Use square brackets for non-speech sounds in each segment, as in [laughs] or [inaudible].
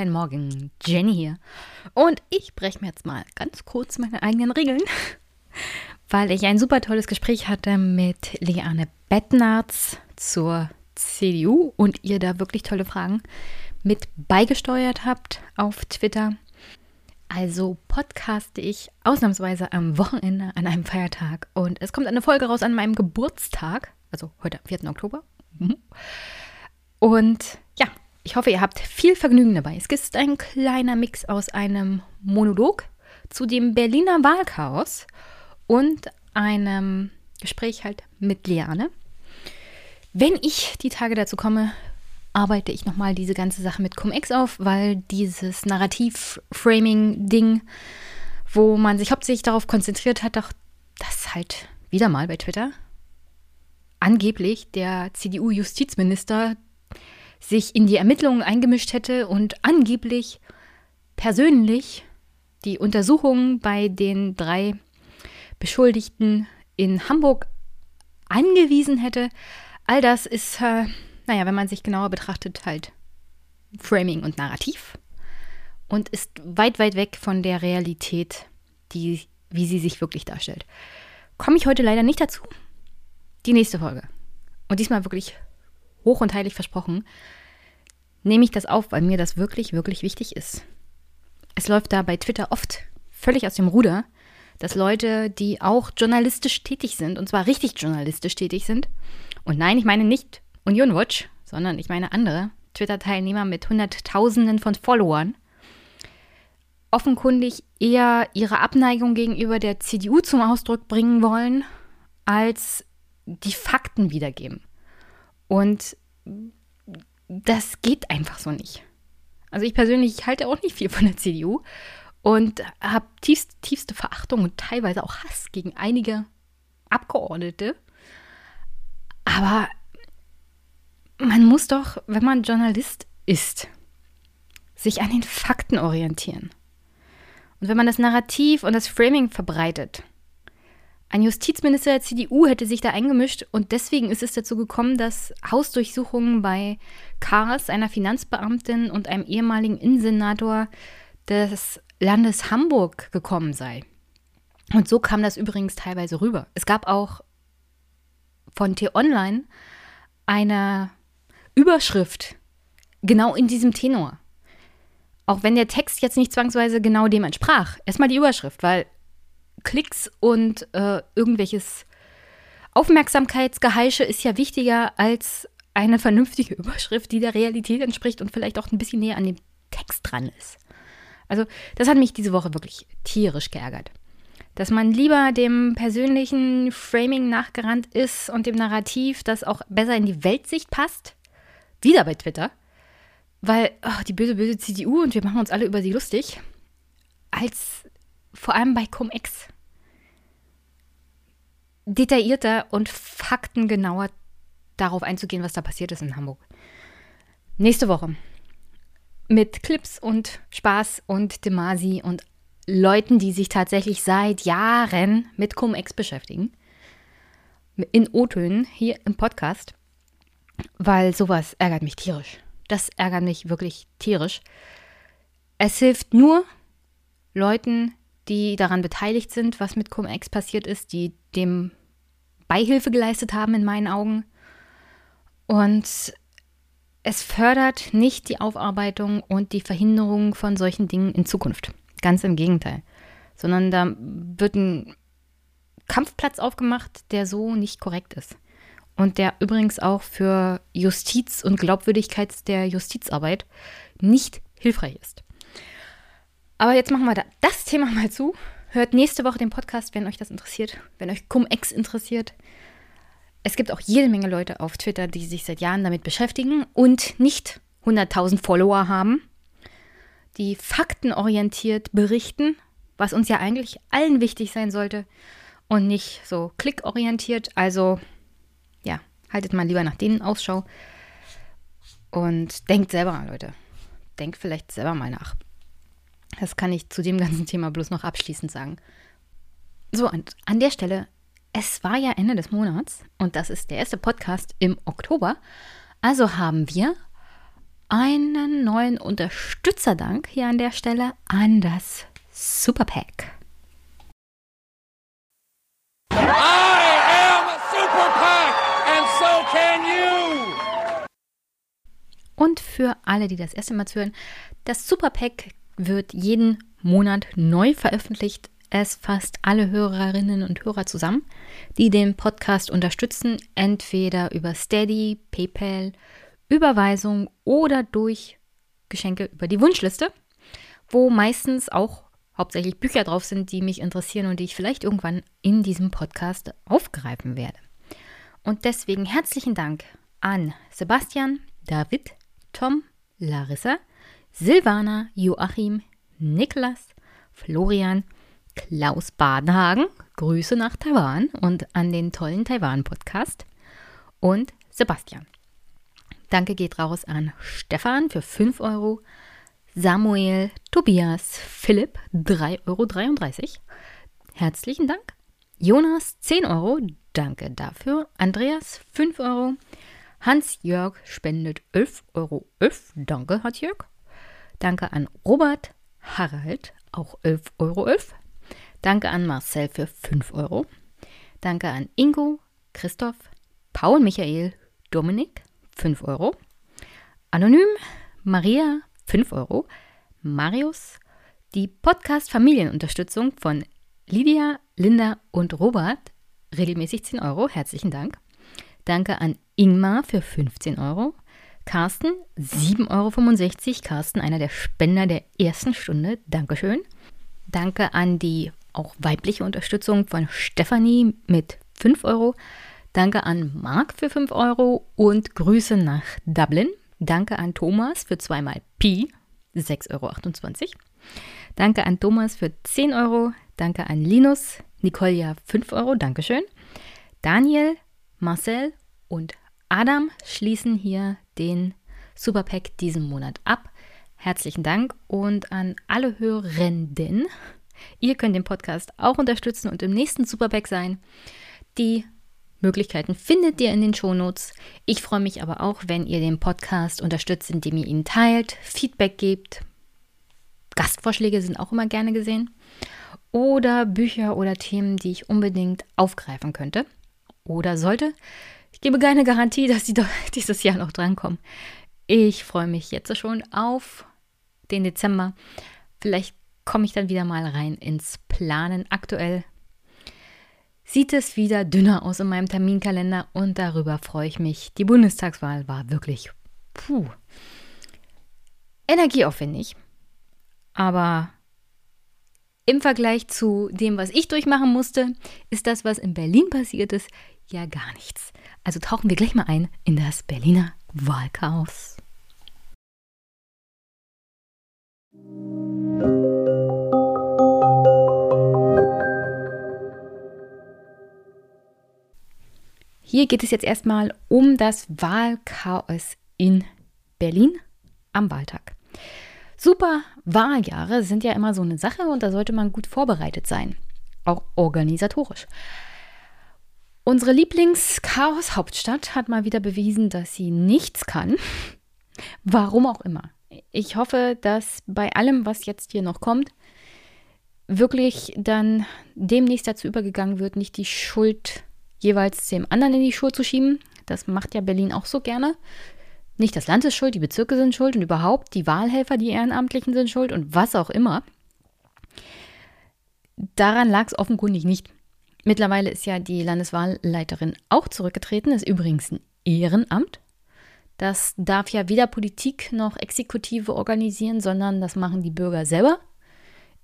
Guten Morgen, Jenny hier. Und ich breche mir jetzt mal ganz kurz meine eigenen Regeln, [laughs] weil ich ein super tolles Gespräch hatte mit Leanne Bettnarz zur CDU und ihr da wirklich tolle Fragen mit beigesteuert habt auf Twitter. Also podcaste ich ausnahmsweise am Wochenende an einem Feiertag und es kommt eine Folge raus an meinem Geburtstag, also heute am 4. Oktober. Mhm. Und ja, ich hoffe, ihr habt viel Vergnügen dabei. Es ist ein kleiner Mix aus einem Monolog zu dem Berliner Wahlchaos und einem Gespräch halt mit Liane. Wenn ich die Tage dazu komme, arbeite ich nochmal diese ganze Sache mit Cum-Ex auf, weil dieses Narrativ-Framing-Ding, wo man sich hauptsächlich darauf konzentriert hat, doch das halt wieder mal bei Twitter angeblich der CDU-Justizminister sich in die Ermittlungen eingemischt hätte und angeblich persönlich die Untersuchungen bei den drei Beschuldigten in Hamburg angewiesen hätte. All das ist, äh, naja, wenn man sich genauer betrachtet, halt Framing und Narrativ und ist weit, weit weg von der Realität, die, wie sie sich wirklich darstellt. Komme ich heute leider nicht dazu. Die nächste Folge. Und diesmal wirklich hoch und heilig versprochen, nehme ich das auf, weil mir das wirklich, wirklich wichtig ist. Es läuft da bei Twitter oft völlig aus dem Ruder, dass Leute, die auch journalistisch tätig sind, und zwar richtig journalistisch tätig sind, und nein, ich meine nicht Union Watch, sondern ich meine andere Twitter-Teilnehmer mit Hunderttausenden von Followern, offenkundig eher ihre Abneigung gegenüber der CDU zum Ausdruck bringen wollen, als die Fakten wiedergeben. Und das geht einfach so nicht. Also ich persönlich halte auch nicht viel von der CDU und habe tiefst, tiefste Verachtung und teilweise auch Hass gegen einige Abgeordnete. Aber man muss doch, wenn man Journalist ist, sich an den Fakten orientieren. Und wenn man das Narrativ und das Framing verbreitet, ein Justizminister der CDU hätte sich da eingemischt und deswegen ist es dazu gekommen, dass Hausdurchsuchungen bei Kars, einer Finanzbeamtin und einem ehemaligen Innensenator des Landes Hamburg gekommen sei. Und so kam das übrigens teilweise rüber. Es gab auch von T-Online eine Überschrift genau in diesem Tenor. Auch wenn der Text jetzt nicht zwangsweise genau dem entsprach. Erstmal die Überschrift, weil Klicks und äh, irgendwelches Aufmerksamkeitsgeheische ist ja wichtiger als eine vernünftige [laughs] Überschrift, die der Realität entspricht und vielleicht auch ein bisschen näher an dem Text dran ist. Also, das hat mich diese Woche wirklich tierisch geärgert. Dass man lieber dem persönlichen Framing nachgerannt ist und dem Narrativ, das auch besser in die Weltsicht passt. Wieder bei Twitter. Weil oh, die böse, böse CDU und wir machen uns alle über sie lustig. Als vor allem bei Cum-Ex, detaillierter und faktengenauer darauf einzugehen, was da passiert ist in Hamburg. Nächste Woche mit Clips und Spaß und Demasi und Leuten, die sich tatsächlich seit Jahren mit Cum-Ex beschäftigen. In O-Tönen hier im Podcast, weil sowas ärgert mich tierisch. Das ärgert mich wirklich tierisch. Es hilft nur Leuten, die daran beteiligt sind, was mit Cum-Ex passiert ist, die dem Beihilfe geleistet haben in meinen Augen. Und es fördert nicht die Aufarbeitung und die Verhinderung von solchen Dingen in Zukunft. Ganz im Gegenteil. Sondern da wird ein Kampfplatz aufgemacht, der so nicht korrekt ist. Und der übrigens auch für Justiz und Glaubwürdigkeit der Justizarbeit nicht hilfreich ist. Aber jetzt machen wir da das Thema mal zu. Hört nächste Woche den Podcast, wenn euch das interessiert, wenn euch Cum-Ex interessiert. Es gibt auch jede Menge Leute auf Twitter, die sich seit Jahren damit beschäftigen und nicht 100.000 Follower haben, die faktenorientiert berichten, was uns ja eigentlich allen wichtig sein sollte und nicht so klickorientiert. Also ja, haltet mal lieber nach denen Ausschau und denkt selber Leute. Denkt vielleicht selber mal nach. Das kann ich zu dem [laughs] ganzen Thema bloß noch abschließend sagen. So, und an der Stelle, es war ja Ende des Monats und das ist der erste Podcast im Oktober. Also haben wir einen neuen Unterstützerdank hier an der Stelle an das Superpack. I am Superpack and so can you. Und für alle, die das erste Mal zuhören, das Superpack wird jeden Monat neu veröffentlicht. Es fasst alle Hörerinnen und Hörer zusammen, die den Podcast unterstützen, entweder über Steady, PayPal, Überweisung oder durch Geschenke über die Wunschliste, wo meistens auch hauptsächlich Bücher drauf sind, die mich interessieren und die ich vielleicht irgendwann in diesem Podcast aufgreifen werde. Und deswegen herzlichen Dank an Sebastian, David, Tom, Larissa, Silvana, Joachim, Niklas, Florian, Klaus Badenhagen, Grüße nach Taiwan und an den tollen Taiwan-Podcast und Sebastian. Danke geht raus an Stefan für 5 Euro, Samuel, Tobias, Philipp 3,33 Euro. Herzlichen Dank. Jonas 10 Euro, danke dafür. Andreas 5 Euro. Hans-Jörg spendet 11,11 Euro. Danke, Hans-Jörg. Danke an Robert, Harald, auch 11,11 Euro. Danke an Marcel für 5 Euro. Danke an Ingo, Christoph, Paul Michael, Dominik, 5 Euro. Anonym, Maria, 5 Euro. Marius, die Podcast-Familienunterstützung von Lydia, Linda und Robert, regelmäßig 10 Euro. Herzlichen Dank. Danke an Ingmar für 15 Euro. Carsten, 7,65 Euro. Carsten, einer der Spender der ersten Stunde. Dankeschön. Danke an die auch weibliche Unterstützung von Stefanie mit 5 Euro. Danke an Marc für 5 Euro und Grüße nach Dublin. Danke an Thomas für zweimal Pi, 6,28 Euro. Danke an Thomas für 10 Euro. Danke an Linus, Nicolia 5 Euro. Dankeschön. Daniel, Marcel und Adam schließen hier den Superpack diesen Monat ab. Herzlichen Dank und an alle Hörenden. Ihr könnt den Podcast auch unterstützen und im nächsten Superpack sein. Die Möglichkeiten findet ihr in den Shownotes. Ich freue mich aber auch, wenn ihr den Podcast unterstützt, indem ihr ihn teilt, Feedback gebt. Gastvorschläge sind auch immer gerne gesehen. Oder Bücher oder Themen, die ich unbedingt aufgreifen könnte. Oder sollte. Ich gebe keine Garantie, dass sie [laughs] dieses Jahr noch drankommen. Ich freue mich jetzt schon auf den Dezember. Vielleicht komme ich dann wieder mal rein ins Planen. Aktuell sieht es wieder dünner aus in meinem Terminkalender und darüber freue ich mich. Die Bundestagswahl war wirklich puh, energieaufwendig, aber im Vergleich zu dem, was ich durchmachen musste, ist das, was in Berlin passiert ist, ja gar nichts. Also tauchen wir gleich mal ein in das Berliner Wahlchaos. Hier geht es jetzt erstmal um das Wahlchaos in Berlin am Wahltag. Super Wahljahre sind ja immer so eine Sache und da sollte man gut vorbereitet sein, auch organisatorisch. Unsere Lieblingschaos-Hauptstadt hat mal wieder bewiesen, dass sie nichts kann. Warum auch immer. Ich hoffe, dass bei allem, was jetzt hier noch kommt, wirklich dann demnächst dazu übergegangen wird, nicht die Schuld jeweils dem anderen in die Schuhe zu schieben. Das macht ja Berlin auch so gerne. Nicht das Land ist schuld, die Bezirke sind schuld und überhaupt die Wahlhelfer, die Ehrenamtlichen sind schuld und was auch immer. Daran lag es offenkundig nicht. Mittlerweile ist ja die Landeswahlleiterin auch zurückgetreten, ist übrigens ein Ehrenamt. Das darf ja weder Politik noch Exekutive organisieren, sondern das machen die Bürger selber.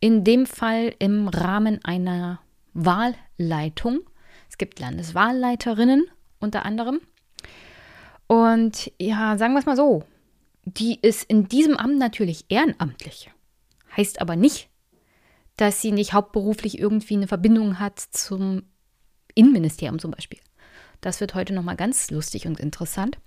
In dem Fall im Rahmen einer Wahlleitung. Es gibt Landeswahlleiterinnen unter anderem. Und ja, sagen wir es mal so, die ist in diesem Amt natürlich ehrenamtlich. Heißt aber nicht, dass sie nicht hauptberuflich irgendwie eine Verbindung hat zum Innenministerium zum Beispiel. Das wird heute nochmal ganz lustig und interessant.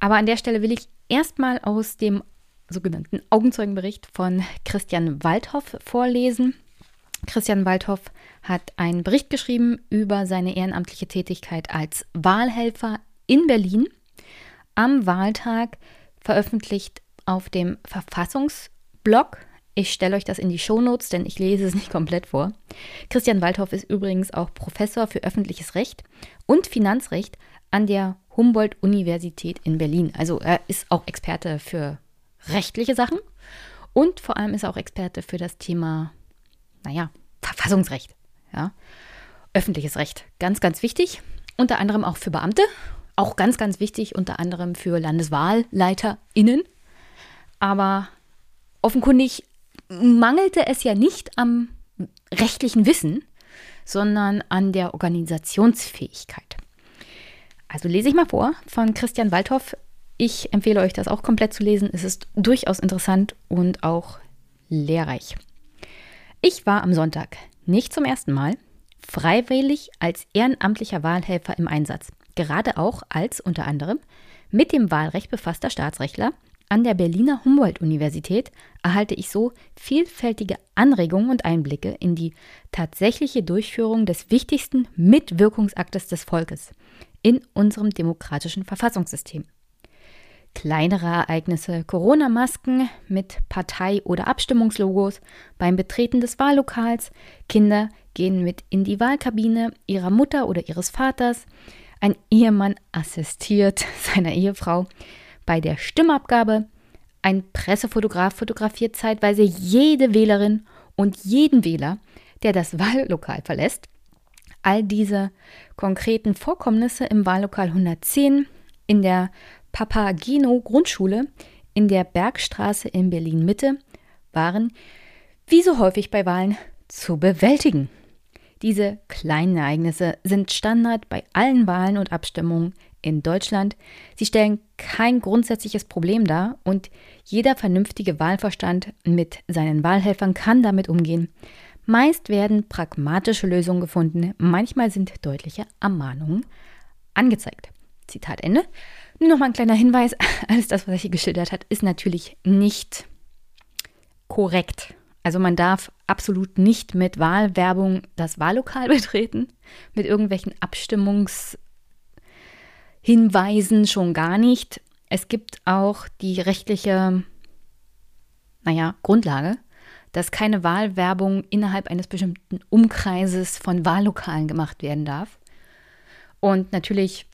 Aber an der Stelle will ich erstmal aus dem sogenannten Augenzeugenbericht von Christian Waldhoff vorlesen. Christian Waldhoff hat einen Bericht geschrieben über seine ehrenamtliche Tätigkeit als Wahlhelfer in Berlin am Wahltag veröffentlicht auf dem Verfassungsblog. Ich stelle euch das in die Shownotes, denn ich lese es nicht komplett vor. Christian Waldhoff ist übrigens auch Professor für öffentliches Recht und Finanzrecht an der Humboldt-Universität in Berlin. Also er ist auch Experte für rechtliche Sachen und vor allem ist er auch Experte für das Thema, naja, Verfassungsrecht. Ja. Öffentliches Recht. Ganz, ganz wichtig. Unter anderem auch für Beamte. Auch ganz, ganz wichtig, unter anderem für LandeswahlleiterInnen. Aber offenkundig mangelte es ja nicht am rechtlichen Wissen, sondern an der Organisationsfähigkeit. Also lese ich mal vor von Christian Waldhoff. Ich empfehle euch das auch komplett zu lesen. Es ist durchaus interessant und auch lehrreich. Ich war am Sonntag nicht zum ersten Mal freiwillig als ehrenamtlicher Wahlhelfer im Einsatz, gerade auch als unter anderem mit dem Wahlrecht befasster Staatsrechtler an der Berliner Humboldt-Universität erhalte ich so vielfältige Anregungen und Einblicke in die tatsächliche Durchführung des wichtigsten Mitwirkungsaktes des Volkes in unserem demokratischen Verfassungssystem. Kleinere Ereignisse, Corona-Masken mit Partei- oder Abstimmungslogos beim Betreten des Wahllokals, Kinder gehen mit in die Wahlkabine ihrer Mutter oder ihres Vaters, ein Ehemann assistiert [laughs] seiner Ehefrau, bei der Stimmabgabe. Ein Pressefotograf fotografiert zeitweise jede Wählerin und jeden Wähler, der das [laughs] Wahllokal verlässt. All diese konkreten Vorkommnisse im Wahllokal 110 in der Papageno Grundschule in der Bergstraße in Berlin Mitte waren, wie so häufig bei Wahlen, zu bewältigen. Diese kleinen Ereignisse sind Standard bei allen Wahlen und Abstimmungen in Deutschland. Sie stellen kein grundsätzliches Problem dar und jeder vernünftige Wahlverstand mit seinen Wahlhelfern kann damit umgehen. Meist werden pragmatische Lösungen gefunden, manchmal sind deutliche Ermahnungen angezeigt. Zitat Ende. Nur noch mal ein kleiner Hinweis: [laughs] Alles das, was ich hier geschildert hat, ist natürlich nicht korrekt. Also man darf absolut nicht mit Wahlwerbung das Wahllokal [laughs] betreten, mit irgendwelchen Abstimmungs Hinweisen schon gar nicht. Es gibt auch die rechtliche, naja, Grundlage, dass keine Wahlwerbung innerhalb eines bestimmten Umkreises von Wahllokalen gemacht werden darf. Und natürlich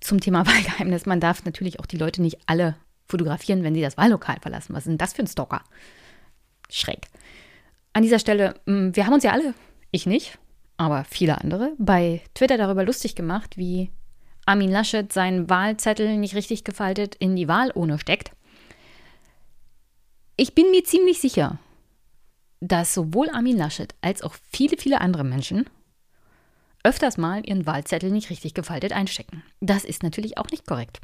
zum Thema [laughs] Wahlgeheimnis, man darf natürlich auch die Leute nicht alle fotografieren, wenn sie das Wahllokal verlassen. Was ist denn das für ein Stalker? Schräg. An dieser Stelle, mm, wir haben uns ja alle, ich nicht, aber viele andere, bei Twitter darüber lustig gemacht, wie Armin Laschet seinen Wahlzettel nicht richtig gefaltet in die Wahlurne steckt. Ich bin mir ziemlich sicher, dass sowohl Armin Laschet als auch viele, viele andere Menschen öfters mal ihren Wahlzettel nicht richtig gefaltet einstecken. Das ist natürlich auch nicht korrekt.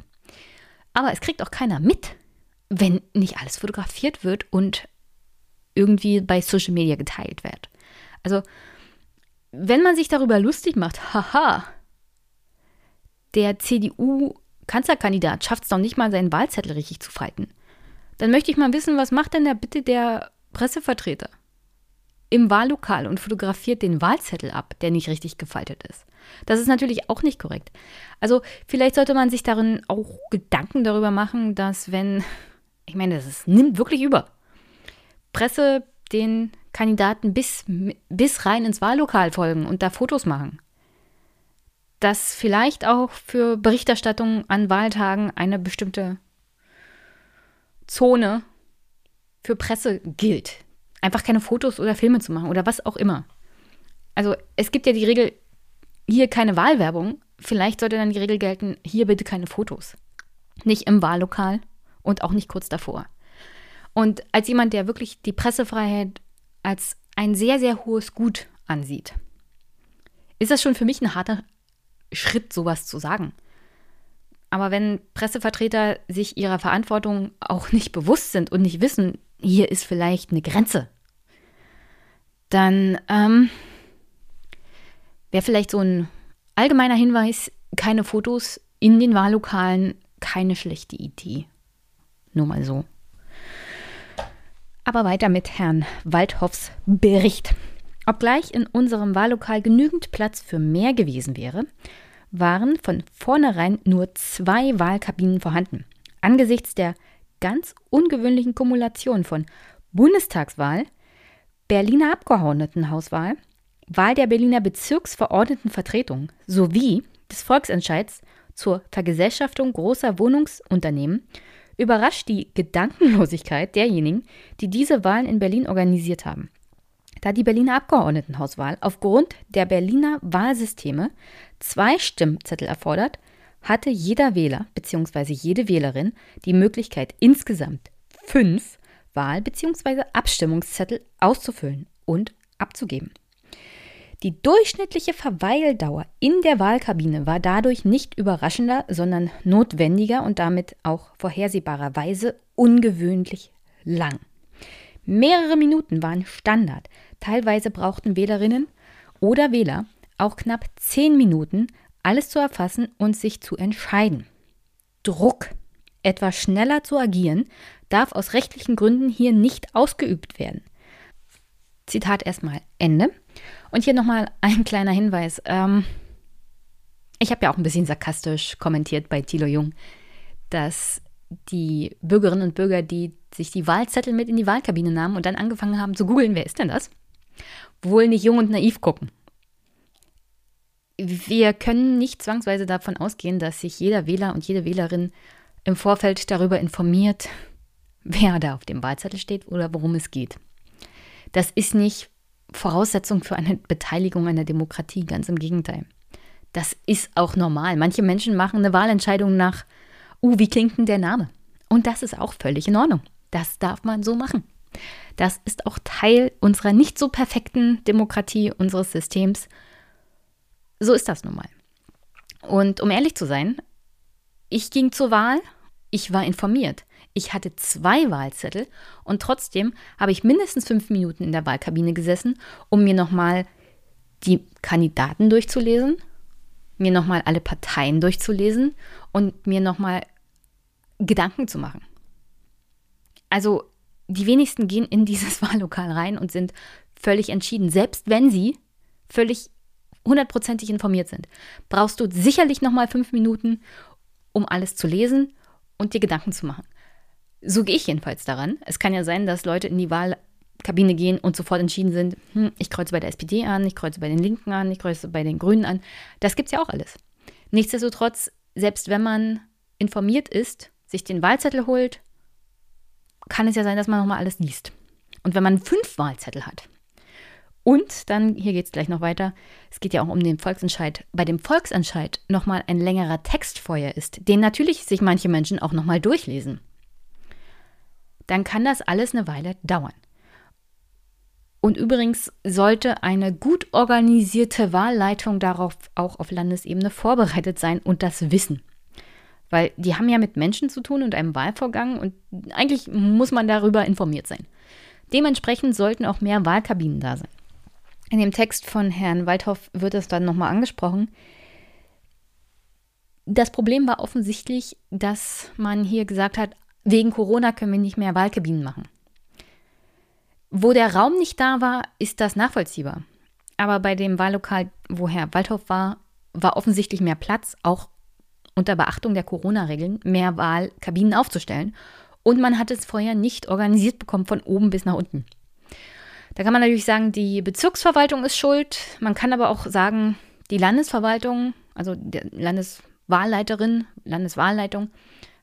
Aber es kriegt auch keiner mit, wenn nicht alles fotografiert wird und irgendwie bei Social Media geteilt wird. Also, wenn man sich darüber lustig macht, haha, der CDU-Kanzlerkandidat schafft es doch nicht mal, seinen Wahlzettel richtig zu falten. Dann möchte ich mal wissen, was macht denn da bitte der Pressevertreter im Wahllokal und fotografiert den Wahlzettel ab, der nicht richtig gefaltet ist. Das ist natürlich auch nicht korrekt. Also vielleicht sollte man sich darin auch Gedanken darüber machen, dass wenn, [laughs] ich meine, das ist, nimmt wirklich über, Presse den Kandidaten bis, bis rein ins Wahllokal folgen und da Fotos machen dass vielleicht auch für Berichterstattung an Wahltagen eine bestimmte Zone für Presse gilt. Einfach keine Fotos oder Filme zu machen oder was auch immer. Also es gibt ja die Regel, hier keine Wahlwerbung. Vielleicht sollte dann die Regel gelten, hier bitte keine Fotos. Nicht im Wahllokal und auch nicht kurz davor. Und als jemand, der wirklich die Pressefreiheit als ein sehr, sehr hohes Gut ansieht, ist das schon für mich ein harter Schritt, sowas zu sagen. Aber wenn Pressevertreter sich ihrer Verantwortung auch nicht bewusst sind und nicht wissen, hier ist vielleicht eine Grenze, dann ähm, wäre vielleicht so ein allgemeiner Hinweis, keine Fotos in den Wahllokalen, keine schlechte Idee. Nur mal so. Aber weiter mit Herrn Waldhoffs Bericht. Obgleich in unserem Wahllokal genügend Platz für mehr gewesen wäre, waren von vornherein nur zwei Wahlkabinen vorhanden. angesichts der ganz ungewöhnlichen Kumulation von Bundestagswahl, Berliner Abgeordnetenhauswahl, Wahl der Berliner Bezirksverordnetenvertretung sowie des Volksentscheids zur Vergesellschaftung großer Wohnungsunternehmen überrascht die Gedankenlosigkeit derjenigen, die diese Wahlen in Berlin organisiert haben. Da die Berliner Abgeordnetenhauswahl aufgrund der Berliner Wahlsysteme zwei Stimmzettel erfordert, hatte jeder Wähler bzw. jede Wählerin die Möglichkeit, insgesamt fünf Wahl- bzw. Abstimmungszettel auszufüllen und abzugeben. Die durchschnittliche Verweildauer in der Wahlkabine war dadurch nicht überraschender, sondern notwendiger und damit auch vorhersehbarerweise ungewöhnlich lang. Mehrere Minuten waren Standard. Teilweise brauchten Wählerinnen oder Wähler auch knapp zehn Minuten, alles zu erfassen und sich zu entscheiden. Druck, etwas schneller zu agieren, darf aus rechtlichen Gründen hier nicht ausgeübt werden. Zitat erstmal Ende. Und hier nochmal ein kleiner Hinweis. Ähm, ich habe ja auch ein bisschen sarkastisch kommentiert bei Thilo Jung, dass die Bürgerinnen und Bürger, die sich die Wahlzettel mit in die Wahlkabine nahmen und dann angefangen haben zu googeln, wer ist denn das? Wohl nicht jung und naiv gucken. Wir können nicht zwangsweise davon ausgehen, dass sich jeder Wähler und jede Wählerin im Vorfeld darüber informiert, [laughs] wer da auf dem Wahlzettel steht oder worum es geht. Das ist nicht Voraussetzung für eine Beteiligung an der Demokratie, ganz im Gegenteil. Das ist auch normal. Manche Menschen machen eine Wahlentscheidung nach, uh, wie klingt denn der Name? Und das ist auch völlig in Ordnung. Das darf man so machen. Das ist auch Teil unserer nicht so perfekten Demokratie, unseres Systems. So ist das nun mal. Und um ehrlich zu sein, ich ging zur Wahl, ich war informiert. Ich hatte zwei Wahlzettel und trotzdem habe ich mindestens fünf Minuten in der Wahlkabine gesessen, um mir nochmal die Kandidaten durchzulesen, mir nochmal alle Parteien durchzulesen und mir nochmal Gedanken zu machen. Also die wenigsten gehen in dieses [laughs] Wahllokal rein und sind völlig entschieden, selbst wenn sie völlig hundertprozentig informiert sind. Brauchst du sicherlich nochmal fünf Minuten, um alles zu lesen und dir Gedanken zu machen. So gehe ich jedenfalls daran. Es kann ja sein, dass Leute in die Wahlkabine gehen und sofort entschieden sind, hm, ich kreuze bei der SPD an, ich kreuze bei den Linken an, ich kreuze bei den Grünen an. Das gibt es ja auch alles. Nichtsdestotrotz, selbst wenn man informiert ist, sich den Wahlzettel holt, kann es ja sein, dass man nochmal alles liest. Und wenn man fünf Wahlzettel hat, und dann, hier geht es gleich noch weiter, es geht ja auch um den Volksentscheid. Bei dem Volksentscheid nochmal ein längerer Text vorher ist, den natürlich sich manche Menschen auch nochmal durchlesen dann kann das alles eine Weile dauern. Und übrigens sollte eine gut organisierte Wahlleitung darauf auch auf Landesebene vorbereitet sein und das wissen. Weil die haben ja mit Menschen zu tun und einem Wahlvorgang und eigentlich muss man darüber informiert sein. Dementsprechend sollten auch mehr Wahlkabinen da sein. In dem Text von Herrn Waldhoff wird es dann nochmal angesprochen. Das Problem war offensichtlich, dass man hier gesagt hat, wegen Corona können wir nicht mehr Wahlkabinen machen. Wo der Raum nicht da war, ist das nachvollziehbar. Aber bei dem Wahllokal, wo Herr Waldhoff war, war offensichtlich mehr Platz, auch unter Beachtung der Corona-Regeln, mehr Wahlkabinen aufzustellen. Und man hat es vorher nicht organisiert bekommen, von oben bis nach unten. Da kann man natürlich sagen, die Bezirksverwaltung ist schuld. Man kann aber auch sagen, die Landesverwaltung, also die Landeswahlleiterin, Landeswahlleitung,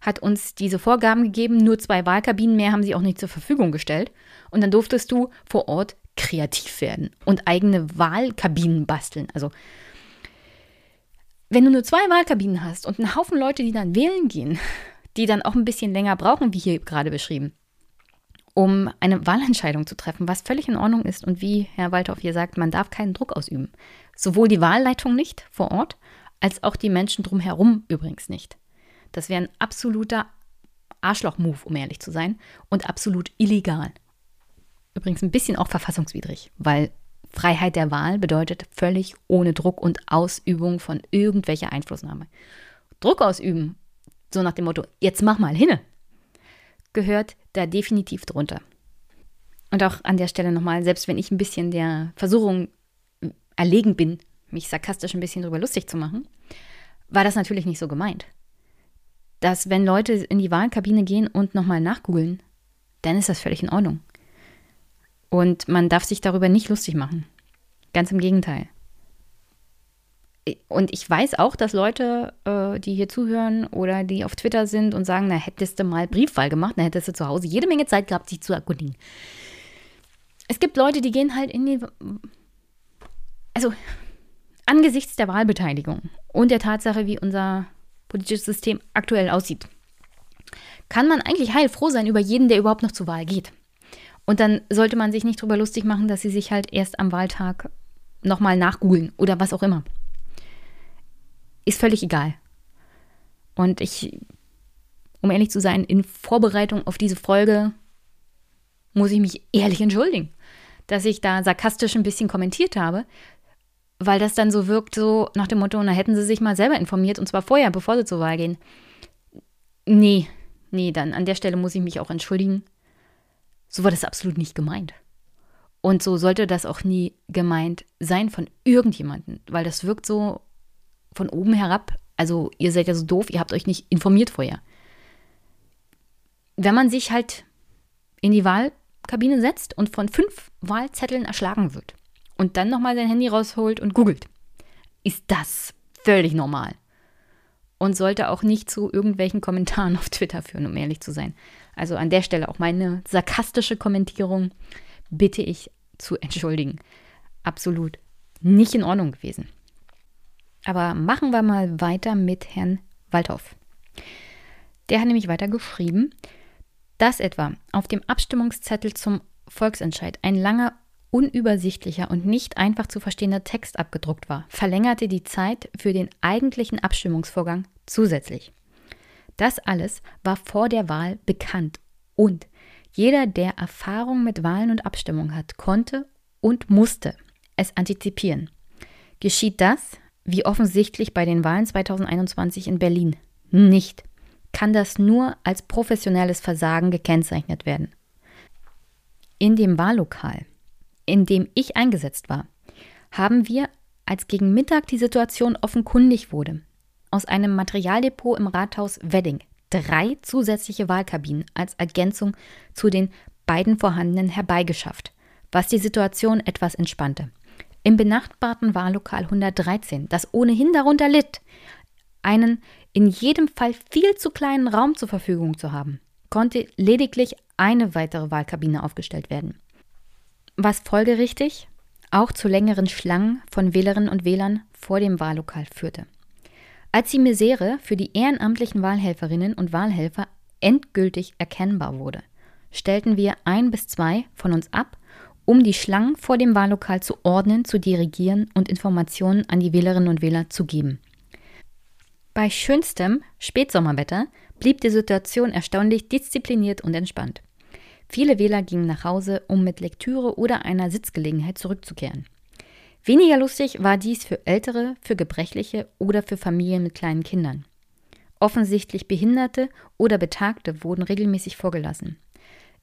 hat uns diese Vorgaben gegeben, nur zwei Wahlkabinen mehr haben sie auch nicht zur Verfügung gestellt. Und dann durftest du vor Ort kreativ werden und eigene Wahlkabinen basteln. Also wenn du nur zwei Wahlkabinen hast und einen Haufen Leute, die dann wählen gehen, die dann auch ein bisschen länger brauchen, wie hier gerade beschrieben, um eine Wahlentscheidung zu treffen, was völlig in Ordnung ist und wie Herr Waldhoff hier sagt, man darf keinen Druck ausüben. Sowohl die Wahlleitung nicht vor Ort, als auch die Menschen drumherum übrigens nicht. Das wäre ein absoluter Arschloch-Move, um ehrlich zu sein, und absolut illegal. Übrigens ein bisschen auch verfassungswidrig, weil Freiheit der Wahl bedeutet völlig ohne Druck und Ausübung von irgendwelcher Einflussnahme. Druck ausüben, so nach dem Motto, jetzt mach mal hinne, gehört da definitiv drunter. Und auch an der Stelle nochmal, selbst wenn ich ein bisschen der Versuchung erlegen bin, mich sarkastisch ein bisschen drüber lustig zu machen, war das natürlich nicht so gemeint dass wenn Leute in die Wahlkabine gehen und nochmal nachgoogeln, dann ist das völlig in Ordnung. Und man darf sich darüber nicht lustig machen. Ganz im Gegenteil. Und ich weiß auch, dass Leute, äh, die hier zuhören oder die auf Twitter sind und sagen, na, hättest du mal Briefwahl gemacht, dann hättest du zu Hause jede Menge Zeit gehabt, sich zu erkundigen. Es gibt Leute, die gehen halt in die. Also, angesichts der Wahlbeteiligung und der Tatsache, wie unser politisches System aktuell aussieht, kann man eigentlich heilfroh sein über jeden, der überhaupt noch zur Wahl geht. Und dann sollte man sich nicht drüber lustig machen, dass sie sich halt erst am Wahltag nochmal nachgoogeln oder was auch immer. Ist völlig egal. Und ich, um ehrlich zu sein, in Vorbereitung auf diese Folge muss ich mich ehrlich entschuldigen, dass ich da sarkastisch ein bisschen kommentiert habe, weil das dann so wirkt, so nach dem Motto, na hätten sie sich mal selber informiert und zwar vorher, bevor sie zur Wahl gehen. Nee, nee, dann an der Stelle muss ich mich auch entschuldigen. So war das absolut nicht gemeint. Und so sollte das auch nie gemeint sein von irgendjemandem, weil das wirkt so von oben herab. Also ihr seid ja so doof, ihr habt euch nicht informiert vorher. Wenn man sich halt in die Wahlkabine setzt und von fünf Wahlzetteln erschlagen wird, und dann nochmal sein Handy rausholt und googelt, ist das völlig normal. Und sollte auch nicht zu irgendwelchen Kommentaren auf Twitter führen, um ehrlich zu sein. Also an der Stelle auch meine sarkastische Kommentierung bitte ich zu entschuldigen. Absolut nicht in Ordnung gewesen. Aber machen wir mal weiter mit Herrn Waldhoff. Der hat nämlich weiter geschrieben, dass etwa auf dem Abstimmungszettel zum Volksentscheid ein langer unübersichtlicher und nicht einfach zu verstehender Text abgedruckt war, verlängerte die Zeit für den eigentlichen Abstimmungsvorgang zusätzlich. Das alles war vor der Wahl bekannt und jeder, der Erfahrung mit Wahlen und Abstimmung hat, konnte und musste es antizipieren. Geschieht das, wie offensichtlich bei den Wahlen 2021 in Berlin, nicht, kann das nur als professionelles Versagen gekennzeichnet werden. In dem Wahllokal in dem ich eingesetzt war, haben wir, als gegen Mittag die Situation offenkundig wurde, aus einem Materialdepot im Rathaus Wedding drei zusätzliche Wahlkabinen als Ergänzung zu den beiden vorhandenen herbeigeschafft, was die Situation etwas entspannte. Im benachbarten Wahllokal 113, das ohnehin darunter litt, einen in jedem Fall viel zu kleinen Raum zur Verfügung zu haben, konnte lediglich eine weitere Wahlkabine aufgestellt werden was folgerichtig auch zu längeren Schlangen von Wählerinnen und Wählern vor dem Wahllokal führte. Als die Misere für die ehrenamtlichen Wahlhelferinnen und Wahlhelfer endgültig erkennbar wurde, stellten wir ein bis zwei von uns ab, um die Schlangen vor dem Wahllokal zu ordnen, zu dirigieren und Informationen an die Wählerinnen und Wähler zu geben. Bei schönstem Spätsommerwetter blieb die Situation erstaunlich diszipliniert und entspannt. Viele Wähler gingen nach Hause, um mit Lektüre oder einer Sitzgelegenheit zurückzukehren. Weniger lustig war dies für Ältere, für Gebrechliche oder für Familien mit kleinen Kindern. Offensichtlich Behinderte oder Betagte wurden regelmäßig vorgelassen.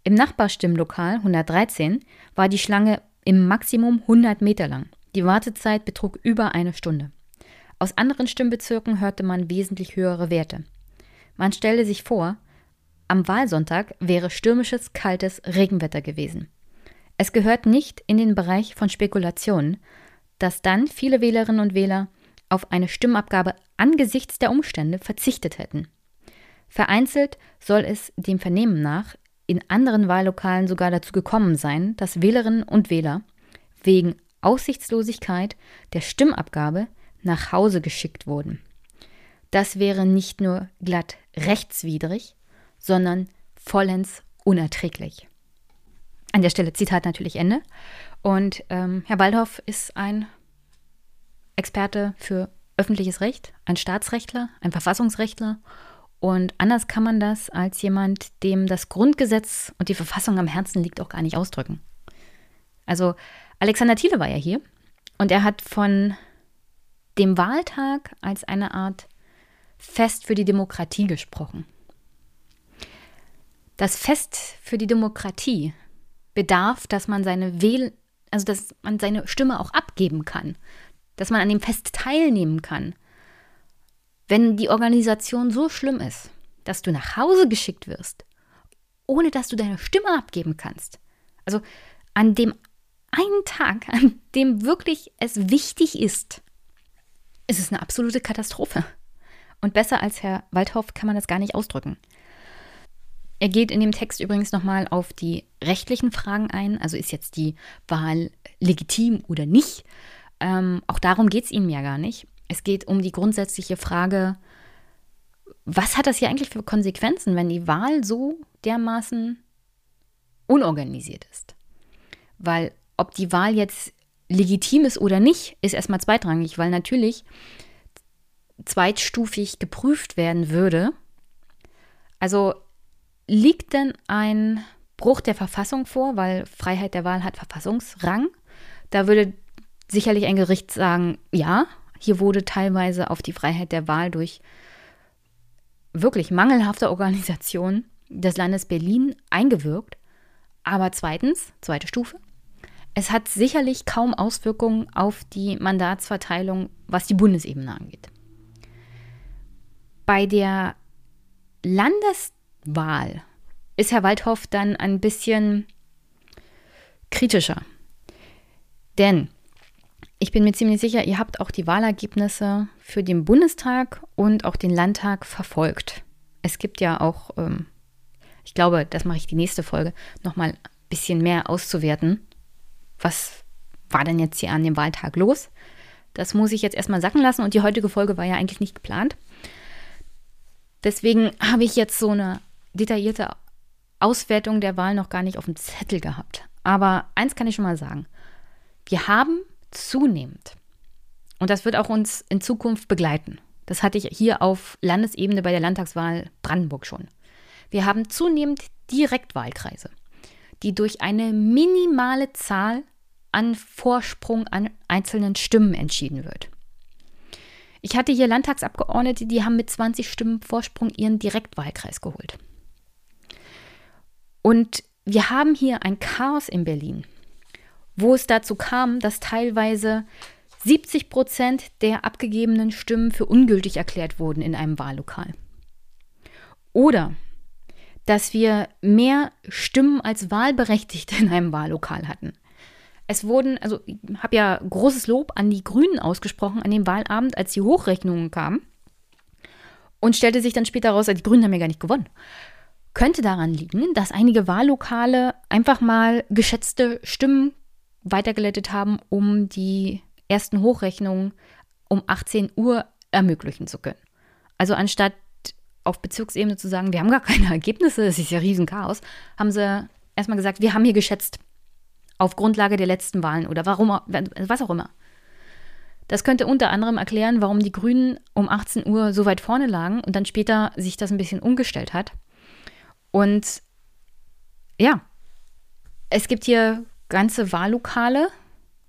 Im Nachbarstimmlokal 113 war die Schlange im Maximum 100 Meter lang. Die Wartezeit betrug über eine Stunde. Aus anderen Stimmbezirken hörte man wesentlich höhere Werte. Man stelle sich vor, am Wahlsonntag wäre stürmisches, kaltes Regenwetter gewesen. Es gehört nicht in den Bereich von Spekulationen, dass dann viele Wählerinnen und Wähler auf eine Stimmabgabe angesichts der Umstände verzichtet hätten. Vereinzelt soll es dem Vernehmen nach in anderen Wahllokalen sogar dazu gekommen sein, dass Wählerinnen und Wähler wegen Aussichtslosigkeit der Stimmabgabe nach Hause geschickt wurden. Das wäre nicht nur glatt rechtswidrig, sondern vollends unerträglich. An der Stelle Zitat natürlich Ende. Und ähm, Herr Waldhoff ist ein Experte für öffentliches Recht, ein Staatsrechtler, ein Verfassungsrechtler. Und anders kann man das als jemand, dem das Grundgesetz und die Verfassung am Herzen liegt, auch gar nicht ausdrücken. Also Alexander Thiele war ja hier und er hat von dem Wahltag als eine Art Fest für die Demokratie gesprochen. Das Fest für die Demokratie bedarf, dass man seine Wähl also dass man seine Stimme auch abgeben kann, dass man an dem Fest teilnehmen kann. Wenn die Organisation so schlimm ist, dass du nach Hause geschickt wirst, ohne dass du deine Stimme abgeben kannst. Also an dem einen Tag, an dem wirklich es wichtig ist, ist es eine absolute Katastrophe. Und besser als Herr Waldhoff kann man das gar nicht ausdrücken. Er geht in dem Text übrigens nochmal auf die rechtlichen Fragen ein. Also ist jetzt die Wahl legitim oder nicht? Ähm, auch darum geht es ihm ja gar nicht. Es geht um die grundsätzliche Frage, was hat das hier eigentlich für Konsequenzen, wenn die Wahl so dermaßen unorganisiert ist? Weil ob die Wahl jetzt legitim ist oder nicht, ist erstmal zweitrangig, weil natürlich zweitstufig geprüft werden würde. Also liegt denn ein Bruch der Verfassung vor, weil Freiheit der Wahl hat Verfassungsrang? Da würde sicherlich ein Gericht sagen, ja, hier wurde teilweise auf die Freiheit der Wahl durch wirklich mangelhafte Organisation des Landes Berlin eingewirkt. Aber zweitens, zweite Stufe, es hat sicherlich kaum Auswirkungen auf die Mandatsverteilung, was die Bundesebene angeht. Bei der Landeswahl ist Herr Waldhoff dann ein bisschen kritischer. Denn ich bin mir ziemlich sicher, ihr habt auch die Wahlergebnisse für den Bundestag und auch den Landtag verfolgt. Es gibt ja auch, ähm, ich glaube, das mache ich die nächste Folge, nochmal ein bisschen mehr auszuwerten. Was war denn jetzt hier an dem Wahltag los? Das muss ich jetzt erstmal sacken lassen und die heutige Folge war ja eigentlich nicht geplant. Deswegen habe ich jetzt so eine detaillierte Auswertung der Wahl noch gar nicht auf dem Zettel gehabt. Aber eins kann ich schon mal sagen. Wir haben zunehmend. Und das wird auch uns in Zukunft begleiten. Das hatte ich hier auf Landesebene bei der Landtagswahl Brandenburg schon. Wir haben zunehmend Direktwahlkreise, die durch eine minimale Zahl an Vorsprung an einzelnen Stimmen entschieden wird. Ich hatte hier Landtagsabgeordnete, die haben mit 20 Stimmen Vorsprung ihren Direktwahlkreis geholt. Und wir haben hier ein Chaos in Berlin wo es dazu kam, dass teilweise 70 Prozent der abgegebenen Stimmen für ungültig erklärt wurden in einem Wahllokal. Oder dass wir mehr Stimmen als Wahlberechtigte in einem Wahllokal hatten. Es wurden, also ich habe ja großes Lob an die Grünen ausgesprochen an dem Wahlabend, als die Hochrechnungen kamen. Und stellte sich dann später raus, die Grünen haben ja gar nicht gewonnen. Könnte daran liegen, dass einige Wahllokale einfach mal geschätzte Stimmen weitergeleitet haben, um die ersten Hochrechnungen um 18 Uhr ermöglichen zu können. Also anstatt auf Bezirksebene zu sagen, wir haben gar keine Ergebnisse, es ist ja riesen Chaos, haben sie erstmal gesagt, wir haben hier geschätzt auf Grundlage der letzten Wahlen oder warum, was auch immer. Das könnte unter anderem erklären, warum die Grünen um 18 Uhr so weit vorne lagen und dann später sich das ein bisschen umgestellt hat. Und ja, es gibt hier ganze Wahllokale,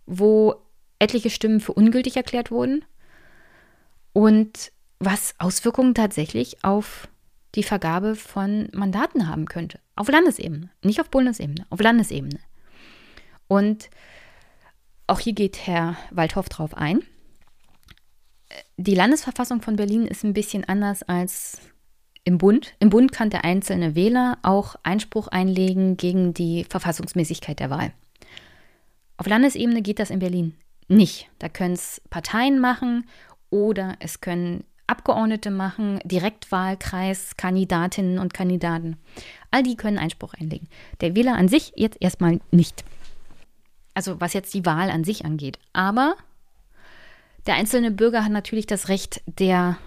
wo etliche Stimmen für ungültig erklärt wurden und was Auswirkungen tatsächlich auf die Vergabe von Mandaten haben könnte. Auf Landesebene, nicht auf Bundesebene, auf Landesebene. Und auch hier geht Herr Waldhoff drauf ein. Die Landesverfassung von Berlin ist ein bisschen anders als im Bund. Im Bund kann der einzelne Wähler auch Einspruch einlegen gegen die Verfassungsmäßigkeit der Wahl. Auf Landesebene geht das in Berlin nicht. Da können es Parteien machen oder es können Abgeordnete machen, Direktwahlkreis, Kandidatinnen und Kandidaten. All die können Einspruch einlegen. Der Wähler an sich jetzt erstmal nicht. Also was jetzt die Wahl an sich angeht. Aber der einzelne Bürger hat natürlich das Recht der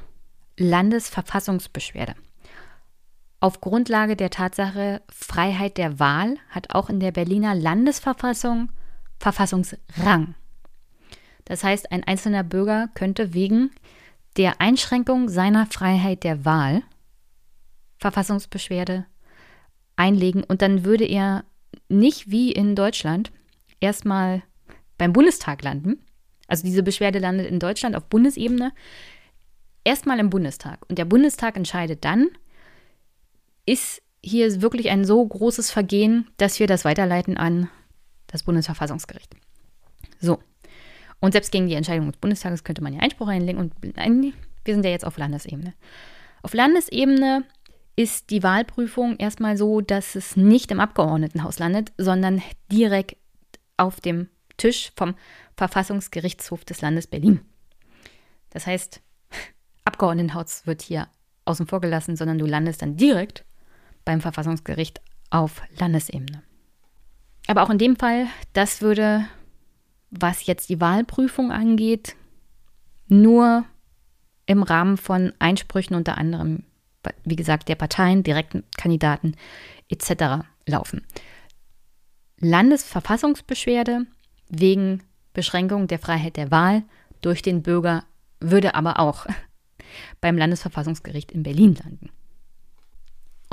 Landesverfassungsbeschwerde. Auf Grundlage der Tatsache Freiheit der Wahl hat auch in der Berliner Landesverfassung Verfassungsrang. Das heißt, ein einzelner Bürger könnte wegen der Einschränkung seiner Freiheit der Wahl Verfassungsbeschwerde einlegen und dann würde er nicht wie in Deutschland erstmal beim Bundestag landen. Also diese Beschwerde landet in Deutschland auf Bundesebene erstmal im Bundestag und der Bundestag entscheidet dann, ist hier wirklich ein so großes Vergehen, dass wir das weiterleiten an das Bundesverfassungsgericht. So. Und selbst gegen die Entscheidung des Bundestages könnte man ja Einspruch einlegen und wir sind ja jetzt auf Landesebene. Auf Landesebene ist die Wahlprüfung erstmal so, dass es nicht im Abgeordnetenhaus landet, sondern direkt auf dem Tisch vom Verfassungsgerichtshof des Landes Berlin. Das heißt, [laughs] Abgeordnetenhaus wird hier außen vor gelassen, sondern du landest dann direkt beim Verfassungsgericht auf Landesebene. Aber auch in dem Fall, das würde, was jetzt die Wahlprüfung angeht, nur im Rahmen von Einsprüchen unter anderem, wie gesagt, der Parteien, direkten Kandidaten etc. laufen. Landesverfassungsbeschwerde wegen Beschränkung der Freiheit der Wahl durch den Bürger würde aber auch [laughs] beim Landesverfassungsgericht in Berlin landen.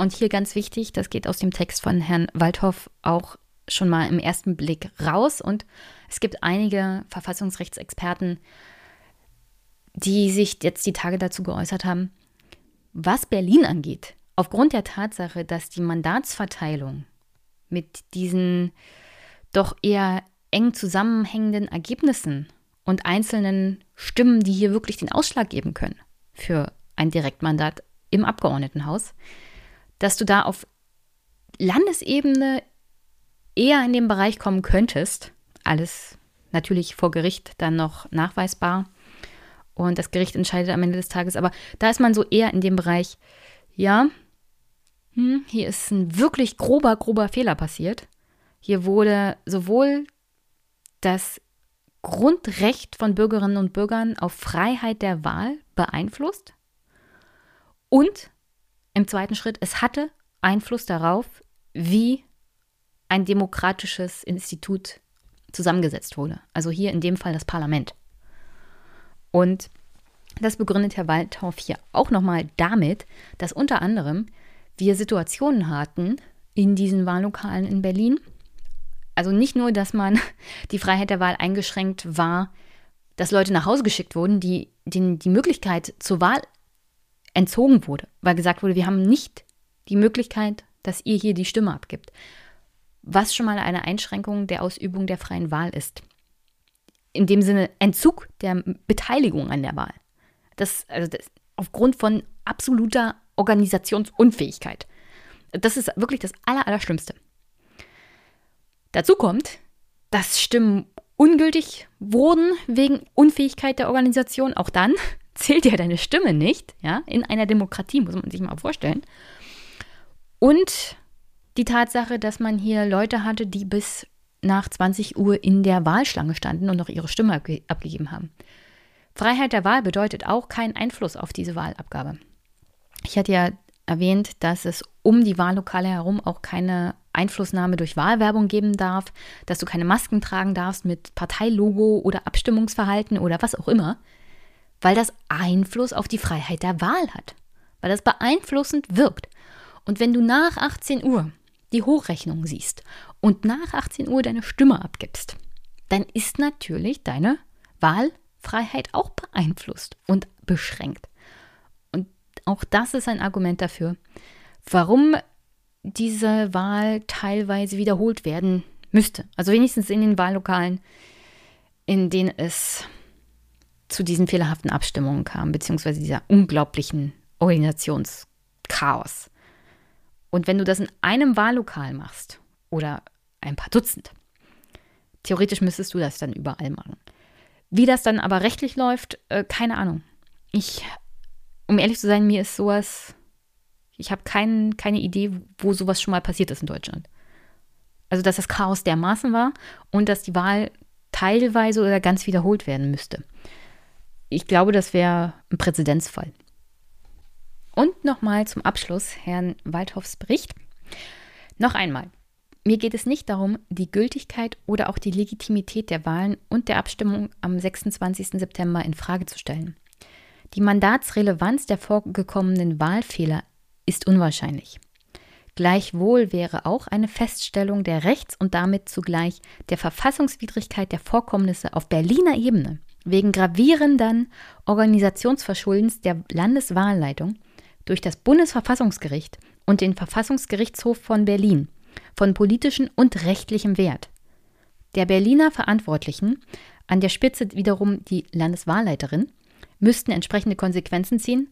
Und hier ganz wichtig, das geht aus dem Text von Herrn Waldhoff auch schon mal im ersten Blick raus. Und es gibt einige Verfassungsrechtsexperten, die sich jetzt die Tage dazu geäußert haben, was Berlin angeht. Aufgrund der Tatsache, dass die Mandatsverteilung mit diesen doch eher eng zusammenhängenden Ergebnissen und einzelnen Stimmen, die hier wirklich den Ausschlag geben können für ein Direktmandat im Abgeordnetenhaus, dass du da auf Landesebene eher in den Bereich kommen könntest. Alles natürlich vor Gericht dann noch nachweisbar. Und das Gericht entscheidet am Ende des Tages. Aber da ist man so eher in dem Bereich, ja, hm, hier ist ein wirklich grober, grober Fehler passiert. Hier wurde sowohl das Grundrecht von Bürgerinnen und Bürgern auf Freiheit der Wahl beeinflusst und im zweiten Schritt, es hatte Einfluss darauf, wie ein demokratisches Institut zusammengesetzt wurde. Also hier in dem Fall das Parlament. Und das begründet Herr Waldhoff hier auch nochmal damit, dass unter anderem wir Situationen hatten in diesen Wahllokalen in Berlin, also nicht nur, dass man [laughs] die Freiheit der Wahl eingeschränkt war, dass Leute nach Hause geschickt wurden, die, denen die Möglichkeit zur Wahl entzogen wurde, weil gesagt wurde, wir haben nicht die Möglichkeit, dass ihr hier die Stimme abgibt. Was schon mal eine Einschränkung der Ausübung der freien Wahl ist. In dem Sinne Entzug der Beteiligung an der Wahl. Das, also das, aufgrund von absoluter Organisationsunfähigkeit. Das ist wirklich das Allerschlimmste. Dazu kommt, dass Stimmen ungültig wurden wegen Unfähigkeit der Organisation. Auch dann zählt ja deine Stimme nicht. Ja? In einer Demokratie muss man sich mal vorstellen. Und die Tatsache, dass man hier Leute hatte, die bis nach 20 Uhr in der Wahlschlange standen und noch ihre Stimme abge abgegeben haben. Freiheit der Wahl bedeutet auch keinen Einfluss auf diese Wahlabgabe. Ich hatte ja erwähnt, dass es um die Wahllokale herum auch keine Einflussnahme durch Wahlwerbung geben darf, dass du keine Masken tragen darfst mit Parteilogo oder Abstimmungsverhalten oder was auch immer, weil das Einfluss auf die Freiheit der Wahl hat, weil das beeinflussend wirkt. Und wenn du nach 18 Uhr die Hochrechnung siehst und nach 18 Uhr deine Stimme abgibst, dann ist natürlich deine Wahlfreiheit auch beeinflusst und beschränkt. Und auch das ist ein Argument dafür, warum diese Wahl teilweise wiederholt werden müsste. Also wenigstens in den Wahllokalen, in denen es zu diesen fehlerhaften Abstimmungen kam, beziehungsweise dieser unglaublichen Organisationschaos. Und wenn du das in einem Wahllokal machst oder ein paar Dutzend, theoretisch müsstest du das dann überall machen. Wie das dann aber rechtlich läuft, äh, keine Ahnung. Ich, um ehrlich zu sein, mir ist sowas ich habe kein, keine Idee, wo sowas schon mal passiert ist in Deutschland. Also, dass das Chaos dermaßen war und dass die Wahl teilweise oder ganz wiederholt werden müsste. Ich glaube, das wäre ein Präzedenzfall. Und nochmal zum Abschluss Herrn Waldhoffs Bericht. Noch einmal. Mir geht es nicht darum, die Gültigkeit oder auch die Legitimität der Wahlen und der Abstimmung am 26. September in Frage zu stellen. Die Mandatsrelevanz der vorgekommenen Wahlfehler ist unwahrscheinlich. Gleichwohl wäre auch eine Feststellung der Rechts- und damit zugleich der Verfassungswidrigkeit der Vorkommnisse auf Berliner Ebene wegen gravierenden Organisationsverschuldens der Landeswahlleitung durch das Bundesverfassungsgericht und den Verfassungsgerichtshof von Berlin von politischem und rechtlichem Wert. Der Berliner Verantwortlichen, an der Spitze wiederum die Landeswahlleiterin, müssten entsprechende Konsequenzen ziehen.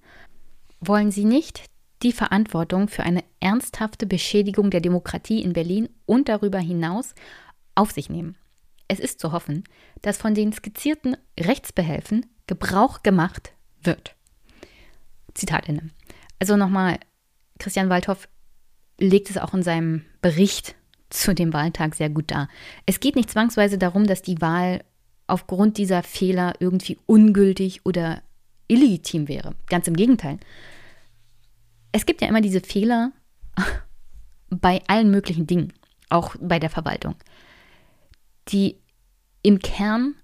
Wollen sie nicht die Verantwortung für eine ernsthafte Beschädigung der Demokratie in Berlin und darüber hinaus auf sich nehmen. Es ist zu hoffen, dass von den skizzierten Rechtsbehelfen Gebrauch gemacht wird. Zitat Ende. Also nochmal, Christian Waldhoff legt es auch in seinem Bericht zu dem Wahltag sehr gut dar. Es geht nicht zwangsweise darum, dass die Wahl aufgrund dieser Fehler irgendwie ungültig oder illegitim wäre. Ganz im Gegenteil. Es gibt ja immer diese Fehler [laughs] bei allen möglichen Dingen, auch bei der Verwaltung, die im Kern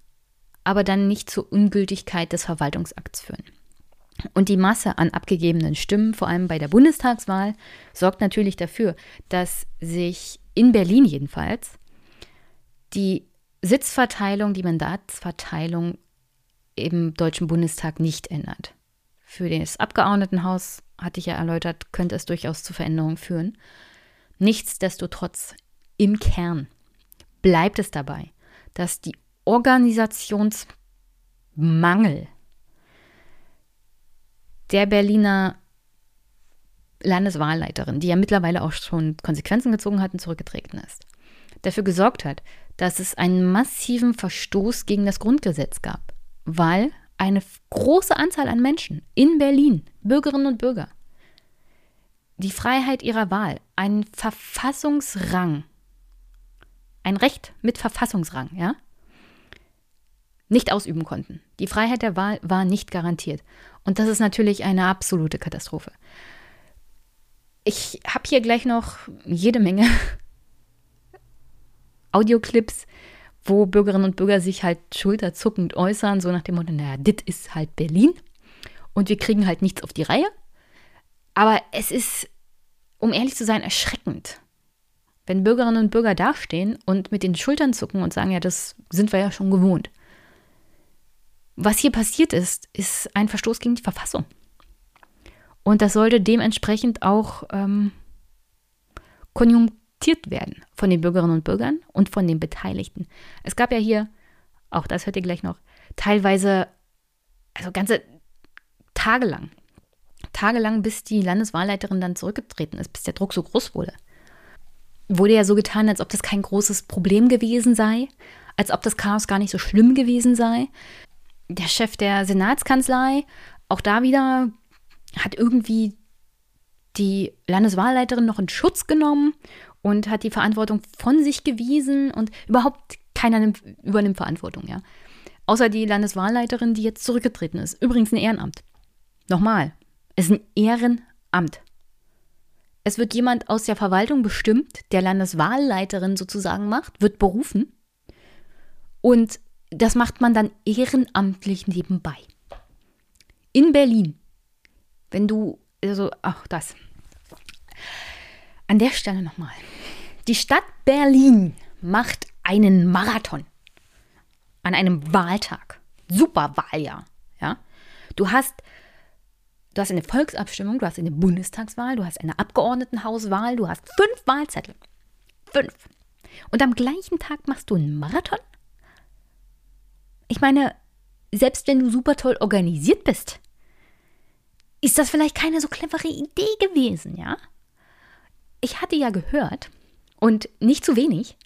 aber dann nicht zur Ungültigkeit des Verwaltungsakts führen. Und die Masse an abgegebenen Stimmen, vor allem bei der Bundestagswahl, sorgt natürlich dafür, dass sich in Berlin jedenfalls die Sitzverteilung, die Mandatsverteilung im Deutschen Bundestag nicht ändert. Für das Abgeordnetenhaus, hatte ich ja erläutert, könnte es durchaus zu Veränderungen führen. Nichtsdestotrotz, im Kern bleibt es dabei, dass die Organisationsmangel der Berliner Landeswahlleiterin, die ja mittlerweile auch schon Konsequenzen gezogen hat und zurückgetreten ist, dafür gesorgt hat, dass es einen massiven Verstoß gegen das Grundgesetz gab, weil eine große Anzahl an Menschen in Berlin, Bürgerinnen und Bürger, die Freiheit ihrer Wahl, einen Verfassungsrang, ein Recht mit Verfassungsrang, ja, nicht ausüben konnten. Die Freiheit der Wahl war nicht garantiert. Und das ist natürlich eine absolute Katastrophe. Ich habe hier gleich noch jede Menge [laughs] Audioclips, wo Bürgerinnen und Bürger sich halt schulterzuckend äußern, so nach dem Motto, naja, dit ist halt Berlin und wir kriegen halt nichts auf die Reihe. Aber es ist, um ehrlich zu sein, erschreckend, wenn Bürgerinnen und Bürger dastehen und mit den Schultern zucken und sagen, ja, das sind wir ja schon gewohnt. Was hier passiert ist, ist ein Verstoß gegen die Verfassung. Und das sollte dementsprechend auch ähm, konjunktiert werden von den Bürgerinnen und Bürgern und von den Beteiligten. Es gab ja hier, auch das hört ihr gleich noch, teilweise, also ganze Tage lang, bis die Landeswahlleiterin dann zurückgetreten ist, bis der Druck so groß wurde. Wurde ja so getan, als ob das kein großes Problem gewesen sei, als ob das Chaos gar nicht so schlimm gewesen sei der Chef der Senatskanzlei, auch da wieder, hat irgendwie die Landeswahlleiterin noch in Schutz genommen und hat die Verantwortung von sich gewiesen und überhaupt keiner nimmt, übernimmt Verantwortung, ja. Außer die Landeswahlleiterin, die jetzt zurückgetreten ist. Übrigens ein Ehrenamt. Nochmal, es ist ein Ehrenamt. Es wird jemand aus der Verwaltung bestimmt, der Landeswahlleiterin sozusagen macht, wird berufen und das macht man dann ehrenamtlich nebenbei. In Berlin, wenn du, also, ach, das. An der Stelle nochmal. Die Stadt Berlin macht einen Marathon an einem Wahltag. Super Wahljahr. Ja? Du hast, du hast eine Volksabstimmung, du hast eine Bundestagswahl, du hast eine Abgeordnetenhauswahl, du hast fünf Wahlzettel. Fünf. Und am gleichen Tag machst du einen Marathon ich meine, selbst wenn du super toll organisiert bist, ist das vielleicht keine so clevere Idee gewesen, ja? Ich hatte ja gehört, und nicht zu wenig,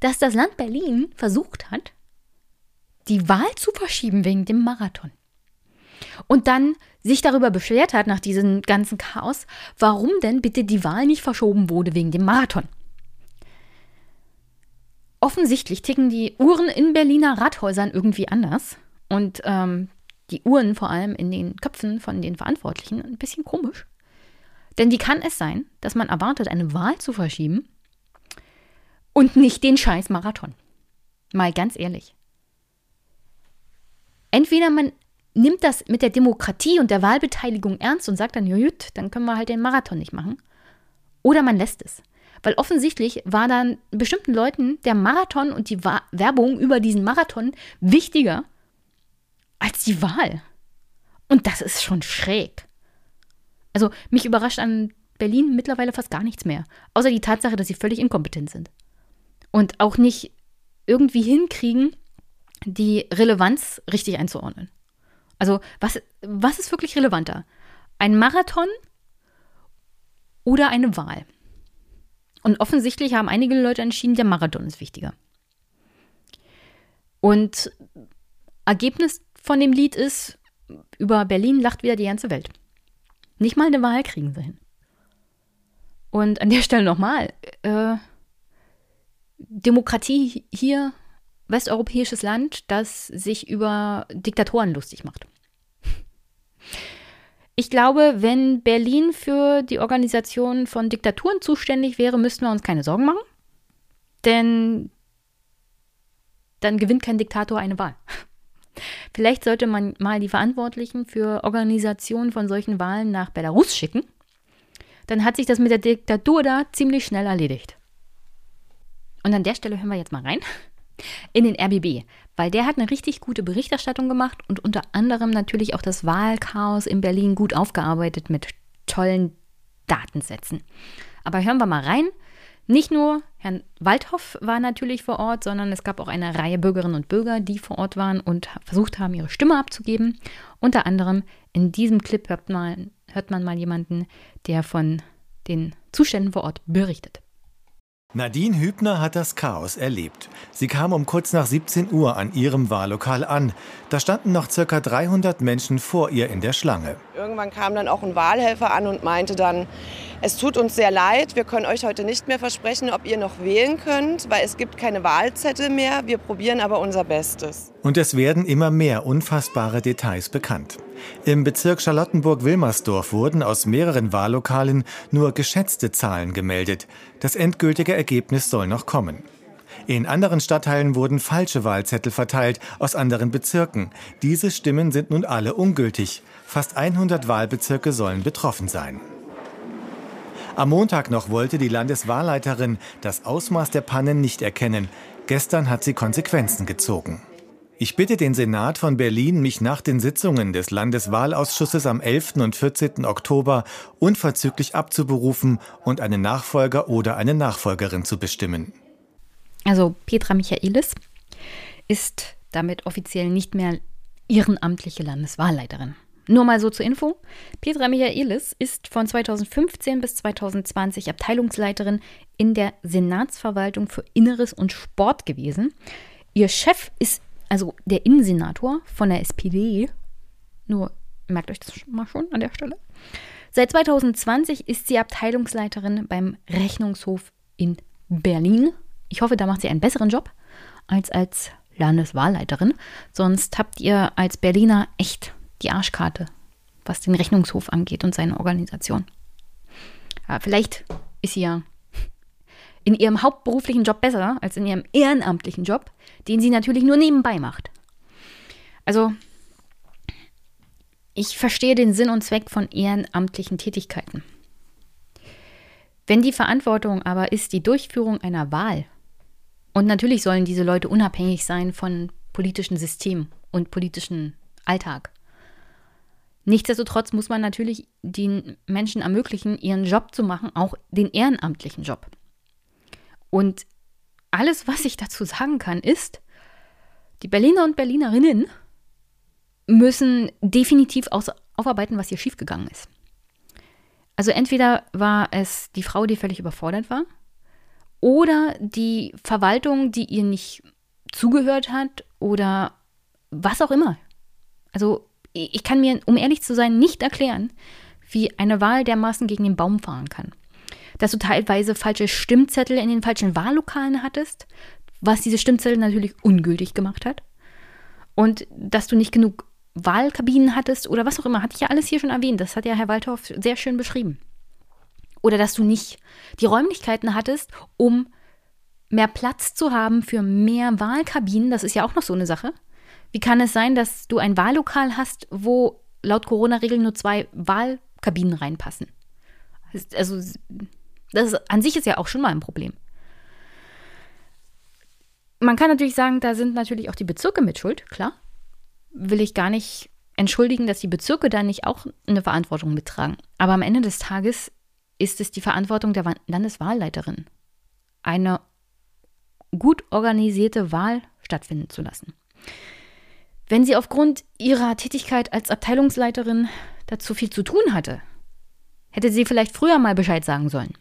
dass das Land Berlin versucht hat, die Wahl zu verschieben wegen dem Marathon. Und dann sich darüber beschwert hat nach diesem ganzen Chaos, warum denn bitte die Wahl nicht verschoben wurde wegen dem Marathon. Offensichtlich ticken die Uhren in Berliner Rathäusern irgendwie anders. Und ähm, die Uhren vor allem in den Köpfen von den Verantwortlichen ein bisschen komisch. Denn wie kann es sein, dass man erwartet, eine Wahl zu verschieben und nicht den scheiß Marathon? Mal ganz ehrlich. Entweder man nimmt das mit der Demokratie und der Wahlbeteiligung ernst und sagt dann, ja gut, dann können wir halt den Marathon nicht machen. Oder man lässt es. Weil offensichtlich war dann bestimmten Leuten der Marathon und die Werbung über diesen Marathon wichtiger als die Wahl. Und das ist schon schräg. Also mich überrascht an Berlin mittlerweile fast gar nichts mehr. Außer die Tatsache, dass sie völlig inkompetent sind. Und auch nicht irgendwie hinkriegen, die Relevanz richtig einzuordnen. Also was, was ist wirklich relevanter? Ein Marathon oder eine Wahl. Und offensichtlich haben einige Leute entschieden, der Marathon ist wichtiger. Und Ergebnis von dem Lied ist, über Berlin lacht wieder die ganze Welt. Nicht mal eine Wahl kriegen sie hin. Und an der Stelle nochmal, äh, Demokratie hier, westeuropäisches Land, das sich über Diktatoren lustig macht. Ich glaube, wenn Berlin für die Organisation von Diktaturen zuständig wäre, müssten wir uns keine Sorgen machen. Denn dann gewinnt kein Diktator eine Wahl. [laughs] Vielleicht sollte man mal die Verantwortlichen für Organisationen von solchen Wahlen nach Belarus schicken. Dann hat sich das mit der Diktatur da ziemlich schnell erledigt. Und an der Stelle hören wir jetzt mal rein in den RBB, weil der hat eine richtig gute Berichterstattung gemacht und unter anderem natürlich auch das Wahlchaos in Berlin gut aufgearbeitet mit tollen Datensätzen. Aber hören wir mal rein. Nicht nur Herrn Waldhoff war natürlich vor Ort, sondern es gab auch eine Reihe Bürgerinnen und Bürger, die vor Ort waren und versucht haben, ihre Stimme abzugeben. Unter anderem in diesem Clip hört man, hört man mal jemanden, der von den Zuständen vor Ort berichtet. Nadine Hübner hat das Chaos erlebt. Sie kam um kurz nach 17 Uhr an ihrem Wahllokal an. Da standen noch ca. 300 Menschen vor ihr in der Schlange. Irgendwann kam dann auch ein Wahlhelfer an und meinte dann, es tut uns sehr leid, wir können euch heute nicht mehr versprechen, ob ihr noch wählen könnt, weil es gibt keine Wahlzettel mehr. Wir probieren aber unser Bestes. Und es werden immer mehr unfassbare Details bekannt. Im Bezirk Charlottenburg-Wilmersdorf wurden aus mehreren Wahllokalen nur geschätzte Zahlen gemeldet. Das endgültige Ergebnis soll noch kommen. In anderen Stadtteilen wurden falsche Wahlzettel verteilt aus anderen Bezirken. Diese Stimmen sind nun alle ungültig. Fast 100 Wahlbezirke sollen betroffen sein. Am Montag noch wollte die Landeswahlleiterin das Ausmaß der Pannen nicht erkennen. Gestern hat sie Konsequenzen gezogen. Ich bitte den Senat von Berlin, mich nach den Sitzungen des Landeswahlausschusses am 11. und 14. Oktober unverzüglich abzuberufen und einen Nachfolger oder eine Nachfolgerin zu bestimmen. Also Petra Michaelis ist damit offiziell nicht mehr ehrenamtliche Landeswahlleiterin. Nur mal so zur Info. Petra Michaelis ist von 2015 bis 2020 Abteilungsleiterin in der Senatsverwaltung für Inneres und Sport gewesen. Ihr Chef ist also der Innensenator von der SPD. Nur merkt euch das mal schon an der Stelle. Seit 2020 ist sie Abteilungsleiterin beim Rechnungshof in Berlin. Ich hoffe, da macht sie einen besseren Job als als Landeswahlleiterin. Sonst habt ihr als Berliner echt die Arschkarte, was den Rechnungshof angeht und seine Organisation. Ja, vielleicht ist sie ja in ihrem hauptberuflichen Job besser als in ihrem ehrenamtlichen Job, den sie natürlich nur nebenbei macht. Also, ich verstehe den Sinn und Zweck von ehrenamtlichen Tätigkeiten. Wenn die Verantwortung aber ist die Durchführung einer Wahl, und natürlich sollen diese Leute unabhängig sein von politischen Systemen und politischen Alltag, Nichtsdestotrotz muss man natürlich den Menschen ermöglichen, ihren Job zu machen, auch den ehrenamtlichen Job. Und alles, was ich dazu sagen kann, ist, die Berliner und Berlinerinnen müssen definitiv aufarbeiten, was hier schiefgegangen ist. Also entweder war es die Frau, die völlig überfordert war, oder die Verwaltung, die ihr nicht zugehört hat, oder was auch immer. Also ich kann mir, um ehrlich zu sein, nicht erklären, wie eine Wahl dermaßen gegen den Baum fahren kann. Dass du teilweise falsche Stimmzettel in den falschen Wahllokalen hattest, was diese Stimmzettel natürlich ungültig gemacht hat. Und dass du nicht genug Wahlkabinen hattest oder was auch immer, hatte ich ja alles hier schon erwähnt. Das hat ja Herr Waldhoff sehr schön beschrieben. Oder dass du nicht die Räumlichkeiten hattest, um mehr Platz zu haben für mehr Wahlkabinen. Das ist ja auch noch so eine Sache. Wie kann es sein, dass du ein Wahllokal hast, wo laut Corona-Regeln nur zwei Wahlkabinen reinpassen? Also, das ist, an sich ist ja auch schon mal ein Problem. Man kann natürlich sagen, da sind natürlich auch die Bezirke mit Schuld, klar. Will ich gar nicht entschuldigen, dass die Bezirke da nicht auch eine Verantwortung mittragen. Aber am Ende des Tages ist es die Verantwortung der Landeswahlleiterin, eine gut organisierte Wahl stattfinden zu lassen. Wenn sie aufgrund ihrer Tätigkeit als Abteilungsleiterin dazu viel zu tun hatte, Hätte sie vielleicht früher mal Bescheid sagen sollen.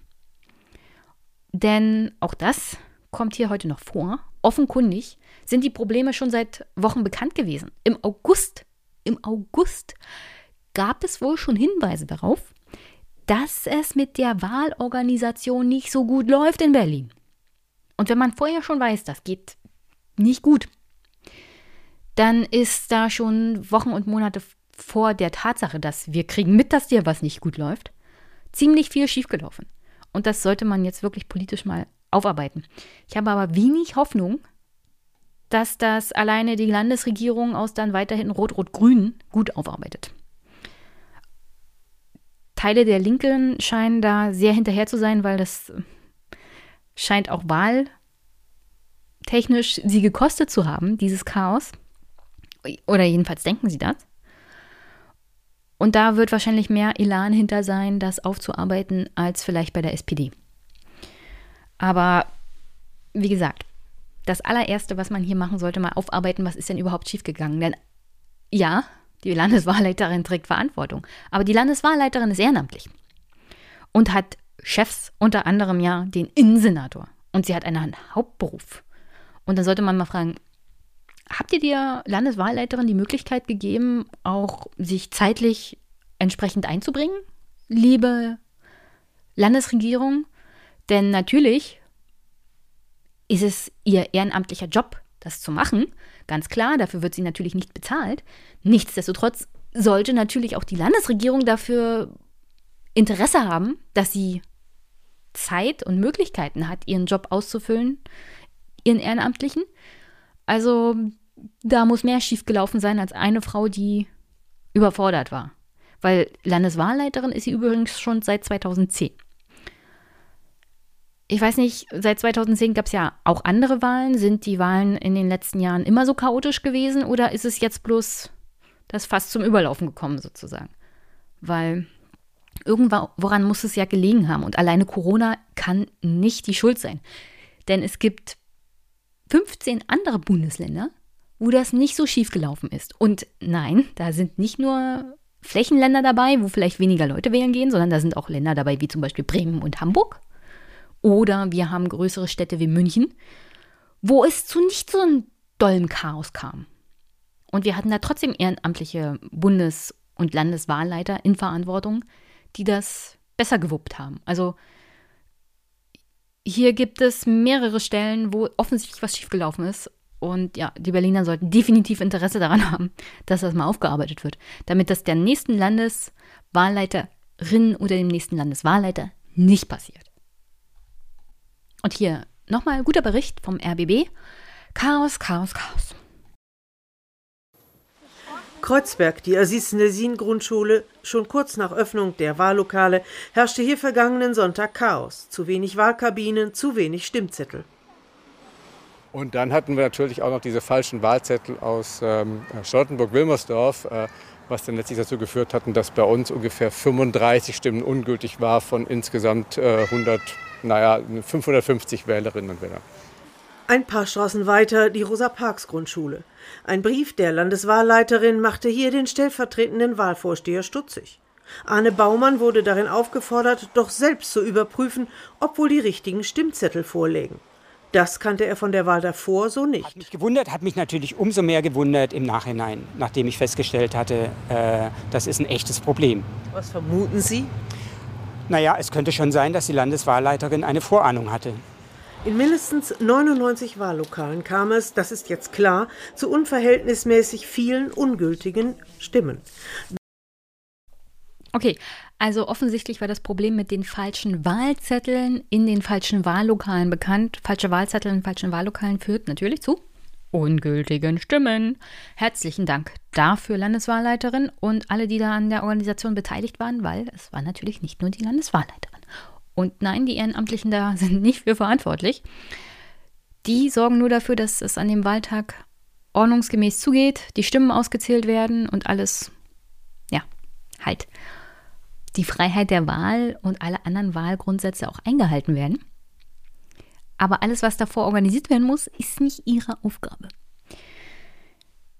Denn auch das kommt hier heute noch vor. Offenkundig sind die Probleme schon seit Wochen bekannt gewesen. Im August, im August gab es wohl schon Hinweise darauf, dass es mit der Wahlorganisation nicht so gut läuft in Berlin. Und wenn man vorher schon weiß, das geht nicht gut, dann ist da schon Wochen und Monate vor der Tatsache, dass wir kriegen mit, dass dir was nicht gut läuft, ziemlich viel schiefgelaufen. Und das sollte man jetzt wirklich politisch mal aufarbeiten. Ich habe aber wenig Hoffnung, dass das alleine die Landesregierung aus dann weiterhin Rot-Rot-Grün gut aufarbeitet. Teile der Linken scheinen da sehr hinterher zu sein, weil das scheint auch wahltechnisch sie gekostet zu haben, dieses Chaos. Oder jedenfalls denken sie das. Und da wird wahrscheinlich mehr Elan hinter sein, das aufzuarbeiten, als vielleicht bei der SPD. Aber wie gesagt, das allererste, was man hier machen sollte, mal aufarbeiten, was ist denn überhaupt schiefgegangen. Denn ja, die Landeswahlleiterin trägt Verantwortung. Aber die Landeswahlleiterin ist ehrenamtlich und hat Chefs, unter anderem ja den Innensenator. Und sie hat einen Hauptberuf. Und dann sollte man mal fragen, habt ihr der Landeswahlleiterin die Möglichkeit gegeben, auch sich zeitlich entsprechend einzubringen, liebe Landesregierung? Denn natürlich ist es ihr ehrenamtlicher Job, das zu machen. Ganz klar, dafür wird sie natürlich nicht bezahlt. Nichtsdestotrotz sollte natürlich auch die Landesregierung dafür Interesse haben, dass sie Zeit und Möglichkeiten hat, ihren Job auszufüllen, ihren Ehrenamtlichen. Also da muss mehr schiefgelaufen sein als eine Frau, die überfordert war. Weil Landeswahlleiterin ist sie übrigens schon seit 2010 ich weiß nicht, seit 2010 gab es ja auch andere Wahlen. Sind die Wahlen in den letzten Jahren immer so chaotisch gewesen oder ist es jetzt bloß das fast zum Überlaufen gekommen sozusagen? Weil irgendworan muss es ja gelegen haben und alleine Corona kann nicht die Schuld sein. Denn es gibt 15 andere Bundesländer, wo das nicht so schief gelaufen ist. Und nein, da sind nicht nur Flächenländer dabei, wo vielleicht weniger Leute wählen gehen, sondern da sind auch Länder dabei, wie zum Beispiel Bremen und Hamburg oder wir haben größere Städte wie München, wo es zu nicht so einem dollen Chaos kam. Und wir hatten da trotzdem ehrenamtliche Bundes- und Landeswahlleiter in Verantwortung, die das besser gewuppt haben. Also hier gibt es mehrere Stellen, wo offensichtlich was schiefgelaufen ist. Und ja, die Berliner sollten definitiv Interesse daran haben, dass das mal aufgearbeitet wird, damit das der nächsten Landeswahlleiterin oder dem nächsten Landeswahlleiter nicht passiert. Und hier nochmal guter Bericht vom RBB. Chaos, Chaos, Chaos. Kreuzberg, die Aziz Nesin Grundschule, schon kurz nach Öffnung der Wahllokale herrschte hier vergangenen Sonntag Chaos. Zu wenig Wahlkabinen, zu wenig Stimmzettel. Und dann hatten wir natürlich auch noch diese falschen Wahlzettel aus ähm, Charlottenburg-Wilmersdorf, äh, was dann letztlich dazu geführt hat, dass bei uns ungefähr 35 Stimmen ungültig war von insgesamt äh, 100 naja, 550 Wählerinnen und Wähler. Ein paar Straßen weiter die Rosa-Parks-Grundschule. Ein Brief der Landeswahlleiterin machte hier den stellvertretenden Wahlvorsteher stutzig. Arne Baumann wurde darin aufgefordert, doch selbst zu überprüfen, ob wohl die richtigen Stimmzettel vorlegen. Das kannte er von der Wahl davor so nicht. Hat mich gewundert, hat mich natürlich umso mehr gewundert im Nachhinein, nachdem ich festgestellt hatte, äh, das ist ein echtes Problem. Was vermuten Sie? Naja, es könnte schon sein, dass die Landeswahlleiterin eine Vorahnung hatte. In mindestens 99 Wahllokalen kam es, das ist jetzt klar, zu unverhältnismäßig vielen ungültigen Stimmen. Okay, also offensichtlich war das Problem mit den falschen Wahlzetteln in den falschen Wahllokalen bekannt. Falsche Wahlzettel in falschen Wahllokalen führt natürlich zu ungültigen Stimmen. Herzlichen Dank dafür, Landeswahlleiterin und alle, die da an der Organisation beteiligt waren, weil es war natürlich nicht nur die Landeswahlleiterin. Und nein, die Ehrenamtlichen da [laughs] sind nicht für verantwortlich. Die sorgen nur dafür, dass es an dem Wahltag ordnungsgemäß zugeht, die Stimmen ausgezählt werden und alles, ja, halt die Freiheit der Wahl und alle anderen Wahlgrundsätze auch eingehalten werden. Aber alles, was davor organisiert werden muss, ist nicht ihre Aufgabe.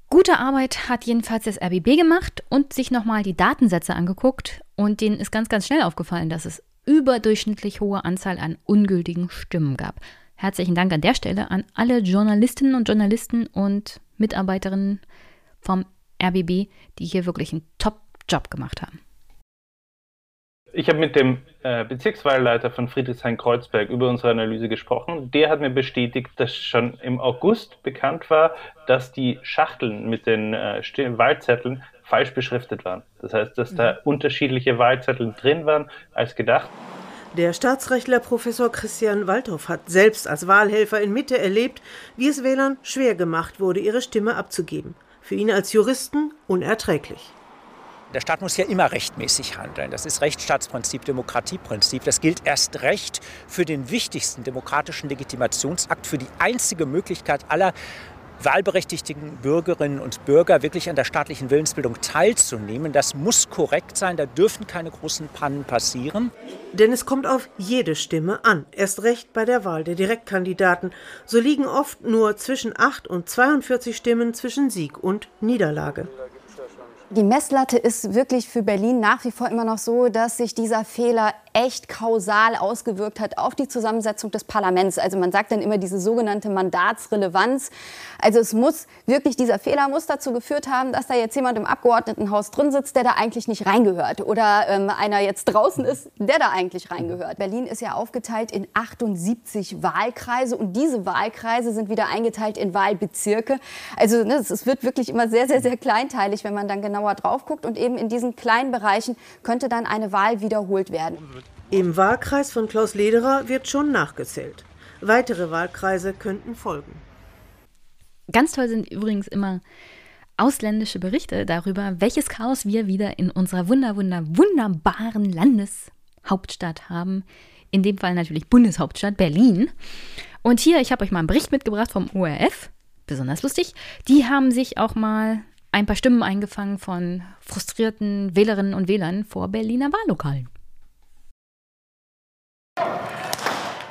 Gute Arbeit hat jedenfalls das RBB gemacht und sich nochmal die Datensätze angeguckt. Und denen ist ganz, ganz schnell aufgefallen, dass es überdurchschnittlich hohe Anzahl an ungültigen Stimmen gab. Herzlichen Dank an der Stelle an alle Journalistinnen und Journalisten und Mitarbeiterinnen vom RBB, die hier wirklich einen Top-Job gemacht haben. Ich habe mit dem äh, Bezirkswahlleiter von Friedrichshain-Kreuzberg über unsere Analyse gesprochen. Der hat mir bestätigt, dass schon im August bekannt war, dass die Schachteln mit den äh, Wahlzetteln falsch beschriftet waren. Das heißt, dass da mhm. unterschiedliche Wahlzettel drin waren als gedacht. Der Staatsrechtler Professor Christian Waldhoff hat selbst als Wahlhelfer in Mitte erlebt, wie es Wählern schwer gemacht wurde, ihre Stimme abzugeben. Für ihn als Juristen unerträglich. Der Staat muss ja immer rechtmäßig handeln. Das ist Rechtsstaatsprinzip, Demokratieprinzip. Das gilt erst recht für den wichtigsten demokratischen Legitimationsakt, für die einzige Möglichkeit aller wahlberechtigten Bürgerinnen und Bürger wirklich an der staatlichen Willensbildung teilzunehmen. Das muss korrekt sein, da dürfen keine großen Pannen passieren. Denn es kommt auf jede Stimme an, erst recht bei der Wahl der Direktkandidaten. So liegen oft nur zwischen 8 und 42 Stimmen zwischen Sieg und Niederlage. Die Messlatte ist wirklich für Berlin nach wie vor immer noch so, dass sich dieser Fehler echt kausal ausgewirkt hat auf die Zusammensetzung des Parlaments. Also man sagt dann immer diese sogenannte Mandatsrelevanz. Also es muss wirklich, dieser Fehler muss dazu geführt haben, dass da jetzt jemand im Abgeordnetenhaus drin sitzt, der da eigentlich nicht reingehört. Oder ähm, einer jetzt draußen ist, der da eigentlich reingehört. Berlin ist ja aufgeteilt in 78 Wahlkreise und diese Wahlkreise sind wieder eingeteilt in Wahlbezirke. Also ne, es wird wirklich immer sehr, sehr, sehr kleinteilig, wenn man dann genauer drauf guckt. Und eben in diesen kleinen Bereichen könnte dann eine Wahl wiederholt werden. Im Wahlkreis von Klaus Lederer wird schon nachgezählt. Weitere Wahlkreise könnten folgen. Ganz toll sind übrigens immer ausländische Berichte darüber, welches Chaos wir wieder in unserer wunder, wunder, wunderbaren Landeshauptstadt haben. In dem Fall natürlich Bundeshauptstadt Berlin. Und hier, ich habe euch mal einen Bericht mitgebracht vom ORF, besonders lustig. Die haben sich auch mal ein paar Stimmen eingefangen von frustrierten Wählerinnen und Wählern vor Berliner Wahllokalen.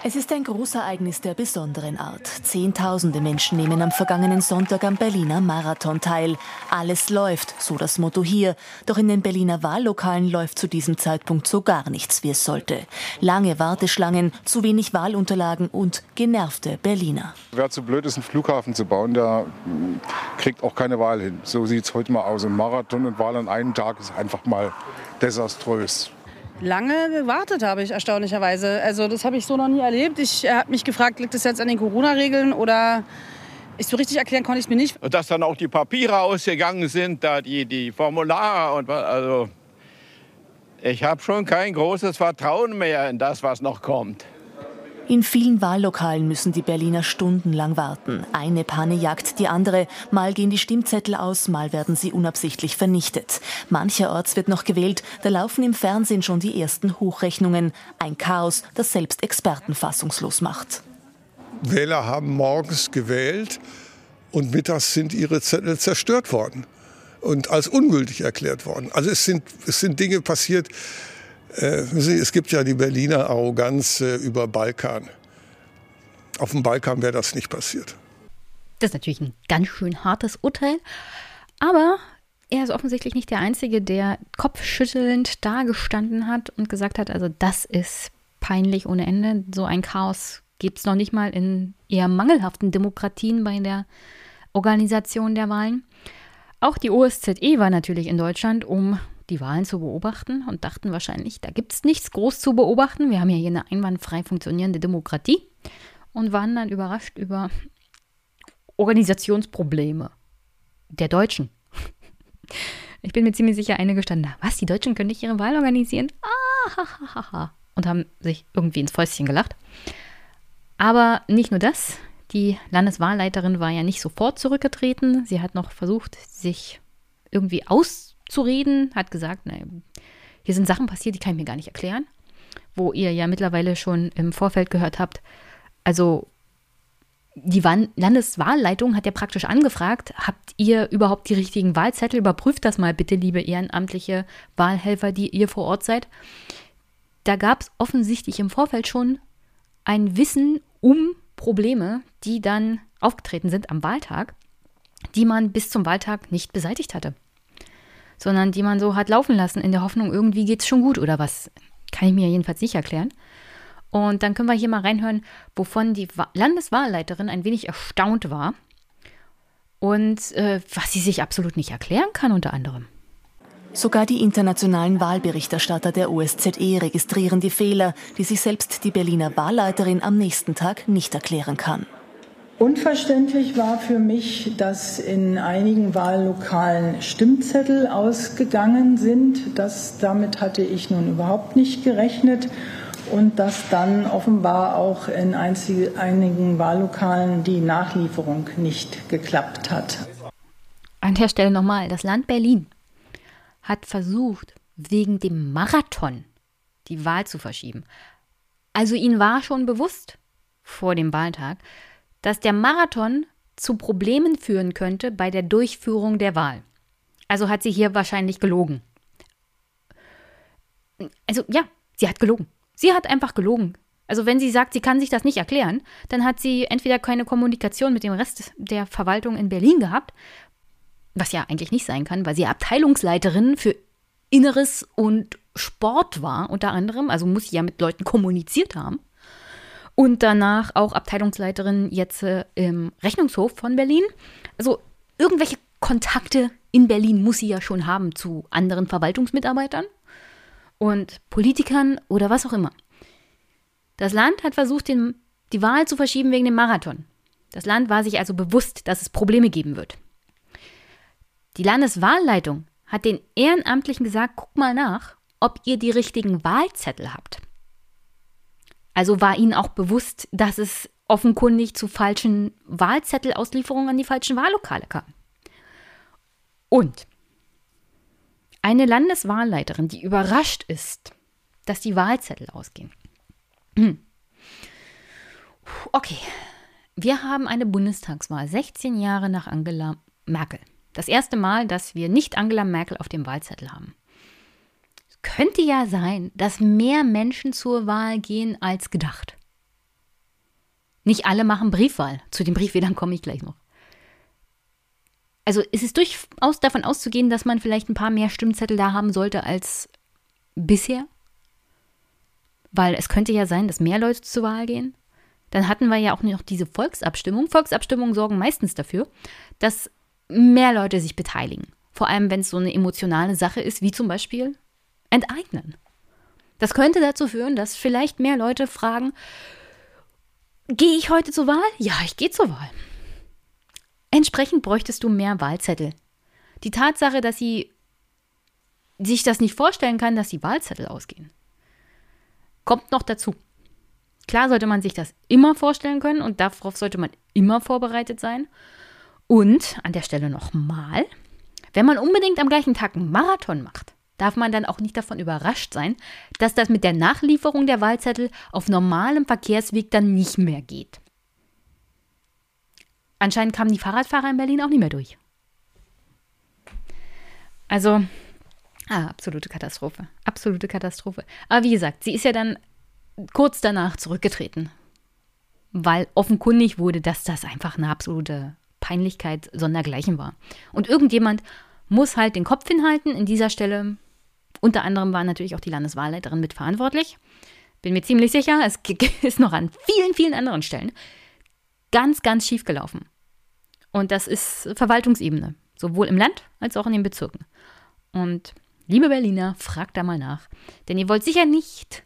Es ist ein Großereignis der besonderen Art. Zehntausende Menschen nehmen am vergangenen Sonntag am Berliner Marathon teil. Alles läuft, so das Motto hier. Doch in den Berliner Wahllokalen läuft zu diesem Zeitpunkt so gar nichts, wie es sollte. Lange Warteschlangen, zu wenig Wahlunterlagen und genervte Berliner. Wer zu blöd ist, einen Flughafen zu bauen, der hm, kriegt auch keine Wahl hin. So sieht es heute mal aus. Ein Marathon und Wahl an einem Tag ist einfach mal desaströs. Lange gewartet habe ich erstaunlicherweise. Also das habe ich so noch nie erlebt. Ich habe mich gefragt, liegt das jetzt an den Corona-Regeln oder ich so richtig erklären konnte ich es mir nicht. Dass dann auch die Papiere ausgegangen sind, da die, die Formulare und also ich habe schon kein großes Vertrauen mehr in das, was noch kommt. In vielen Wahllokalen müssen die Berliner stundenlang warten. Eine Panne jagt die andere. Mal gehen die Stimmzettel aus, mal werden sie unabsichtlich vernichtet. Mancherorts wird noch gewählt, da laufen im Fernsehen schon die ersten Hochrechnungen. Ein Chaos, das selbst Experten fassungslos macht. Wähler haben morgens gewählt und mittags sind ihre Zettel zerstört worden und als ungültig erklärt worden. Also es sind, es sind Dinge passiert, es gibt ja die Berliner Arroganz äh, über Balkan. Auf dem Balkan wäre das nicht passiert. Das ist natürlich ein ganz schön hartes Urteil. Aber er ist offensichtlich nicht der Einzige, der kopfschüttelnd dagestanden hat und gesagt hat, also das ist peinlich ohne Ende. So ein Chaos gibt es noch nicht mal in eher mangelhaften Demokratien bei der Organisation der Wahlen. Auch die OSZE war natürlich in Deutschland, um die Wahlen zu beobachten und dachten wahrscheinlich, da gibt es nichts groß zu beobachten. Wir haben ja hier eine einwandfrei funktionierende Demokratie und waren dann überrascht über Organisationsprobleme der Deutschen. Ich bin mir ziemlich sicher, eine gestanden, was, die Deutschen können nicht ihre Wahl organisieren? Ah, und haben sich irgendwie ins Fäustchen gelacht. Aber nicht nur das, die Landeswahlleiterin war ja nicht sofort zurückgetreten. Sie hat noch versucht, sich irgendwie aus zu reden, hat gesagt, naja, hier sind Sachen passiert, die kann ich mir gar nicht erklären, wo ihr ja mittlerweile schon im Vorfeld gehört habt. Also die Landeswahlleitung hat ja praktisch angefragt, habt ihr überhaupt die richtigen Wahlzettel? Überprüft das mal bitte, liebe ehrenamtliche Wahlhelfer, die ihr vor Ort seid. Da gab es offensichtlich im Vorfeld schon ein Wissen um Probleme, die dann aufgetreten sind am Wahltag, die man bis zum Wahltag nicht beseitigt hatte. Sondern die man so hat laufen lassen in der Hoffnung, irgendwie geht es schon gut oder was. Kann ich mir jedenfalls nicht erklären. Und dann können wir hier mal reinhören, wovon die Landeswahlleiterin ein wenig erstaunt war und äh, was sie sich absolut nicht erklären kann unter anderem. Sogar die internationalen Wahlberichterstatter der OSZE registrieren die Fehler, die sich selbst die Berliner Wahlleiterin am nächsten Tag nicht erklären kann. Unverständlich war für mich, dass in einigen Wahllokalen Stimmzettel ausgegangen sind. Das, damit hatte ich nun überhaupt nicht gerechnet. Und dass dann offenbar auch in einigen Wahllokalen die Nachlieferung nicht geklappt hat. An der Stelle nochmal, das Land Berlin hat versucht, wegen dem Marathon die Wahl zu verschieben. Also ihnen war schon bewusst vor dem Wahltag, dass der Marathon zu Problemen führen könnte bei der Durchführung der Wahl. Also hat sie hier wahrscheinlich gelogen. Also ja, sie hat gelogen. Sie hat einfach gelogen. Also wenn sie sagt, sie kann sich das nicht erklären, dann hat sie entweder keine Kommunikation mit dem Rest der Verwaltung in Berlin gehabt was ja eigentlich nicht sein kann, weil sie Abteilungsleiterin für Inneres und Sport war, unter anderem, also muss sie ja mit Leuten kommuniziert haben. Und danach auch Abteilungsleiterin jetzt äh, im Rechnungshof von Berlin. Also irgendwelche Kontakte in Berlin muss sie ja schon haben zu anderen Verwaltungsmitarbeitern und Politikern oder was auch immer. Das Land hat versucht, den, die Wahl zu verschieben wegen dem Marathon. Das Land war sich also bewusst, dass es Probleme geben wird. Die Landeswahlleitung hat den Ehrenamtlichen gesagt, guck mal nach, ob ihr die richtigen Wahlzettel habt. Also war ihnen auch bewusst, dass es offenkundig zu falschen Wahlzettelauslieferungen an die falschen Wahllokale kam. Und eine Landeswahlleiterin, die überrascht ist, dass die Wahlzettel ausgehen. Hm. Okay, wir haben eine Bundestagswahl 16 Jahre nach Angela Merkel. Das erste Mal, dass wir nicht Angela Merkel auf dem Wahlzettel haben. Könnte ja sein, dass mehr Menschen zur Wahl gehen als gedacht. Nicht alle machen Briefwahl. Zu den Briefwählern komme ich gleich noch. Also es ist durchaus davon auszugehen, dass man vielleicht ein paar mehr Stimmzettel da haben sollte als bisher. Weil es könnte ja sein, dass mehr Leute zur Wahl gehen. Dann hatten wir ja auch noch diese Volksabstimmung. Volksabstimmungen sorgen meistens dafür, dass mehr Leute sich beteiligen. Vor allem, wenn es so eine emotionale Sache ist, wie zum Beispiel enteignen. Das könnte dazu führen, dass vielleicht mehr Leute fragen, gehe ich heute zur Wahl? Ja, ich gehe zur Wahl. Entsprechend bräuchtest du mehr Wahlzettel. Die Tatsache, dass sie sich das nicht vorstellen kann, dass die Wahlzettel ausgehen, kommt noch dazu. Klar sollte man sich das immer vorstellen können und darauf sollte man immer vorbereitet sein. Und an der Stelle nochmal, wenn man unbedingt am gleichen Tag einen Marathon macht, darf man dann auch nicht davon überrascht sein, dass das mit der Nachlieferung der Wahlzettel auf normalem Verkehrsweg dann nicht mehr geht. Anscheinend kamen die Fahrradfahrer in Berlin auch nicht mehr durch. Also, ah, absolute Katastrophe. Absolute Katastrophe. Aber wie gesagt, sie ist ja dann kurz danach zurückgetreten, weil offenkundig wurde, dass das einfach eine absolute Peinlichkeit sondergleichen war. Und irgendjemand muss halt den Kopf hinhalten. In dieser Stelle, unter anderem war natürlich auch die Landeswahlleiterin mitverantwortlich. Bin mir ziemlich sicher, es [laughs] ist noch an vielen, vielen anderen Stellen ganz, ganz schief gelaufen. Und das ist Verwaltungsebene, sowohl im Land als auch in den Bezirken. Und liebe Berliner, fragt da mal nach. Denn ihr wollt sicher nicht,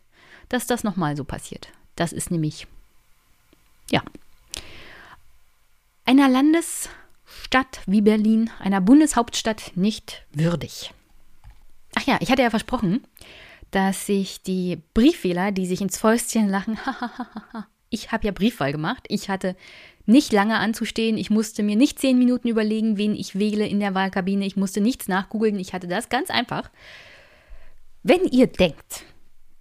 dass das nochmal so passiert. Das ist nämlich, ja, einer Landesstadt wie Berlin, einer Bundeshauptstadt nicht würdig. Ach ja, ich hatte ja versprochen, dass sich die Briefwähler, die sich ins Fäustchen lachen, [laughs] ich habe ja Briefwahl gemacht, ich hatte nicht lange anzustehen, ich musste mir nicht zehn Minuten überlegen, wen ich wähle in der Wahlkabine, ich musste nichts nachgoogeln, ich hatte das ganz einfach. Wenn ihr denkt,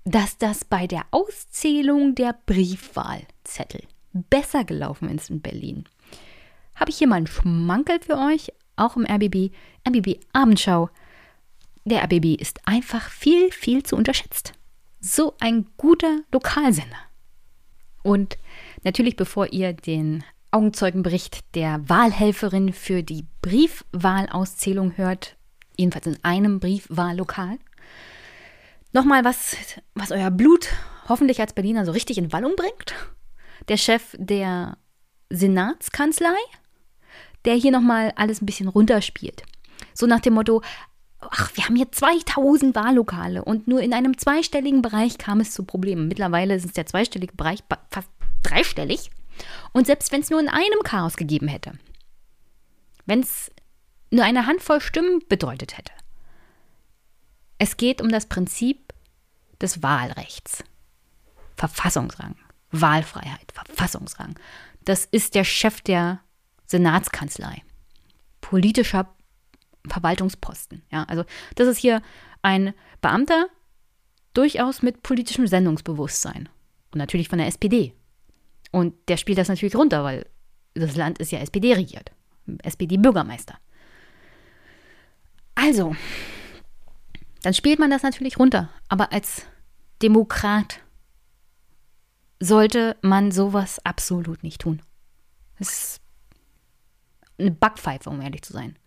dass das bei der Auszählung der Briefwahlzettel besser gelaufen ist in Berlin, habe ich hier mal einen Schmankel für euch, auch im RBB, RBB Abendschau. Der RBB ist einfach viel, viel zu unterschätzt. So ein guter Lokalsender. Und natürlich, bevor ihr den Augenzeugenbericht der Wahlhelferin für die Briefwahlauszählung hört, jedenfalls in einem Briefwahllokal. Nochmal was, was euer Blut hoffentlich als Berliner so richtig in Wallung bringt. Der Chef der Senatskanzlei, der hier nochmal alles ein bisschen runterspielt. So nach dem Motto, ach, wir haben hier 2000 Wahllokale und nur in einem zweistelligen Bereich kam es zu Problemen. Mittlerweile ist der zweistellige Bereich fast dreistellig. Und selbst wenn es nur in einem Chaos gegeben hätte, wenn es nur eine Handvoll Stimmen bedeutet hätte. Es geht um das Prinzip des Wahlrechts. Verfassungsrang, Wahlfreiheit, Verfassungsrang. Das ist der Chef der Senatskanzlei. Politischer Verwaltungsposten. Ja, also das ist hier ein Beamter, durchaus mit politischem Sendungsbewusstsein. Und natürlich von der SPD. Und der spielt das natürlich runter, weil das Land ist ja SPD regiert. SPD-Bürgermeister. Also, dann spielt man das natürlich runter. Aber als Demokrat sollte man sowas absolut nicht tun. Das ist eine Backpfeife, um ehrlich zu sein.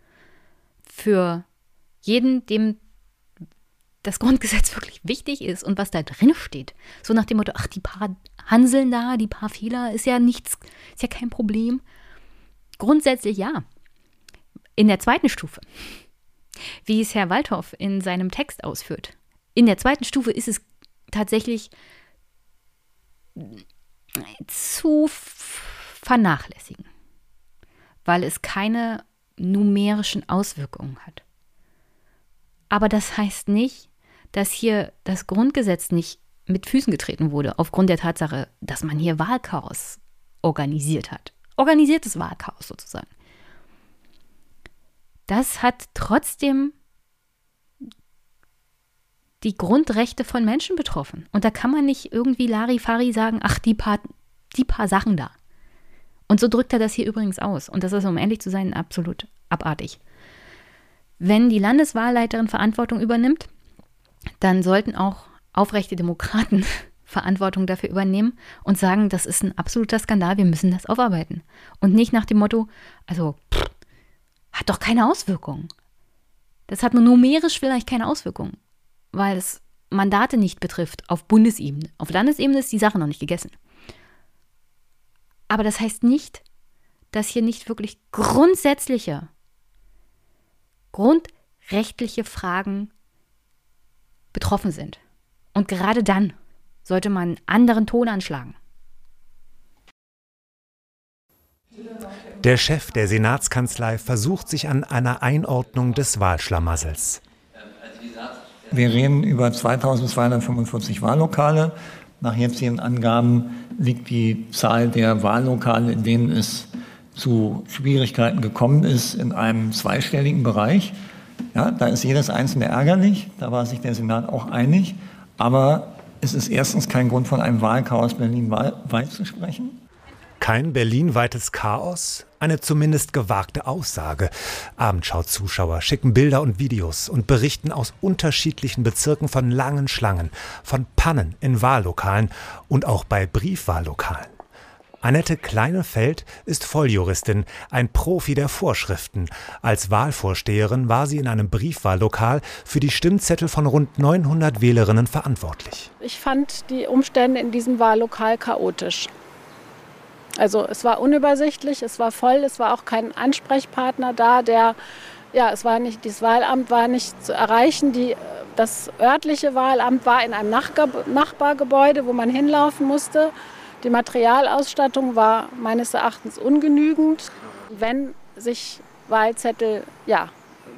Für jeden, dem das Grundgesetz [laughs] wirklich wichtig ist und was da drin steht. So nach dem Motto, ach, die paar Hanseln da, die paar Fehler, ist ja nichts, ist ja kein Problem. Grundsätzlich ja. In der zweiten Stufe, wie es Herr Waldhoff in seinem Text ausführt, in der zweiten Stufe ist es tatsächlich zu vernachlässigen, weil es keine numerischen Auswirkungen hat. Aber das heißt nicht, dass hier das Grundgesetz nicht mit Füßen getreten wurde, aufgrund der Tatsache, dass man hier Wahlchaos organisiert hat. Organisiertes Wahlchaos sozusagen. Das hat trotzdem die Grundrechte von Menschen betroffen. Und da kann man nicht irgendwie Larifari sagen, ach, die paar, die paar Sachen da. Und so drückt er das hier übrigens aus. Und das ist, um ehrlich zu sein, absolut abartig. Wenn die Landeswahlleiterin Verantwortung übernimmt, dann sollten auch aufrechte Demokraten [laughs] Verantwortung dafür übernehmen und sagen, das ist ein absoluter Skandal, wir müssen das aufarbeiten. Und nicht nach dem Motto, also pff, hat doch keine Auswirkungen. Das hat nur numerisch vielleicht keine Auswirkungen, weil es Mandate nicht betrifft auf Bundesebene. Auf Landesebene ist die Sache noch nicht gegessen. Aber das heißt nicht, dass hier nicht wirklich grundsätzliche, grundrechtliche Fragen betroffen sind. Und gerade dann sollte man einen anderen Ton anschlagen. Der Chef der Senatskanzlei versucht sich an einer Einordnung des Wahlschlamassels. Wir reden über 2245 Wahllokale. Nach jetzigen Angaben liegt die Zahl der Wahllokale, in denen es zu Schwierigkeiten gekommen ist, in einem zweistelligen Bereich. Ja, da ist jedes einzelne ärgerlich, da war sich der Senat auch einig. Aber es ist erstens kein Grund, von einem Wahlchaos Berlin-weit zu sprechen. Kein Berlin-weites Chaos? Eine zumindest gewagte Aussage. Abendschau-Zuschauer schicken Bilder und Videos und berichten aus unterschiedlichen Bezirken von langen Schlangen, von Pannen in Wahllokalen und auch bei Briefwahllokalen. Annette Kleinefeld ist Volljuristin, ein Profi der Vorschriften. Als Wahlvorsteherin war sie in einem Briefwahllokal für die Stimmzettel von rund 900 Wählerinnen verantwortlich. Ich fand die Umstände in diesem Wahllokal chaotisch. Also es war unübersichtlich, es war voll, es war auch kein Ansprechpartner da, der ja, es war nicht, das Wahlamt war nicht zu erreichen. Die, das örtliche Wahlamt war in einem Nachbargebäude, wo man hinlaufen musste. Die Materialausstattung war meines Erachtens ungenügend. Wenn sich Wahlzettel, ja,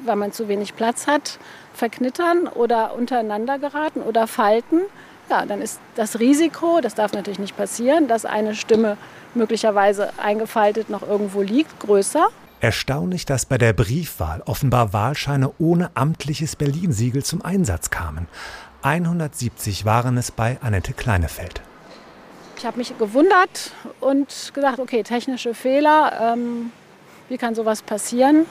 weil man zu wenig Platz hat, verknittern oder untereinander geraten oder falten, ja, dann ist das Risiko, das darf natürlich nicht passieren, dass eine Stimme möglicherweise eingefaltet noch irgendwo liegt, größer. Erstaunlich, dass bei der Briefwahl offenbar Wahlscheine ohne amtliches Berlin-Siegel zum Einsatz kamen. 170 waren es bei Annette Kleinefeld. Ich habe mich gewundert und gesagt, okay, technische Fehler, ähm, wie kann sowas passieren?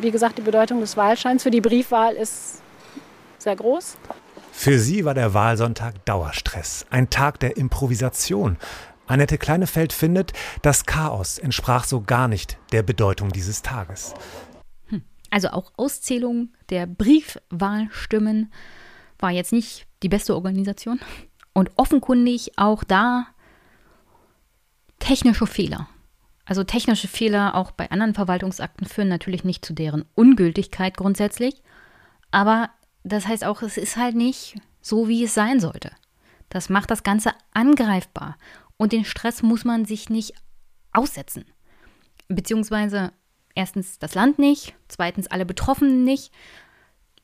Wie gesagt, die Bedeutung des Wahlscheins für die Briefwahl ist sehr groß. Für sie war der Wahlsonntag Dauerstress, ein Tag der Improvisation. Annette Kleinefeld findet, das Chaos entsprach so gar nicht der Bedeutung dieses Tages. Hm. Also auch Auszählung der Briefwahlstimmen war jetzt nicht die beste Organisation. Und offenkundig auch da technische Fehler. Also technische Fehler auch bei anderen Verwaltungsakten führen natürlich nicht zu deren Ungültigkeit grundsätzlich. Aber das heißt auch, es ist halt nicht so, wie es sein sollte. Das macht das Ganze angreifbar. Und den Stress muss man sich nicht aussetzen. Beziehungsweise erstens das Land nicht, zweitens alle Betroffenen nicht.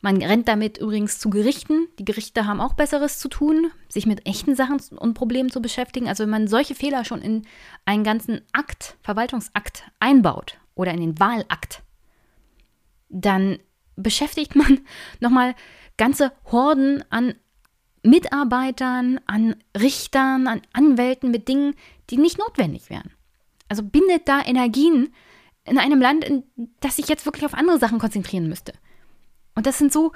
Man rennt damit übrigens zu Gerichten. Die Gerichte haben auch Besseres zu tun, sich mit echten Sachen und Problemen zu beschäftigen. Also wenn man solche Fehler schon in einen ganzen Akt, Verwaltungsakt einbaut oder in den Wahlakt, dann beschäftigt man [laughs] nochmal ganze Horden an Mitarbeitern, an Richtern, an Anwälten mit Dingen, die nicht notwendig wären. Also bindet da Energien in einem Land, in das sich jetzt wirklich auf andere Sachen konzentrieren müsste. Und das sind so,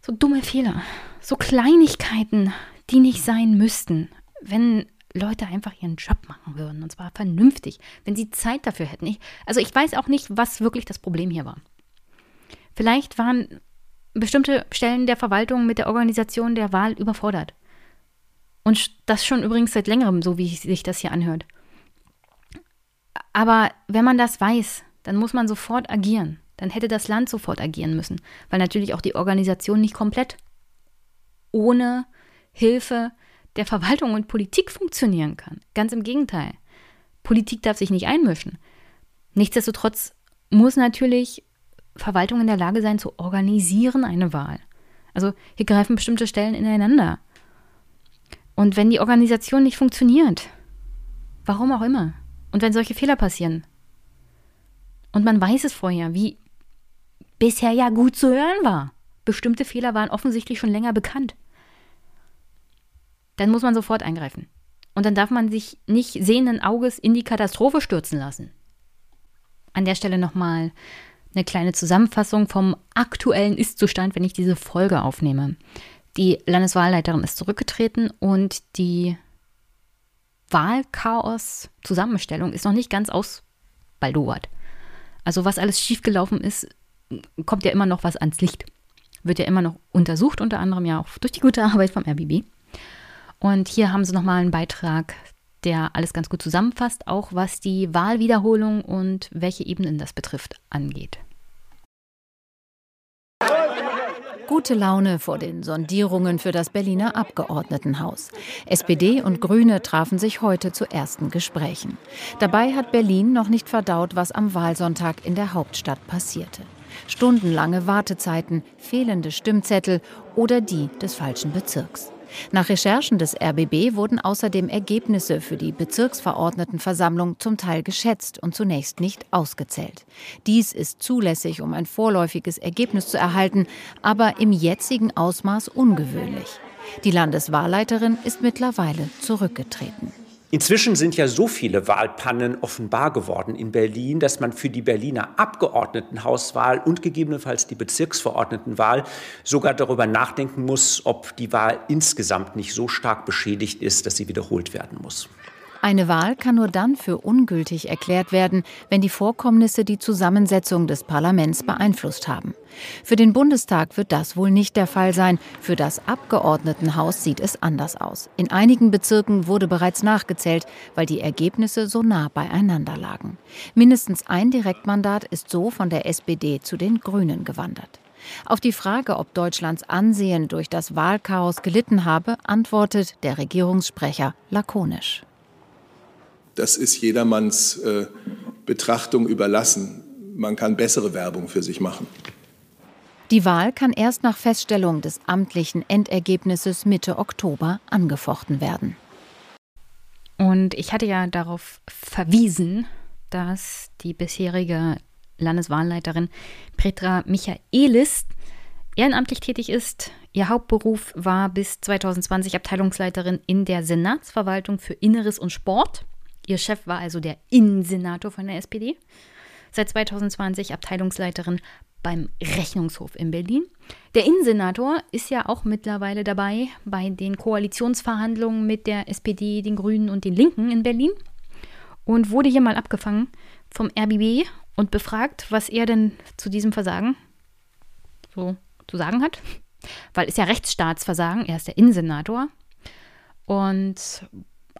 so dumme Fehler, so Kleinigkeiten, die nicht sein müssten, wenn Leute einfach ihren Job machen würden. Und zwar vernünftig, wenn sie Zeit dafür hätten. Ich, also ich weiß auch nicht, was wirklich das Problem hier war. Vielleicht waren bestimmte Stellen der Verwaltung mit der Organisation der Wahl überfordert. Und das schon übrigens seit längerem, so wie sich das hier anhört. Aber wenn man das weiß, dann muss man sofort agieren. Dann hätte das Land sofort agieren müssen, weil natürlich auch die Organisation nicht komplett ohne Hilfe der Verwaltung und Politik funktionieren kann. Ganz im Gegenteil. Politik darf sich nicht einmischen. Nichtsdestotrotz muss natürlich Verwaltung in der Lage sein zu organisieren eine Wahl. Also hier greifen bestimmte Stellen ineinander. Und wenn die Organisation nicht funktioniert, warum auch immer, und wenn solche Fehler passieren, und man weiß es vorher, wie bisher ja gut zu hören war, bestimmte Fehler waren offensichtlich schon länger bekannt, dann muss man sofort eingreifen. Und dann darf man sich nicht sehenden Auges in die Katastrophe stürzen lassen. An der Stelle nochmal eine kleine Zusammenfassung vom aktuellen Ist-Zustand, wenn ich diese Folge aufnehme. Die Landeswahlleiterin ist zurückgetreten und die Wahlchaos-Zusammenstellung ist noch nicht ganz ausbaldowert. Also was alles schiefgelaufen ist, kommt ja immer noch was ans Licht. Wird ja immer noch untersucht, unter anderem ja auch durch die gute Arbeit vom RBB. Und hier haben sie nochmal einen Beitrag, der alles ganz gut zusammenfasst, auch was die Wahlwiederholung und welche Ebenen das betrifft, angeht. Gute Laune vor den Sondierungen für das Berliner Abgeordnetenhaus. SPD und Grüne trafen sich heute zu ersten Gesprächen. Dabei hat Berlin noch nicht verdaut, was am Wahlsonntag in der Hauptstadt passierte. Stundenlange Wartezeiten, fehlende Stimmzettel oder die des falschen Bezirks. Nach Recherchen des RBB wurden außerdem Ergebnisse für die Bezirksverordnetenversammlung zum Teil geschätzt und zunächst nicht ausgezählt. Dies ist zulässig, um ein vorläufiges Ergebnis zu erhalten, aber im jetzigen Ausmaß ungewöhnlich. Die Landeswahlleiterin ist mittlerweile zurückgetreten. Inzwischen sind ja so viele Wahlpannen offenbar geworden in Berlin, dass man für die Berliner Abgeordnetenhauswahl und gegebenenfalls die Bezirksverordnetenwahl sogar darüber nachdenken muss, ob die Wahl insgesamt nicht so stark beschädigt ist, dass sie wiederholt werden muss. Eine Wahl kann nur dann für ungültig erklärt werden, wenn die Vorkommnisse die Zusammensetzung des Parlaments beeinflusst haben. Für den Bundestag wird das wohl nicht der Fall sein. Für das Abgeordnetenhaus sieht es anders aus. In einigen Bezirken wurde bereits nachgezählt, weil die Ergebnisse so nah beieinander lagen. Mindestens ein Direktmandat ist so von der SPD zu den Grünen gewandert. Auf die Frage, ob Deutschlands Ansehen durch das Wahlchaos gelitten habe, antwortet der Regierungssprecher lakonisch das ist jedermanns äh, Betrachtung überlassen. Man kann bessere Werbung für sich machen. Die Wahl kann erst nach Feststellung des amtlichen Endergebnisses Mitte Oktober angefochten werden. Und ich hatte ja darauf verwiesen, dass die bisherige Landeswahlleiterin Petra Michaelis ehrenamtlich tätig ist. Ihr Hauptberuf war bis 2020 Abteilungsleiterin in der Senatsverwaltung für Inneres und Sport. Ihr Chef war also der Innensenator von der SPD. Seit 2020 Abteilungsleiterin beim Rechnungshof in Berlin. Der Innensenator ist ja auch mittlerweile dabei bei den Koalitionsverhandlungen mit der SPD, den Grünen und den Linken in Berlin und wurde hier mal abgefangen vom RBB und befragt, was er denn zu diesem Versagen so zu sagen hat. Weil ist ja Rechtsstaatsversagen, er ist der Innensenator und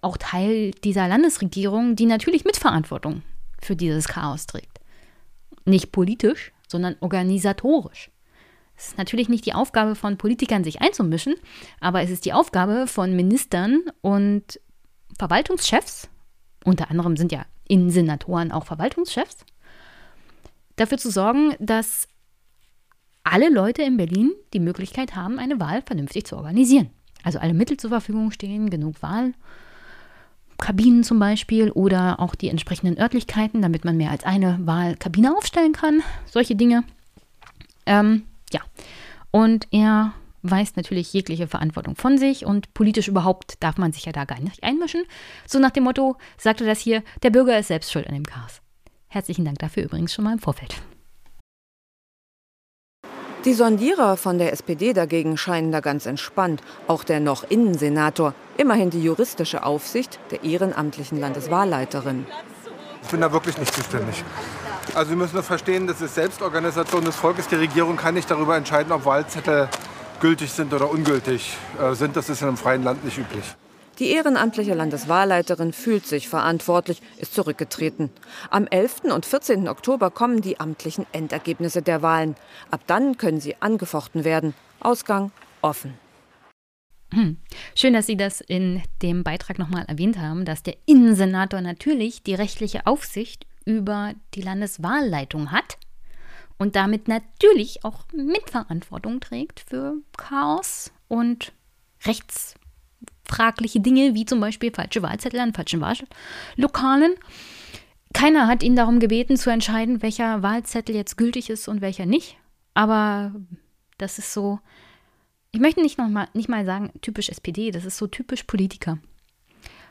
auch Teil dieser Landesregierung, die natürlich Mitverantwortung für dieses Chaos trägt. Nicht politisch, sondern organisatorisch. Es ist natürlich nicht die Aufgabe von Politikern, sich einzumischen, aber es ist die Aufgabe von Ministern und Verwaltungschefs, unter anderem sind ja Innensenatoren auch Verwaltungschefs, dafür zu sorgen, dass alle Leute in Berlin die Möglichkeit haben, eine Wahl vernünftig zu organisieren. Also alle Mittel zur Verfügung stehen, genug Wahlkabinen zum Beispiel oder auch die entsprechenden Örtlichkeiten, damit man mehr als eine Wahlkabine aufstellen kann. Solche Dinge. Ähm, ja. Und er weist natürlich jegliche Verantwortung von sich und politisch überhaupt darf man sich ja da gar nicht einmischen. So nach dem Motto, sagte das hier, der Bürger ist selbst schuld an dem Chaos. Herzlichen Dank dafür übrigens schon mal im Vorfeld. Die Sondierer von der SPD dagegen scheinen da ganz entspannt. Auch der noch Innensenator, immerhin die juristische Aufsicht der ehrenamtlichen Landeswahlleiterin. Ich bin da wirklich nicht zuständig. Also Sie müssen verstehen, das ist Selbstorganisation des Volkes. Die Regierung kann nicht darüber entscheiden, ob Wahlzettel gültig sind oder ungültig äh, sind. Das ist in einem freien Land nicht üblich. Die ehrenamtliche Landeswahlleiterin fühlt sich verantwortlich, ist zurückgetreten. Am 11. und 14. Oktober kommen die amtlichen Endergebnisse der Wahlen. Ab dann können sie angefochten werden. Ausgang offen. Hm. Schön, dass Sie das in dem Beitrag nochmal erwähnt haben, dass der Innensenator natürlich die rechtliche Aufsicht über die Landeswahlleitung hat und damit natürlich auch Mitverantwortung trägt für Chaos und rechtsfragliche Dinge, wie zum Beispiel falsche Wahlzettel an falschen Wahllokalen. Keiner hat ihn darum gebeten zu entscheiden, welcher Wahlzettel jetzt gültig ist und welcher nicht. Aber das ist so, ich möchte nicht, noch mal, nicht mal sagen typisch SPD, das ist so typisch Politiker.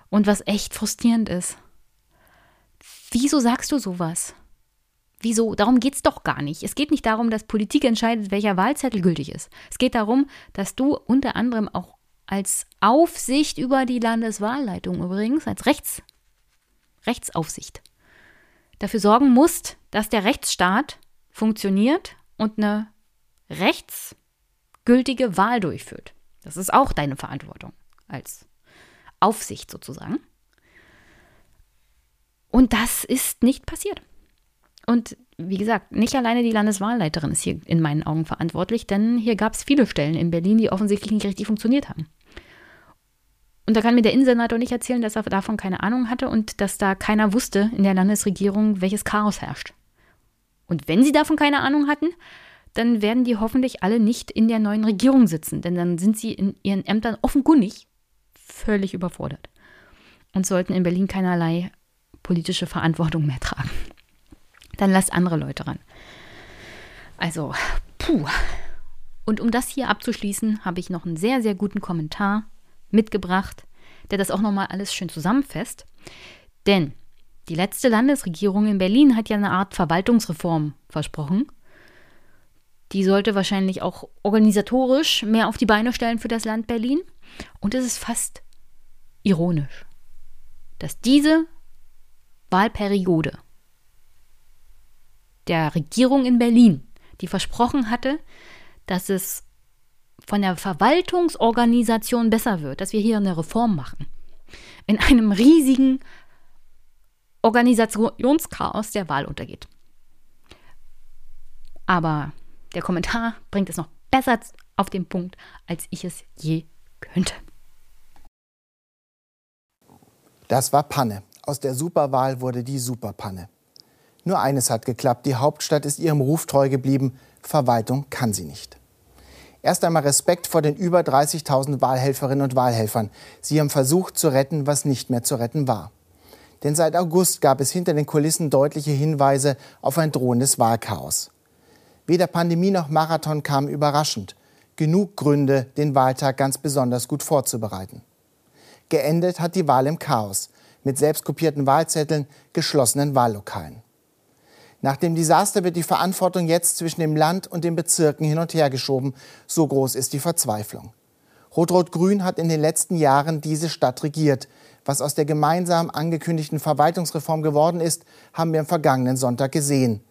Und was echt frustrierend ist. Wieso sagst du sowas? Wieso? Darum geht es doch gar nicht. Es geht nicht darum, dass Politik entscheidet, welcher Wahlzettel gültig ist. Es geht darum, dass du unter anderem auch als Aufsicht über die Landeswahlleitung übrigens, als Rechts, Rechtsaufsicht, dafür sorgen musst, dass der Rechtsstaat funktioniert und eine rechtsgültige Wahl durchführt. Das ist auch deine Verantwortung als Aufsicht sozusagen. Und das ist nicht passiert. Und wie gesagt, nicht alleine die Landeswahlleiterin ist hier in meinen Augen verantwortlich, denn hier gab es viele Stellen in Berlin, die offensichtlich nicht richtig funktioniert haben. Und da kann mir der Innensenator nicht erzählen, dass er davon keine Ahnung hatte und dass da keiner wusste in der Landesregierung, welches Chaos herrscht. Und wenn sie davon keine Ahnung hatten, dann werden die hoffentlich alle nicht in der neuen Regierung sitzen, denn dann sind sie in ihren Ämtern offenkundig völlig überfordert und sollten in Berlin keinerlei politische Verantwortung mehr tragen. Dann lasst andere Leute ran. Also, puh. Und um das hier abzuschließen, habe ich noch einen sehr, sehr guten Kommentar mitgebracht, der das auch nochmal alles schön zusammenfasst. Denn die letzte Landesregierung in Berlin hat ja eine Art Verwaltungsreform versprochen. Die sollte wahrscheinlich auch organisatorisch mehr auf die Beine stellen für das Land Berlin. Und es ist fast ironisch, dass diese Wahlperiode der Regierung in Berlin, die versprochen hatte, dass es von der Verwaltungsorganisation besser wird, dass wir hier eine Reform machen. In einem riesigen Organisationschaos der Wahl untergeht. Aber der Kommentar bringt es noch besser auf den Punkt, als ich es je könnte. Das war Panne. Aus der Superwahl wurde die Superpanne. Nur eines hat geklappt. Die Hauptstadt ist ihrem Ruf treu geblieben. Verwaltung kann sie nicht. Erst einmal Respekt vor den über 30.000 Wahlhelferinnen und Wahlhelfern. Sie haben versucht zu retten, was nicht mehr zu retten war. Denn seit August gab es hinter den Kulissen deutliche Hinweise auf ein drohendes Wahlchaos. Weder Pandemie noch Marathon kamen überraschend. Genug Gründe, den Wahltag ganz besonders gut vorzubereiten. Geendet hat die Wahl im Chaos mit selbstkopierten Wahlzetteln, geschlossenen Wahllokalen. Nach dem Desaster wird die Verantwortung jetzt zwischen dem Land und den Bezirken hin und her geschoben. So groß ist die Verzweiflung. Rot-Rot-Grün hat in den letzten Jahren diese Stadt regiert. Was aus der gemeinsam angekündigten Verwaltungsreform geworden ist, haben wir am vergangenen Sonntag gesehen.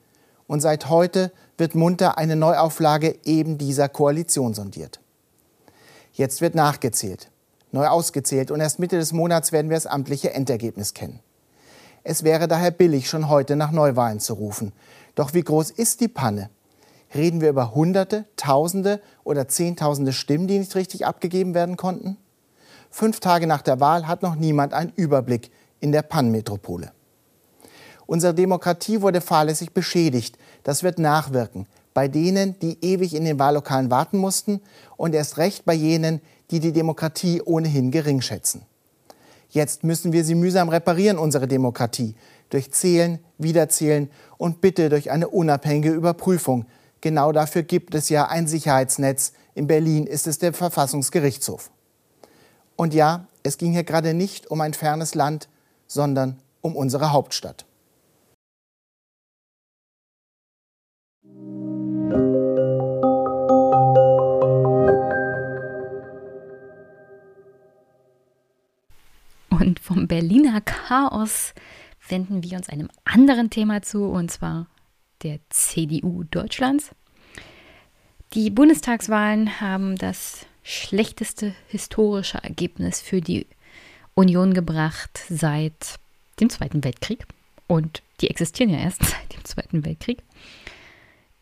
Und seit heute wird munter eine Neuauflage eben dieser Koalition sondiert. Jetzt wird nachgezählt, neu ausgezählt und erst Mitte des Monats werden wir das amtliche Endergebnis kennen. Es wäre daher billig, schon heute nach Neuwahlen zu rufen. Doch wie groß ist die Panne? Reden wir über Hunderte, Tausende oder Zehntausende Stimmen, die nicht richtig abgegeben werden konnten? Fünf Tage nach der Wahl hat noch niemand einen Überblick in der Pannenmetropole. Unsere Demokratie wurde fahrlässig beschädigt. Das wird nachwirken bei denen, die ewig in den Wahllokalen warten mussten und erst recht bei jenen, die die Demokratie ohnehin gering schätzen. Jetzt müssen wir sie mühsam reparieren, unsere Demokratie, durch Zählen, Wiederzählen und bitte durch eine unabhängige Überprüfung. Genau dafür gibt es ja ein Sicherheitsnetz. In Berlin ist es der Verfassungsgerichtshof. Und ja, es ging hier gerade nicht um ein fernes Land, sondern um unsere Hauptstadt. Und vom Berliner Chaos wenden wir uns einem anderen Thema zu, und zwar der CDU Deutschlands. Die Bundestagswahlen haben das schlechteste historische Ergebnis für die Union gebracht seit dem Zweiten Weltkrieg. Und die existieren ja erst [laughs] seit dem Zweiten Weltkrieg.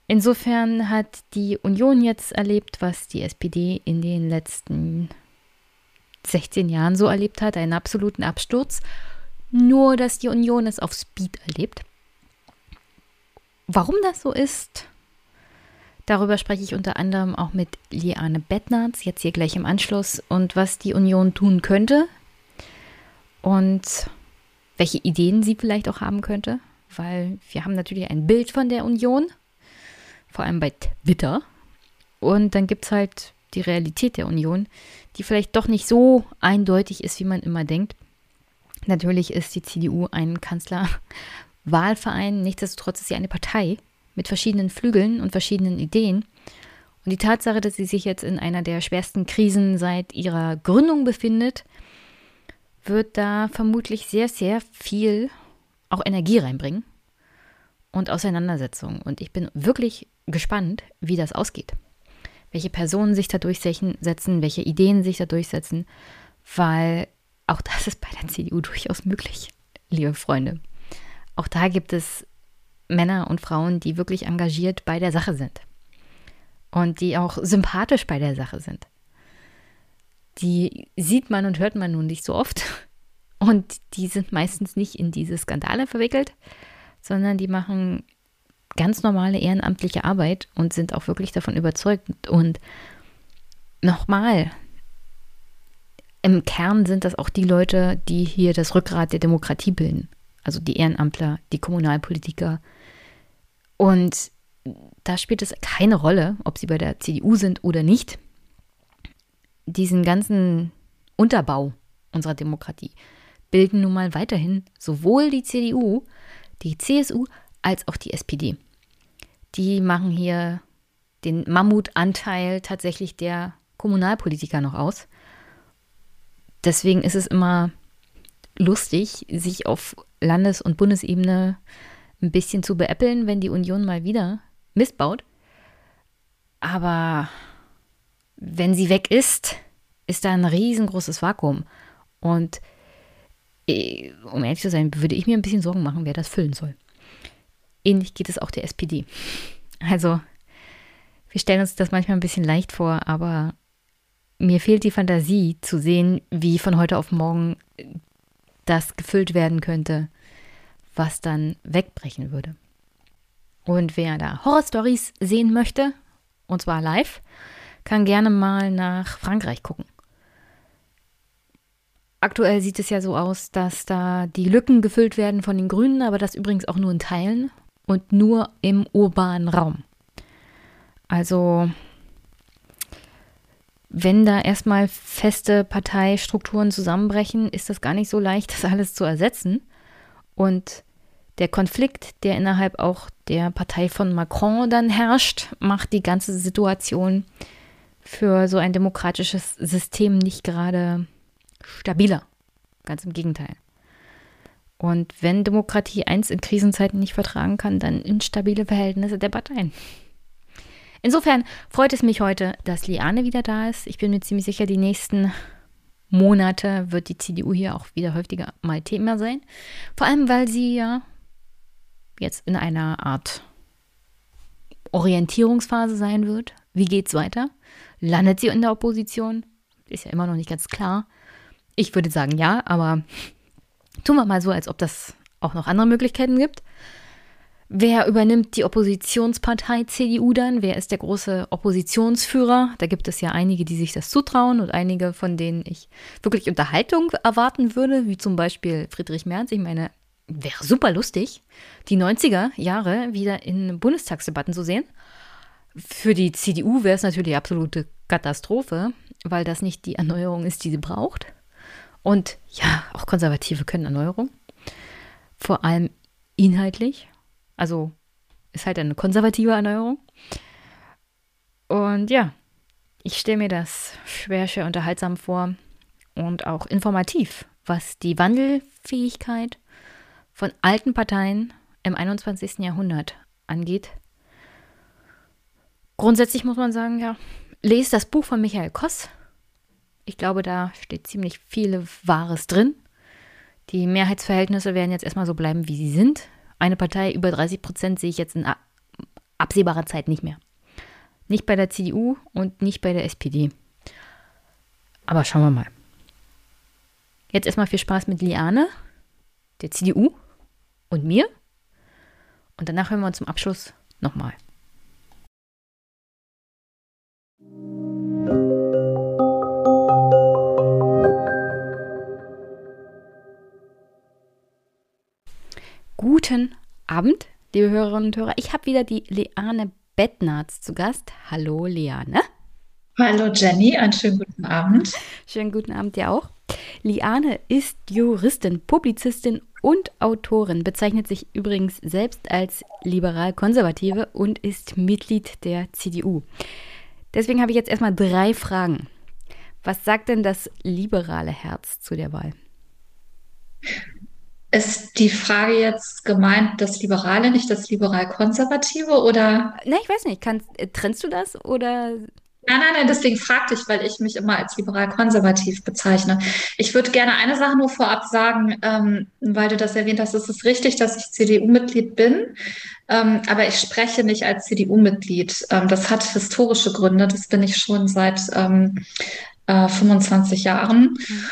Insofern hat die Union jetzt erlebt, was die SPD in den letzten 16 Jahren so erlebt hat, einen absoluten Absturz. Nur, dass die Union es auf Speed erlebt. Warum das so ist, Darüber spreche ich unter anderem auch mit Liane Bettnarz, jetzt hier gleich im Anschluss, und was die Union tun könnte und welche Ideen sie vielleicht auch haben könnte, weil wir haben natürlich ein Bild von der Union, vor allem bei Twitter. Und dann gibt es halt die Realität der Union, die vielleicht doch nicht so eindeutig ist, wie man immer denkt. Natürlich ist die CDU ein Kanzlerwahlverein, nichtsdestotrotz ist sie eine Partei mit verschiedenen Flügeln und verschiedenen Ideen. Und die Tatsache, dass sie sich jetzt in einer der schwersten Krisen seit ihrer Gründung befindet, wird da vermutlich sehr, sehr viel auch Energie reinbringen und Auseinandersetzung. Und ich bin wirklich gespannt, wie das ausgeht. Welche Personen sich da durchsetzen, welche Ideen sich da durchsetzen, weil auch das ist bei der CDU durchaus möglich, liebe Freunde. Auch da gibt es Männer und Frauen, die wirklich engagiert bei der Sache sind und die auch sympathisch bei der Sache sind. Die sieht man und hört man nun nicht so oft und die sind meistens nicht in diese Skandale verwickelt, sondern die machen ganz normale ehrenamtliche Arbeit und sind auch wirklich davon überzeugt. Und nochmal, im Kern sind das auch die Leute, die hier das Rückgrat der Demokratie bilden. Also die Ehrenamtler, die Kommunalpolitiker, und da spielt es keine Rolle, ob sie bei der CDU sind oder nicht. Diesen ganzen Unterbau unserer Demokratie bilden nun mal weiterhin sowohl die CDU, die CSU als auch die SPD. Die machen hier den Mammutanteil tatsächlich der Kommunalpolitiker noch aus. Deswegen ist es immer lustig, sich auf Landes- und Bundesebene ein bisschen zu beäppeln, wenn die Union mal wieder missbaut. Aber wenn sie weg ist, ist da ein riesengroßes Vakuum. Und äh, um ehrlich zu sein, würde ich mir ein bisschen Sorgen machen, wer das füllen soll. Ähnlich geht es auch der SPD. Also, wir stellen uns das manchmal ein bisschen leicht vor, aber mir fehlt die Fantasie zu sehen, wie von heute auf morgen das gefüllt werden könnte was dann wegbrechen würde. Und wer da Horrorstories sehen möchte, und zwar live, kann gerne mal nach Frankreich gucken. Aktuell sieht es ja so aus, dass da die Lücken gefüllt werden von den Grünen, aber das übrigens auch nur in Teilen und nur im urbanen Raum. Also wenn da erstmal feste Parteistrukturen zusammenbrechen, ist das gar nicht so leicht, [laughs] das alles zu ersetzen. Und der Konflikt, der innerhalb auch der Partei von Macron dann herrscht, macht die ganze Situation für so ein demokratisches System nicht gerade stabiler. Ganz im Gegenteil. Und wenn Demokratie eins in Krisenzeiten nicht vertragen kann, dann instabile Verhältnisse der Parteien. Insofern freut es mich heute, dass Liane wieder da ist. Ich bin mir ziemlich sicher, die nächsten Monate wird die CDU hier auch wieder häufiger mal Thema sein. Vor allem, weil sie ja jetzt in einer Art Orientierungsphase sein wird. Wie geht's weiter? Landet sie in der Opposition? Ist ja immer noch nicht ganz klar. Ich würde sagen ja, aber tun wir mal so, als ob das auch noch andere Möglichkeiten gibt. Wer übernimmt die Oppositionspartei CDU dann? Wer ist der große Oppositionsführer? Da gibt es ja einige, die sich das zutrauen und einige, von denen ich wirklich Unterhaltung erwarten würde, wie zum Beispiel Friedrich Merz. Ich meine, wäre super lustig, die 90er Jahre wieder in Bundestagsdebatten zu sehen. Für die CDU wäre es natürlich absolute Katastrophe, weil das nicht die Erneuerung ist, die sie braucht. Und ja, auch Konservative können Erneuerung. Vor allem inhaltlich. Also ist halt eine konservative Erneuerung. Und ja, ich stelle mir das schwer, schwer unterhaltsam vor und auch informativ, was die Wandelfähigkeit von alten Parteien im 21. Jahrhundert angeht. Grundsätzlich muss man sagen, ja, lest das Buch von Michael Koss. Ich glaube, da steht ziemlich viel Wahres drin. Die Mehrheitsverhältnisse werden jetzt erstmal so bleiben, wie sie sind. Eine Partei über 30 Prozent sehe ich jetzt in absehbarer Zeit nicht mehr. Nicht bei der CDU und nicht bei der SPD. Aber schauen wir mal. Jetzt erstmal viel Spaß mit Liane, der CDU und mir. Und danach hören wir uns zum Abschluss nochmal. Guten Abend, liebe Hörerinnen und Hörer. Ich habe wieder die Leane Bettnarz zu Gast. Hallo, Leane. Hallo, Jenny. Einen schönen guten Abend. Schönen guten Abend dir auch. Liane ist Juristin, Publizistin und Autorin, bezeichnet sich übrigens selbst als liberal-konservative und ist Mitglied der CDU. Deswegen habe ich jetzt erstmal drei Fragen. Was sagt denn das liberale Herz zu der Wahl? Ist die Frage jetzt gemeint, das Liberale, nicht das Liberal-Konservative oder? Ne, ich weiß nicht. Kannst, äh, trennst du das oder? Nein, nein, nein, deswegen fragte ich, weil ich mich immer als liberal-konservativ bezeichne. Ich würde gerne eine Sache nur vorab sagen, ähm, weil du das erwähnt hast. Es ist richtig, dass ich CDU-Mitglied bin, ähm, aber ich spreche nicht als CDU-Mitglied. Ähm, das hat historische Gründe. Das bin ich schon seit ähm, äh, 25 Jahren. Mhm.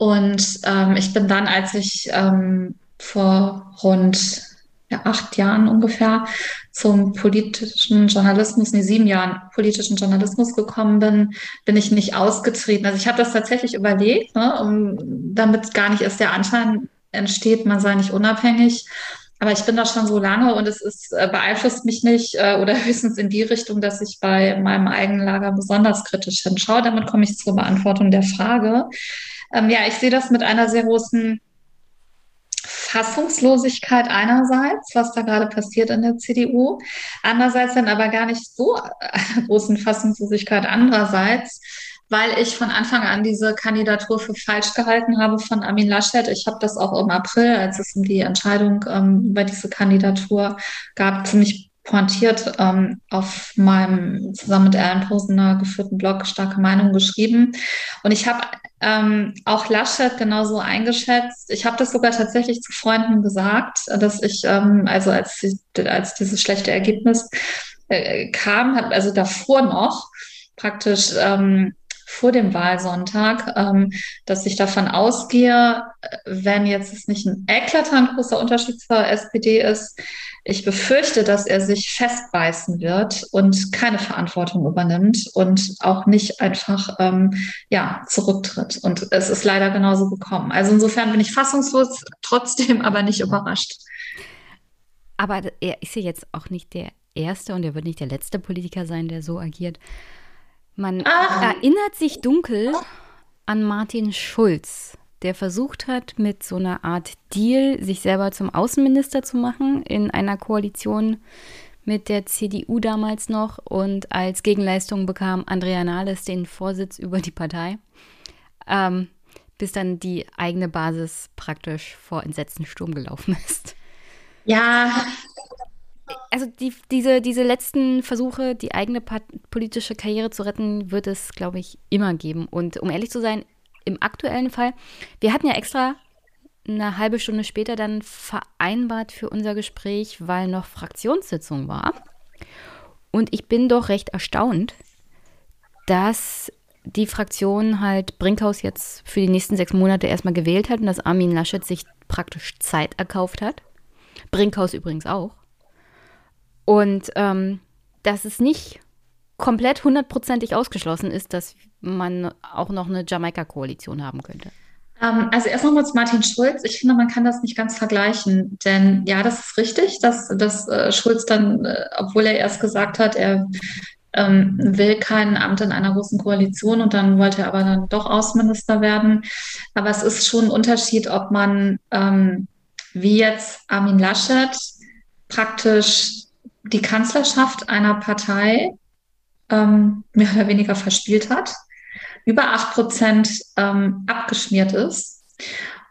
Und ähm, ich bin dann, als ich ähm, vor rund ja, acht Jahren ungefähr zum politischen Journalismus, nee, sieben Jahren politischen Journalismus gekommen bin, bin ich nicht ausgetreten. Also ich habe das tatsächlich überlegt, ne, um, damit gar nicht erst der Anschein entsteht, man sei nicht unabhängig. Aber ich bin da schon so lange und es ist, äh, beeinflusst mich nicht äh, oder [laughs] höchstens in die Richtung, dass ich bei meinem eigenen Lager besonders kritisch hinschaue. Damit komme ich zur Beantwortung der Frage. Ähm, ja, ich sehe das mit einer sehr großen Fassungslosigkeit einerseits, was da gerade passiert in der CDU, andererseits dann aber gar nicht so einer [laughs] großen Fassungslosigkeit andererseits, weil ich von Anfang an diese Kandidatur für falsch gehalten habe von Armin Laschet. Ich habe das auch im April, als es um die Entscheidung ähm, über diese Kandidatur gab, ziemlich pointiert ähm, auf meinem zusammen mit Alan Posener geführten Blog Starke Meinung geschrieben. Und ich habe ähm, auch Laschet genauso eingeschätzt. Ich habe das sogar tatsächlich zu Freunden gesagt, dass ich, ähm, also als, als dieses schlechte Ergebnis äh, kam, hab, also davor noch praktisch ähm, vor dem Wahlsonntag, ähm, dass ich davon ausgehe, wenn jetzt es nicht ein eklatant großer Unterschied zur SPD ist, ich befürchte, dass er sich festbeißen wird und keine Verantwortung übernimmt und auch nicht einfach ähm, ja, zurücktritt. Und es ist leider genauso gekommen. Also insofern bin ich fassungslos, trotzdem aber nicht überrascht. Aber er ist ja jetzt auch nicht der erste und er wird nicht der letzte Politiker sein, der so agiert. Man Ach. erinnert sich dunkel an Martin Schulz, der versucht hat, mit so einer Art Deal sich selber zum Außenminister zu machen in einer Koalition mit der CDU damals noch und als Gegenleistung bekam Andrea Nahles den Vorsitz über die Partei, ähm, bis dann die eigene Basis praktisch vor entsetzten Sturm gelaufen ist. Ja. Also die, diese, diese letzten Versuche, die eigene politische Karriere zu retten, wird es, glaube ich, immer geben. Und um ehrlich zu sein, im aktuellen Fall, wir hatten ja extra eine halbe Stunde später dann vereinbart für unser Gespräch, weil noch Fraktionssitzung war. Und ich bin doch recht erstaunt, dass die Fraktion halt Brinkhaus jetzt für die nächsten sechs Monate erstmal gewählt hat und dass Armin Laschet sich praktisch Zeit erkauft hat. Brinkhaus übrigens auch. Und ähm, dass es nicht komplett hundertprozentig ausgeschlossen ist, dass man auch noch eine Jamaika-Koalition haben könnte. Ähm, also erst nochmal zu Martin Schulz. Ich finde, man kann das nicht ganz vergleichen, denn ja, das ist richtig, dass, dass äh, Schulz dann, äh, obwohl er erst gesagt hat, er ähm, will kein Amt in einer großen Koalition und dann wollte er aber dann doch Außenminister werden. Aber es ist schon ein Unterschied, ob man ähm, wie jetzt Armin Laschet praktisch die Kanzlerschaft einer Partei ähm, mehr oder weniger verspielt hat über acht Prozent ähm, abgeschmiert ist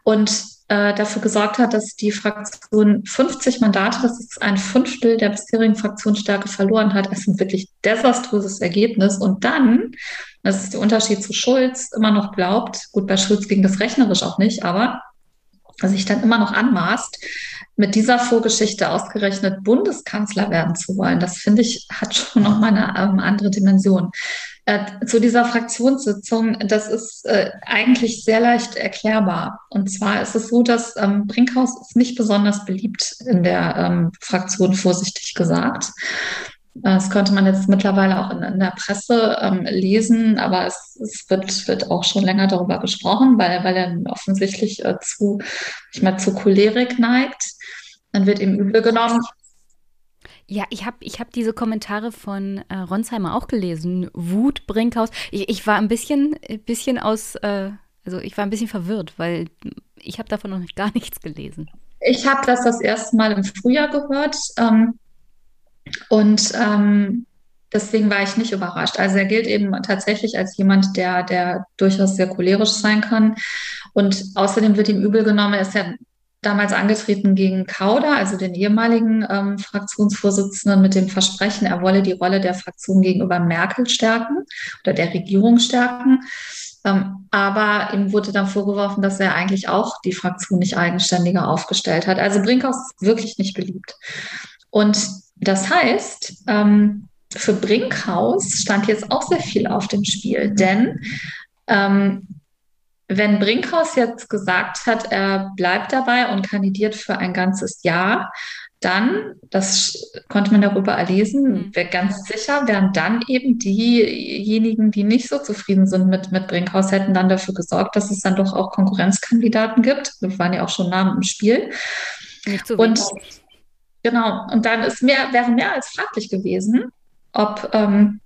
und äh, dafür gesorgt hat, dass die Fraktion 50 Mandate, das ist ein Fünftel der bisherigen Fraktionsstärke verloren hat. Das ist ein wirklich desaströses Ergebnis. Und dann, das ist der Unterschied zu Schulz, immer noch glaubt, gut, bei Schulz ging das rechnerisch auch nicht, aber sich dann immer noch anmaßt, mit dieser Vorgeschichte ausgerechnet Bundeskanzler werden zu wollen, das finde ich, hat schon noch mal eine ähm, andere Dimension. Äh, zu dieser Fraktionssitzung, das ist äh, eigentlich sehr leicht erklärbar. Und zwar ist es so, dass ähm, Brinkhaus ist nicht besonders beliebt in der ähm, Fraktion, vorsichtig gesagt. Das konnte man jetzt mittlerweile auch in, in der Presse ähm, lesen, aber es, es, wird, wird auch schon länger darüber gesprochen, weil, weil er offensichtlich äh, zu, ich mal, zu Cholerik neigt. Dann wird ihm übel genommen. Ja, ich habe ich hab diese Kommentare von äh, Ronsheimer auch gelesen. Wut, Brinkhaus. Ich, ich war ein bisschen, bisschen aus, äh, also ich war ein bisschen verwirrt, weil ich habe davon noch gar nichts gelesen. Ich habe das das erste Mal im Frühjahr gehört ähm, und ähm, deswegen war ich nicht überrascht. Also er gilt eben tatsächlich als jemand, der, der durchaus sehr cholerisch sein kann. Und außerdem wird ihm übel genommen, er ist ja damals angetreten gegen Kauder, also den ehemaligen ähm, Fraktionsvorsitzenden, mit dem Versprechen, er wolle die Rolle der Fraktion gegenüber Merkel stärken oder der Regierung stärken. Ähm, aber ihm wurde dann vorgeworfen, dass er eigentlich auch die Fraktion nicht eigenständiger aufgestellt hat. Also Brinkhaus ist wirklich nicht beliebt. Und das heißt, ähm, für Brinkhaus stand jetzt auch sehr viel auf dem Spiel, denn ähm, wenn Brinkhaus jetzt gesagt hat, er bleibt dabei und kandidiert für ein ganzes Jahr, dann, das konnte man darüber erlesen, mhm. wäre ganz sicher, wären dann eben diejenigen, die nicht so zufrieden sind mit, mit Brinkhaus, hätten dann dafür gesorgt, dass es dann doch auch Konkurrenzkandidaten gibt. Wir waren ja auch schon Namen im Spiel. Nicht so und genau, und dann ist mehr, wäre mehr als fraglich gewesen, ob ähm,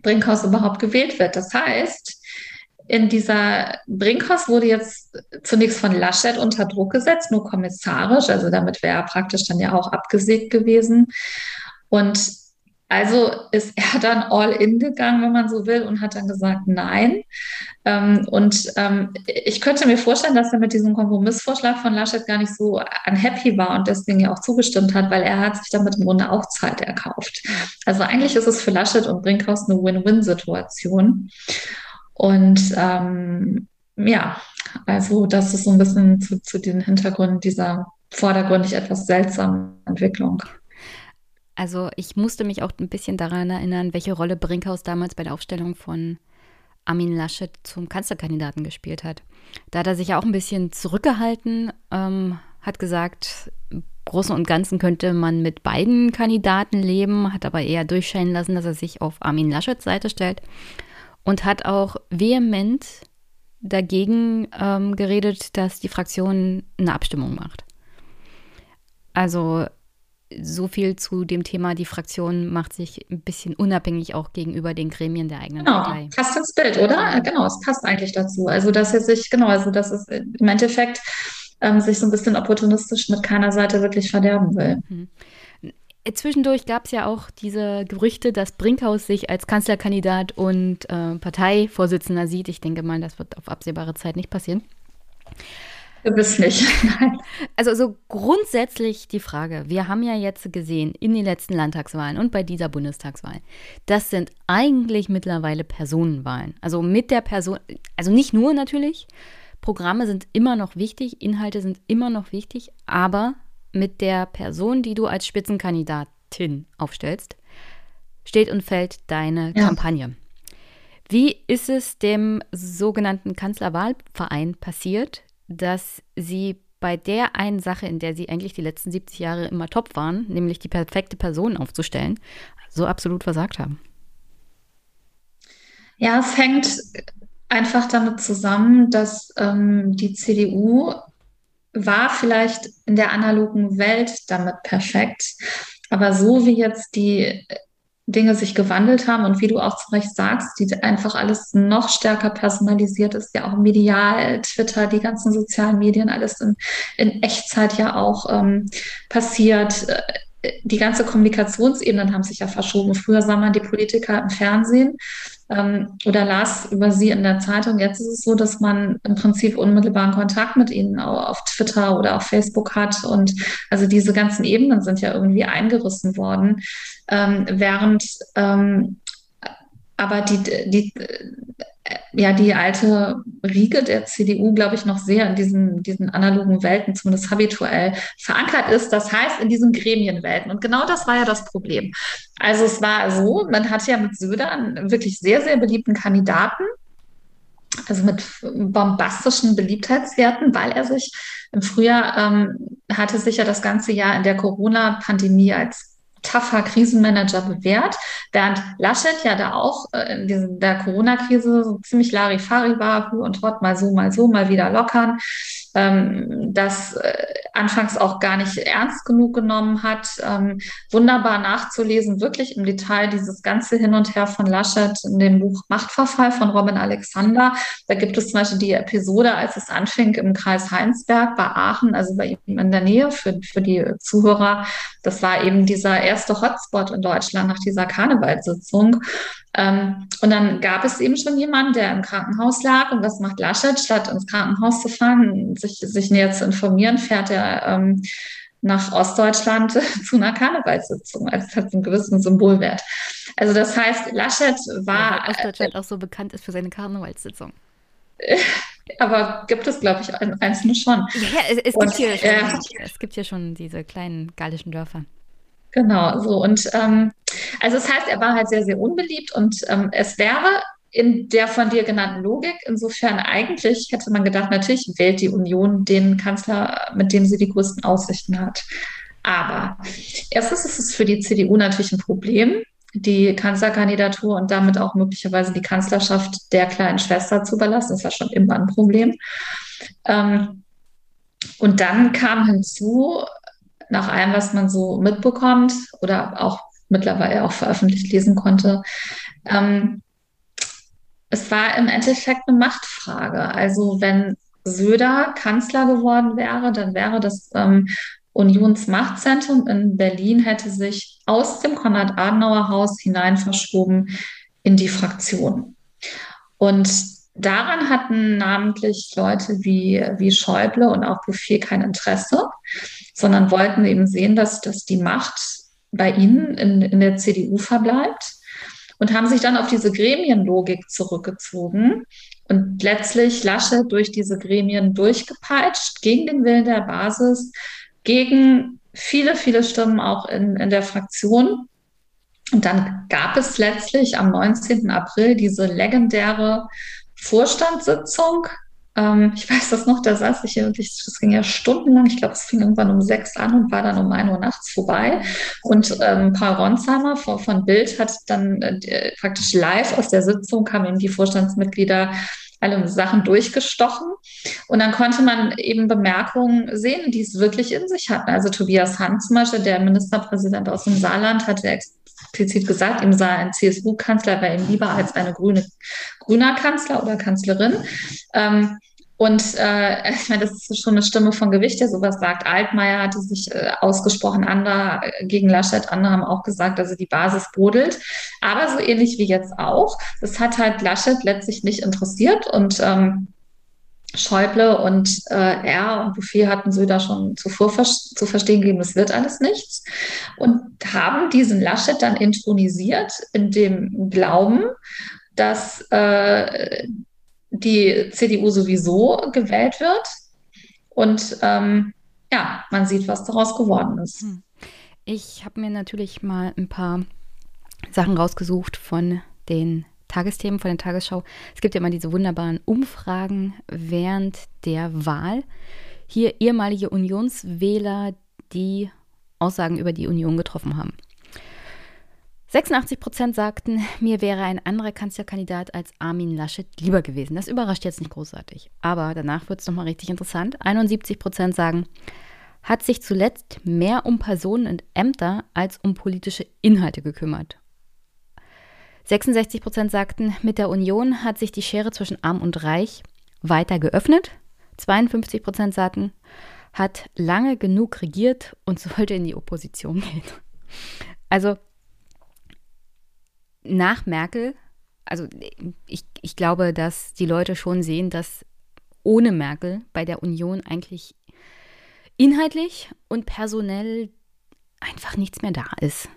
Brinkhaus überhaupt gewählt wird. Das heißt, in dieser Brinkhaus wurde jetzt zunächst von Laschet unter Druck gesetzt, nur kommissarisch, also damit wäre er praktisch dann ja auch abgesägt gewesen. Und also ist [laughs] er dann all in gegangen, wenn man so will, und hat dann gesagt, nein. Ähm, und ähm, ich könnte mir vorstellen, dass er mit diesem Kompromissvorschlag von Laschet gar nicht so unhappy war und deswegen ja auch zugestimmt hat, weil er hat sich damit im Grunde auch Zeit erkauft. Also eigentlich ist es für Laschet und Brinkhaus eine Win-Win-Situation. Und ähm, ja, also das ist so ein bisschen zu, zu den Hintergründen dieser vordergründig etwas seltsamen Entwicklung. Also ich musste mich auch ein bisschen daran erinnern, welche Rolle Brinkhaus damals bei der Aufstellung von Armin Laschet zum Kanzlerkandidaten gespielt hat. Da hat er sich auch ein bisschen zurückgehalten, ähm, hat gesagt, im Großen und Ganzen könnte man mit beiden Kandidaten leben, hat aber eher durchscheinen lassen, dass er sich auf Armin Laschets Seite stellt und hat auch vehement dagegen ähm, geredet, dass die Fraktion eine Abstimmung macht. Also so viel zu dem Thema, die Fraktion macht sich ein bisschen unabhängig auch gegenüber den Gremien der eigenen genau, Partei. Passt ins Bild, oder? Genau, es passt eigentlich dazu. Also, dass er sich, genau, also dass es im Endeffekt ähm, sich so ein bisschen opportunistisch mit keiner Seite wirklich verderben will. Mhm zwischendurch gab es ja auch diese Gerüchte, dass Brinkhaus sich als Kanzlerkandidat und äh, Parteivorsitzender sieht. Ich denke mal, das wird auf absehbare Zeit nicht passieren. Gewiss nicht. [laughs] Also so grundsätzlich die Frage, wir haben ja jetzt gesehen in den letzten Landtagswahlen und bei dieser Bundestagswahl, das sind eigentlich mittlerweile Personenwahlen. Also mit der Person, also nicht nur natürlich, Programme sind immer noch wichtig, Inhalte sind immer noch wichtig, aber mit der Person, die du als Spitzenkandidatin aufstellst, steht und fällt deine ja. Kampagne. Wie ist es dem sogenannten Kanzlerwahlverein passiert, dass sie bei der einen Sache, in der sie eigentlich die letzten 70 Jahre immer top waren, nämlich die perfekte Person aufzustellen, so absolut versagt haben? Ja, es hängt einfach damit zusammen, dass ähm, die CDU war vielleicht in der analogen Welt damit perfekt. Aber so wie jetzt die Dinge sich gewandelt haben und wie du auch zu Recht sagst, die einfach alles noch stärker personalisiert ist, ja auch medial, Twitter, die ganzen sozialen Medien, alles in, in Echtzeit ja auch ähm, passiert. Die ganze Kommunikationsebenen haben sich ja verschoben. Früher sah man die Politiker im Fernsehen ähm, oder las über sie in der Zeitung. Jetzt ist es so, dass man im Prinzip unmittelbaren Kontakt mit ihnen auf Twitter oder auf Facebook hat. Und also diese ganzen Ebenen sind ja irgendwie eingerissen worden, ähm, während ähm, aber die, die, ja, die alte Riege der CDU, glaube ich, noch sehr in diesen, diesen analogen Welten, zumindest habituell verankert ist. Das heißt, in diesen Gremienwelten. Und genau das war ja das Problem. Also es war so, man hatte ja mit Söder einen wirklich sehr, sehr beliebten Kandidaten, also mit bombastischen Beliebtheitswerten, weil er sich im Frühjahr ähm, hatte sich ja das ganze Jahr in der Corona-Pandemie als tougher Krisenmanager bewährt, während Laschet ja da auch äh, in der Corona-Krise so ziemlich Larifari war, und Hot, mal so, mal so, mal wieder lockern, ähm, das äh, anfangs auch gar nicht ernst genug genommen hat. Ähm, wunderbar nachzulesen, wirklich im Detail dieses ganze Hin und Her von Laschet in dem Buch Machtverfall von Robin Alexander. Da gibt es zum Beispiel die Episode, als es anfing im Kreis Heinsberg bei Aachen, also bei ihm in der Nähe für, für die Zuhörer. Das war eben dieser erste Hotspot in Deutschland nach dieser Karnevalssitzung. Ähm, und dann gab es eben schon jemanden, der im Krankenhaus lag. Und was macht Laschet? Statt ins Krankenhaus zu fahren, sich, sich näher zu informieren, fährt er ähm, nach Ostdeutschland [laughs] zu einer Karnevalssitzung. Also es hat einen gewissen Symbolwert. Also das heißt, Laschet war. Ja, Ostdeutschland äh, auch so bekannt ist für seine Karnevalssitzung. [laughs] Aber gibt es, glaube ich, einzelne schon. Ja, es, es, und, gibt hier schon, äh, es gibt hier schon diese kleinen gallischen Dörfer. Genau, so. Und ähm, also das heißt, er war halt sehr, sehr unbeliebt und ähm, es wäre in der von dir genannten Logik, insofern eigentlich hätte man gedacht, natürlich wählt die Union den Kanzler, mit dem sie die größten Aussichten hat. Aber erstens ist es für die CDU natürlich ein Problem, die Kanzlerkandidatur und damit auch möglicherweise die Kanzlerschaft der kleinen Schwester zu überlassen. Das war schon immer ein Problem. Ähm, und dann kam hinzu, nach allem, was man so mitbekommt oder auch mittlerweile auch veröffentlicht lesen konnte, ähm, es war im Endeffekt eine Machtfrage. Also wenn Söder Kanzler geworden wäre, dann wäre das ähm, Unionsmachtzentrum in Berlin hätte sich aus dem Konrad-Adenauer-Haus hinein verschoben in die Fraktion. Und daran hatten namentlich Leute wie, wie Schäuble und auch Bouffier kein Interesse, sondern wollten eben sehen, dass, dass die Macht bei ihnen in, in der CDU verbleibt und haben sich dann auf diese Gremienlogik zurückgezogen und letztlich Lasche durch diese Gremien durchgepeitscht, gegen den Willen der Basis, gegen viele, viele Stimmen auch in, in der Fraktion. Und dann gab es letztlich am 19. April diese legendäre Vorstandssitzung ähm, ich weiß das noch, da saß ich hier wirklich, das ging ja stundenlang, ich glaube, es fing irgendwann um sechs an und war dann um ein Uhr nachts vorbei. Und ähm, Paul Ronsheimer von, von Bild hat dann äh, praktisch live aus der Sitzung, kamen eben die Vorstandsmitglieder alle Sachen durchgestochen. Und dann konnte man eben Bemerkungen sehen, die es wirklich in sich hatten. Also Tobias Hans zum Beispiel, der Ministerpräsident aus dem Saarland, hatte explizit gesagt, ihm sei ein CSU-Kanzler bei ihm lieber als eine grüne, grüner Kanzler oder Kanzlerin. Ähm, Und äh, [laughs] ich meine, das ist schon eine Stimme von Gewicht, der sowas sagt. Altmaier hatte sich äh, ausgesprochen, andere äh, gegen Laschet, andere haben auch gesagt, also die Basis brodelt. Aber so ähnlich wie jetzt auch. Das hat halt Laschet letztlich nicht interessiert und ähm, Schäuble und äh, er und Bouffier hatten Söder schon zuvor vers zu verstehen gegeben, es wird alles nichts. Und haben diesen Laschet dann intronisiert in dem Glauben, dass äh, die CDU sowieso gewählt wird. Und ähm, ja, man sieht, was daraus geworden ist. Hm. Ich habe mir natürlich mal ein paar Sachen rausgesucht von den Tagesthemen von der Tagesschau. Es gibt ja immer diese wunderbaren Umfragen während der Wahl. Hier ehemalige Unionswähler, die Aussagen über die Union getroffen haben. 86 Prozent sagten, mir wäre ein anderer Kanzlerkandidat als Armin Laschet lieber gewesen. Das überrascht jetzt nicht großartig. Aber danach wird es nochmal richtig interessant. 71 Prozent sagen, hat sich zuletzt mehr um Personen und Ämter als um politische Inhalte gekümmert. 66 Prozent sagten, mit der Union hat sich die Schere zwischen Arm und Reich weiter geöffnet. 52 Prozent sagten, hat lange genug regiert und [laughs] sollte in die Opposition gehen. Also nach Merkel, also ich, ich glaube, dass die Leute schon sehen, dass ohne Merkel bei der Union eigentlich inhaltlich und personell einfach nichts mehr da ist.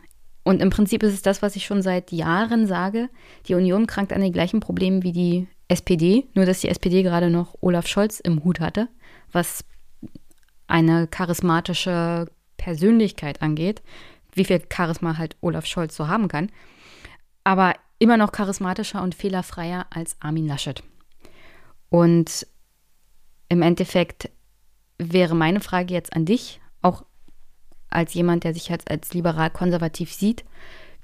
Und im Prinzip ist es das, was ich schon seit Jahren sage. Die Union krankt an den gleichen Problemen wie die SPD, nur dass die SPD gerade noch Olaf Scholz im Hut hatte, was eine charismatische Persönlichkeit angeht, wie viel Charisma halt Olaf Scholz so haben kann, aber immer noch charismatischer und fehlerfreier als Armin Laschet. Und im Endeffekt wäre meine Frage jetzt an dich, auch als jemand, der sich jetzt als liberal-konservativ sieht,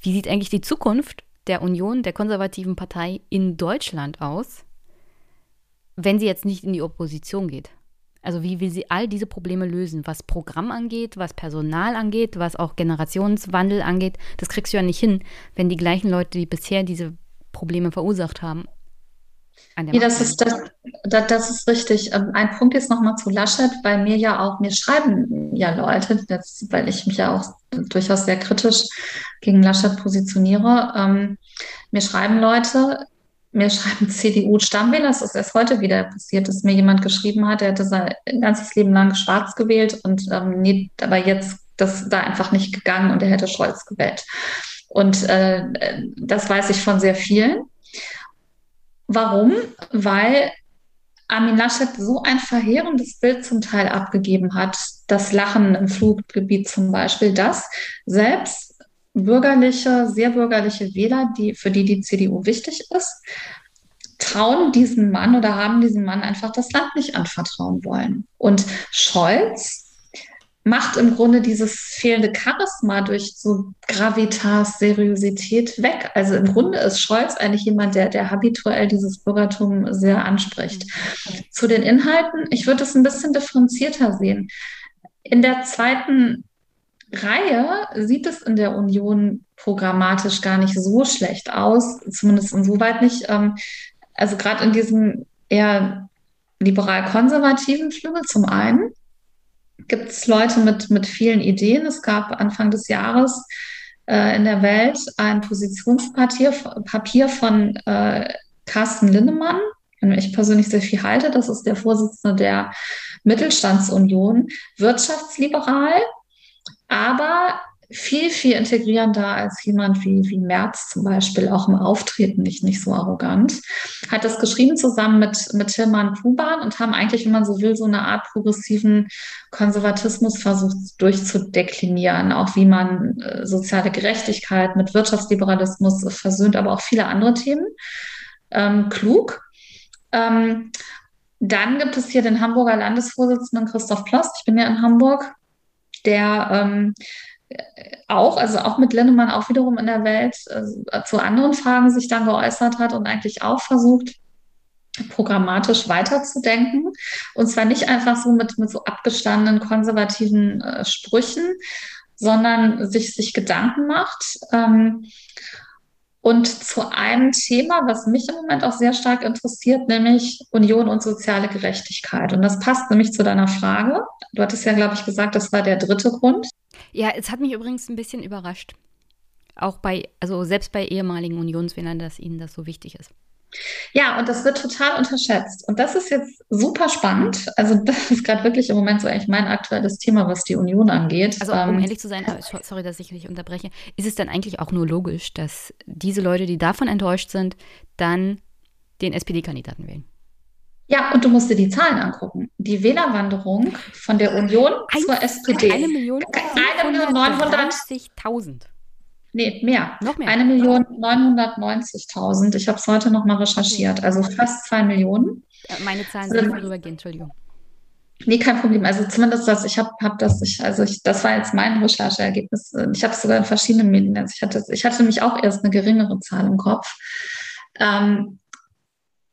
wie sieht eigentlich die Zukunft der Union, der konservativen Partei in Deutschland aus, wenn sie jetzt nicht in die Opposition geht? Also wie will sie all diese Probleme lösen, was Programm angeht, was Personal angeht, was auch Generationswandel angeht? Das kriegst du ja nicht hin, wenn die gleichen Leute, die bisher diese Probleme verursacht haben, ja, das ist, das, das, das, ist richtig. Ähm, ein Punkt jetzt nochmal zu Laschet, weil mir ja auch, mir schreiben ja Leute, das, weil ich mich ja auch durchaus sehr kritisch gegen Laschet positioniere. Ähm, mir schreiben Leute, mir schreiben [laughs] CDU-Stammwähler, das ist erst heute wieder passiert, dass mir jemand geschrieben hat, der hätte sein ganzes Leben lang schwarz gewählt und ähm, nee, aber jetzt das da einfach nicht gegangen und er hätte Scholz gewählt. Und äh, das weiß ich von sehr vielen. Warum? Weil Armin Laschet so ein verheerendes Bild zum Teil abgegeben hat, das Lachen im Fluggebiet zum Beispiel, dass selbst bürgerliche, sehr bürgerliche Wähler, die, für die die CDU wichtig ist, trauen diesen Mann oder haben diesem Mann einfach das Land nicht anvertrauen wollen. Und Scholz macht im Grunde dieses fehlende Charisma durch so Gravitas, Seriosität weg. Also im Grunde ist Scholz eigentlich jemand, der, der habituell dieses Bürgertum sehr anspricht. Zu den Inhalten, ich würde es ein bisschen differenzierter sehen. In der zweiten Reihe sieht es in der Union programmatisch gar nicht so schlecht aus, zumindest insoweit nicht. Ähm, also gerade in diesem eher liberal-konservativen Flügel zum einen gibt es Leute mit, mit vielen Ideen. Es gab Anfang des Jahres äh, in der Welt ein Positionspapier Papier von äh, Carsten Linnemann, dem ich persönlich sehr viel halte. Das ist der Vorsitzende der Mittelstandsunion, wirtschaftsliberal, aber viel, viel integrierender als jemand wie, wie Merz zum Beispiel, auch im Auftreten nicht, nicht so arrogant. Hat das geschrieben zusammen mit, mit Tilman Kuban und haben eigentlich, wenn man so will, so eine Art progressiven Konservatismus versucht durchzudeklinieren, auch wie man äh, soziale Gerechtigkeit mit Wirtschaftsliberalismus versöhnt, aber auch viele andere Themen. Ähm, klug. Ähm, dann gibt es hier den Hamburger Landesvorsitzenden Christoph Plost. Ich bin ja in Hamburg der ähm, auch, also auch mit Linnemann auch wiederum in der Welt äh, zu anderen Fragen sich dann geäußert hat und eigentlich auch versucht, programmatisch weiterzudenken. Und zwar nicht einfach so mit, mit so abgestandenen konservativen äh, Sprüchen, sondern sich, sich Gedanken macht. Ähm, und zu einem Thema, was mich im Moment auch sehr stark interessiert, nämlich Union und soziale Gerechtigkeit. Und das passt nämlich zu deiner Frage. Du hattest ja, glaube ich, gesagt, das war der dritte Grund. Ja, es hat mich übrigens ein bisschen überrascht. Auch bei, also selbst bei ehemaligen Unionswählern, dass ihnen das so wichtig ist. Ja, und das wird total unterschätzt. Und das ist jetzt super spannend. Also, [laughs] das ist gerade wirklich im Moment so eigentlich mein aktuelles Thema, was die Union angeht. Also, um ähm, ehrlich zu sein, sorry, dass ich mich unterbreche, ist es dann eigentlich auch nur logisch, dass diese Leute, die davon enttäuscht sind, dann den SPD-Kandidaten wählen? Ja, und du musst dir die Zahlen angucken. Die Wählerwanderung von der Union Ein, zur SPD. 1.900.000. Nee, mehr. Noch mehr. Eine Million 990.000. Ich habe es heute noch mal recherchiert. Okay. Also fast zwei Millionen. Meine Zahlen sind vorübergehend, Entschuldigung. Nee, kein Problem. Also zumindest das, ich habe hab das, ich, also ich, das war jetzt mein Rechercheergebnis. Ich habe es sogar in verschiedenen Medien. Also ich hatte, ich hatte nämlich auch erst eine geringere Zahl im Kopf. Ähm,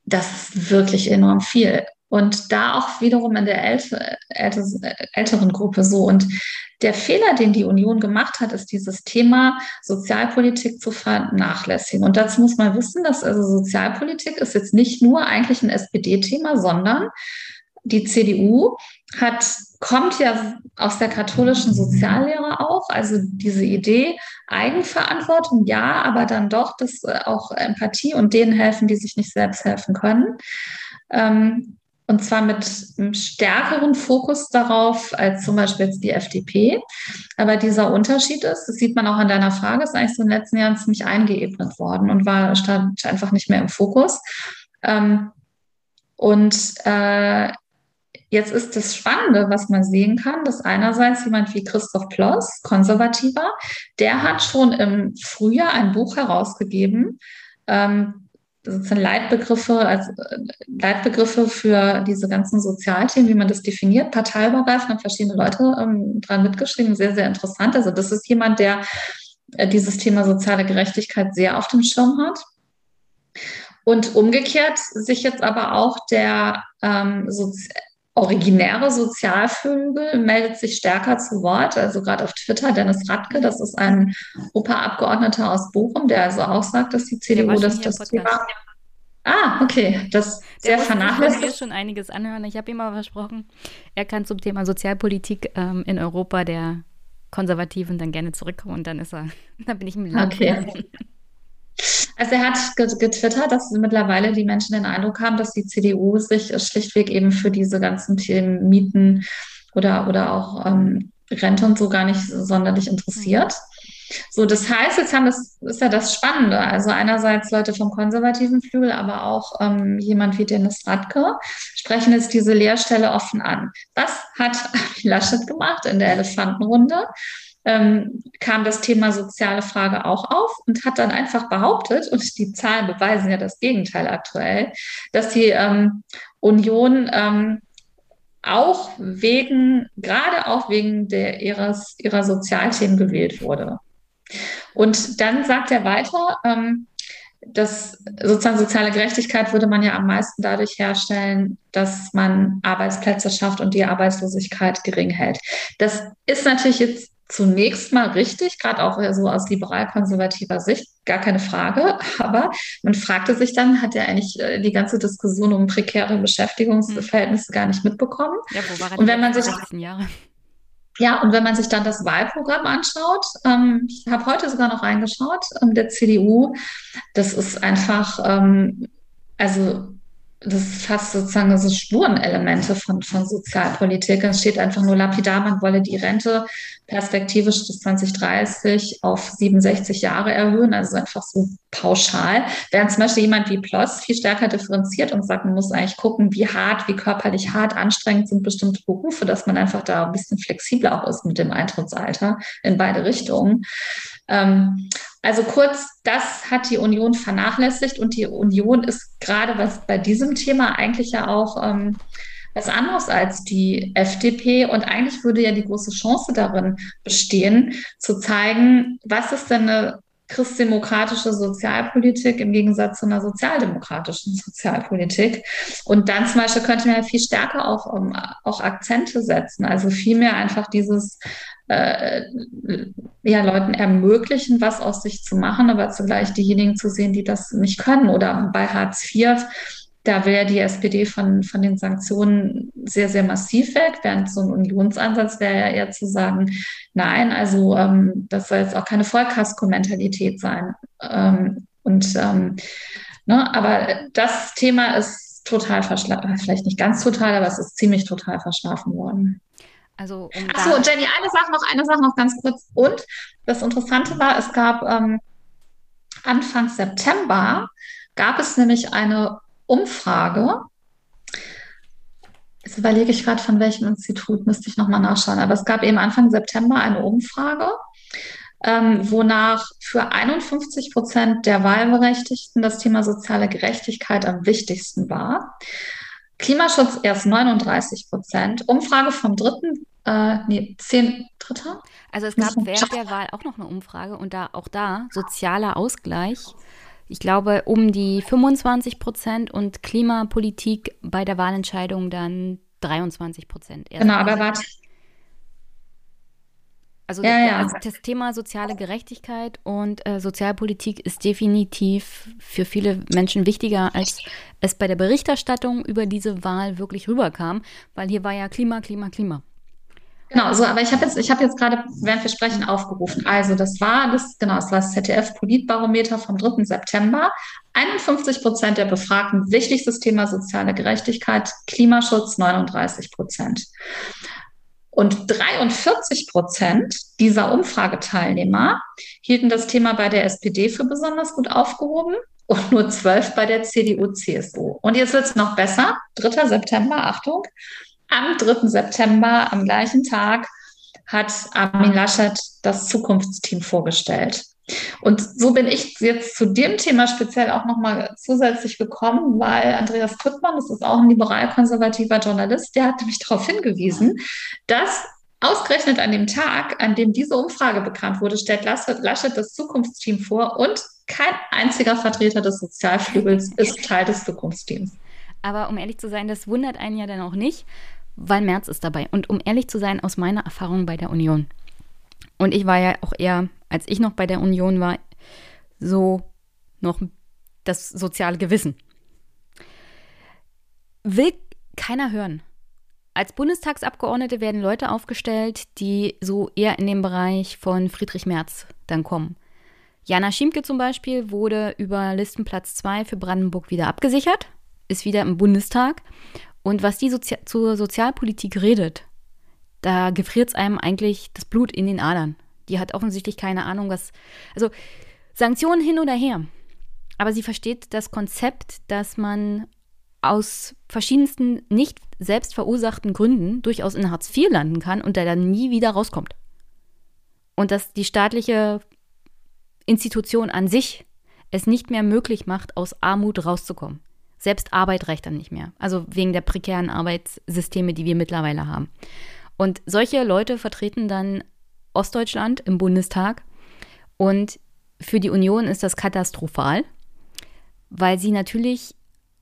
das ist wirklich enorm viel. Und da auch wiederum in der älter, älter, älteren Gruppe so. Und der Fehler, den die Union gemacht hat, ist dieses Thema Sozialpolitik zu vernachlässigen. Und dazu muss man wissen, dass also Sozialpolitik ist jetzt nicht nur eigentlich ein SPD-Thema, sondern die CDU hat, kommt ja aus der katholischen Soziallehre auch, also diese Idee, Eigenverantwortung, ja, aber dann doch das äh, auch Empathie und denen helfen, die sich nicht selbst helfen können. Ähm, und zwar mit einem stärkeren Fokus darauf als zum Beispiel jetzt die FDP. Aber dieser Unterschied ist, das sieht man auch an deiner Frage, ist eigentlich so in den letzten Jahren ziemlich eingeebnet worden und war stand einfach nicht mehr im Fokus. Ähm, und äh, Jetzt ist das Spannende, was man sehen kann, dass einerseits jemand wie Christoph Ploss, Konservativer, der hat schon im Frühjahr ein Buch herausgegeben, ähm, sozusagen Leitbegriffe, also Leitbegriffe für diese ganzen Sozialthemen, wie man das definiert, parteiübergreifend, haben verschiedene Leute ähm, dran mitgeschrieben, sehr, sehr interessant. Also das ist jemand, der äh, dieses Thema soziale Gerechtigkeit sehr auf dem Schirm hat. Und umgekehrt sich jetzt aber auch der ähm, Sozi originäre Sozialvögel meldet sich stärker zu Wort. Also gerade auf Twitter, Dennis Radke, das ist ein Opa-Abgeordneter aus Bochum, der also auch sagt, dass die CDU das, das Thema. Ah, okay, das sehr vernachlässigt. Ich schon einiges anhören. Ich habe ihm aber versprochen, er kann zum Thema Sozialpolitik ähm, in Europa der Konservativen dann gerne zurückkommen und dann ist er, [laughs] dann bin ich im Land. Okay. Also er hat getwittert, dass mittlerweile die Menschen den Eindruck haben, dass die CDU sich schlichtweg eben für diese ganzen Themen Mieten oder, oder auch ähm, Rente und so gar nicht sonderlich interessiert. So, das heißt, jetzt haben das ist ja das Spannende. Also einerseits Leute vom konservativen Flügel, aber auch ähm, jemand wie Dennis Radke sprechen jetzt diese Lehrstelle offen an. Was hat [laughs] Laschet gemacht in der Elefantenrunde? Ähm, kam das Thema soziale Frage auch auf und hat dann einfach behauptet, und die Zahlen beweisen ja das Gegenteil aktuell, dass die ähm, Union ähm, auch wegen, gerade auch wegen der, ihres, ihrer Sozialthemen gewählt wurde. Und dann sagt er weiter, ähm, dass sozusagen soziale Gerechtigkeit würde man ja am meisten dadurch herstellen, dass man Arbeitsplätze schafft und die Arbeitslosigkeit gering hält. Das ist natürlich jetzt zunächst mal richtig, gerade auch so aus liberal-konservativer Sicht, gar keine Frage. [laughs] Aber man fragte sich dann, hat er eigentlich äh, die ganze Diskussion um prekäre Beschäftigungsverhältnisse gar nicht mitbekommen? Ja, wo war er und wenn man sich Jahre? Ja, und wenn man sich dann das Wahlprogramm anschaut, ähm, ich habe heute sogar noch reingeschaut, ähm, der CDU, das ist einfach, ähm, also das ist fast sozusagen so Spurenelemente von, von Sozialpolitik. Es steht einfach nur lapidar, man wolle die Rente perspektivisch bis 2030 auf 67 Jahre erhöhen, also einfach so pauschal. Während zum Beispiel jemand wie Ploss viel stärker differenziert und sagt, man muss eigentlich gucken, wie hart, wie körperlich hart, anstrengend sind bestimmte Berufe, dass man einfach da ein bisschen flexibler auch ist mit dem Eintrittsalter in beide Richtungen. Ähm, also kurz, das hat die Union vernachlässigt und die Union ist gerade was bei diesem Thema eigentlich ja auch ähm, was anderes als die FDP. Und eigentlich würde ja die große Chance darin bestehen, zu zeigen, was ist denn eine christdemokratische Sozialpolitik im Gegensatz zu einer sozialdemokratischen Sozialpolitik. Und dann zum Beispiel könnte man ja viel stärker auf um, auch Akzente setzen, also viel mehr einfach dieses äh, ja, Leuten ermöglichen, was aus sich zu machen, aber zugleich diejenigen zu sehen, die das nicht können. Oder bei Hartz IV da wäre die SPD von, von den Sanktionen sehr, sehr massiv weg, während so ein Unionsansatz wäre ja eher zu sagen, nein, also ähm, das soll jetzt auch keine Vollkasko-Mentalität sein. Ähm, und ähm, ne, aber das Thema ist total verschlafen, vielleicht nicht ganz total, aber es ist ziemlich total verschlafen worden. Also, um Achso, Jenny, eine Sache noch, eine Sache noch ganz kurz. Und das Interessante war, es gab ähm, Anfang September gab es nämlich eine Umfrage. Jetzt überlege ich gerade, von welchem Institut müsste ich nochmal nachschauen. Aber es gab eben Anfang September eine Umfrage, ähm, wonach für 51 Prozent der Wahlberechtigten das Thema soziale Gerechtigkeit am wichtigsten war. Klimaschutz erst 39 Prozent. Umfrage vom dritten, äh, nee, zehn, dritter? Also es gab während der Wahl auch noch eine Umfrage und da auch da sozialer Ausgleich ich glaube, um die 25 Prozent und Klimapolitik bei der Wahlentscheidung dann 23 Prozent. Genau, aber warte. Also ja, ja. Das, das, Thema soziale Gerechtigkeit und äh, Sozialpolitik ist definitiv für viele Menschen wichtiger, als es bei der Berichterstattung über diese Wahl wirklich rüberkam, weil hier war ja Klima, Klima, Klima. Genau, so, aber ich habe jetzt, ich habe jetzt gerade, während wir sprechen, aufgerufen. Also, das war das, genau, das war das ZDF-Politbarometer vom 3. September. 51 Prozent der Befragten, wichtigstes Thema soziale Gerechtigkeit, Klimaschutz 39 Prozent. Und 43 Prozent dieser Umfrageteilnehmer hielten das Thema bei der SPD für besonders gut aufgehoben und nur 12 bei der CDU-CSU. Und jetzt wird es noch besser. 3. September, Achtung, am 3. September, am gleichen Tag, hat Armin Laschet das Zukunftsteam vorgestellt. Und so bin ich jetzt zu dem Thema speziell auch nochmal zusätzlich gekommen, weil Andreas Kuttmann, das ist auch ein liberal-konservativer Journalist, der hat mich darauf hingewiesen, dass ausgerechnet an dem Tag, an dem diese Umfrage bekannt wurde, stellt Laschet das Zukunftsteam vor und kein einziger Vertreter des Sozialflügels ist Teil des Zukunftsteams. Aber um ehrlich zu sein, das wundert einen ja dann auch nicht, weil Merz ist dabei. Und um ehrlich zu sein, aus meiner Erfahrung bei der Union. Und ich war ja auch eher, als ich noch bei der Union war, so noch das soziale Gewissen. Will keiner hören. Als Bundestagsabgeordnete werden Leute aufgestellt, die so eher in den Bereich von Friedrich Merz dann kommen. Jana Schiemke zum Beispiel wurde über Listenplatz 2 für Brandenburg wieder abgesichert, ist wieder im Bundestag und was die Sozi zur Sozialpolitik redet, da gefriert es einem eigentlich das Blut in den Adern. Die hat offensichtlich keine Ahnung, was. Also Sanktionen hin oder her. Aber sie versteht das Konzept, dass man aus verschiedensten nicht selbst verursachten Gründen durchaus in Hartz IV landen kann und da dann nie wieder rauskommt. Und dass die staatliche Institution an sich es nicht mehr möglich macht, aus Armut rauszukommen. Selbst Arbeit reicht dann nicht mehr. Also wegen der prekären Arbeitssysteme, die wir mittlerweile haben. Und solche Leute vertreten dann Ostdeutschland im Bundestag. Und für die Union ist das katastrophal, weil sie natürlich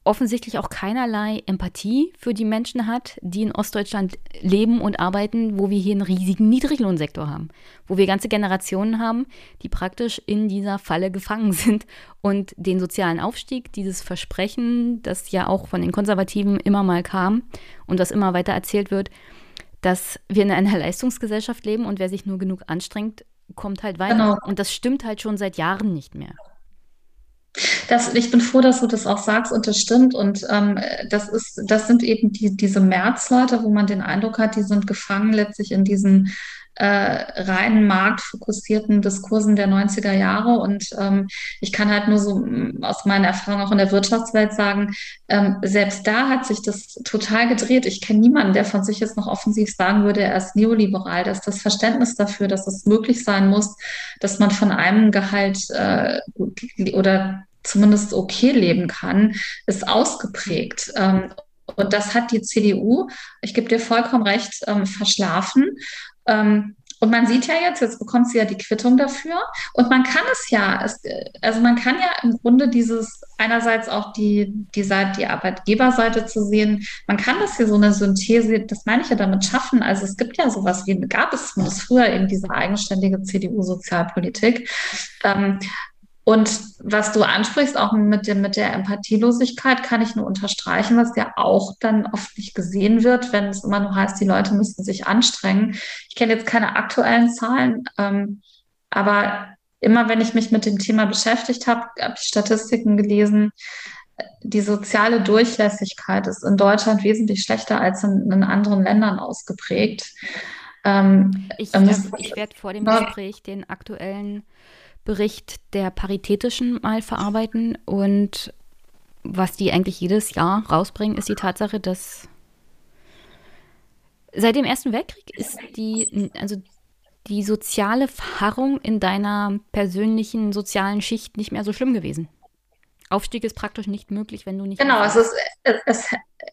offensichtlich auch keinerlei Empathie für die Menschen hat, die in Ostdeutschland leben und arbeiten, wo wir hier einen riesigen Niedriglohnsektor haben, wo wir ganze Generationen haben, die praktisch in dieser Falle gefangen sind und den sozialen Aufstieg, dieses Versprechen, das ja auch von den Konservativen immer mal kam und das immer weiter erzählt wird, dass wir in einer Leistungsgesellschaft leben und wer sich nur genug anstrengt, kommt halt weiter. Genau. Und das stimmt halt schon seit Jahren nicht mehr. Das, ich bin froh, dass du das auch sagst und das stimmt. Und ähm, das ist, das sind eben die, diese Märzleute, wo man den Eindruck hat, die sind gefangen letztlich in diesen äh, reinen marktfokussierten Diskursen der 90er Jahre. Und ähm, ich kann halt nur so mm, aus meiner Erfahrung auch in der Wirtschaftswelt sagen, ähm, selbst da hat sich das total gedreht. Ich kenne niemanden, der von sich jetzt noch offensiv sagen würde, er ist neoliberal. Dass das Verständnis dafür, dass es möglich sein muss, dass man von einem Gehalt äh, oder zumindest okay leben kann, ist ausgeprägt. Ähm, und das hat die CDU, ich gebe dir vollkommen recht, ähm, verschlafen. Ähm, und man sieht ja jetzt, jetzt bekommt sie ja die Quittung dafür. Und man kann es ja, es, also man kann ja im Grunde dieses einerseits auch die, die Seite, die Arbeitgeberseite zu sehen. Man kann das hier so eine Synthese, das meine ich ja damit schaffen. Also es gibt ja sowas wie, gab es zumindest früher eben diese eigenständige CDU-Sozialpolitik. Ähm, und was du ansprichst, auch mit, dem, mit der Empathielosigkeit, kann ich nur unterstreichen, was ja auch dann oft nicht gesehen wird, wenn es immer nur heißt, die Leute müssten sich anstrengen. Ich kenne jetzt keine aktuellen Zahlen, ähm, aber immer wenn ich mich mit dem Thema beschäftigt habe, habe ich Statistiken gelesen, die soziale Durchlässigkeit ist in Deutschland wesentlich schlechter als in, in anderen Ländern ausgeprägt. Ähm, ich, ähm, ich werde vor dem Gespräch den aktuellen Bericht der Paritätischen mal verarbeiten. Und was die eigentlich jedes Jahr rausbringen, ist die Tatsache, dass seit dem Ersten Weltkrieg ist die, also die soziale Verharrung in deiner persönlichen sozialen Schicht nicht mehr so schlimm gewesen. Aufstieg ist praktisch nicht möglich, wenn du nicht. Genau, es ist, es, es,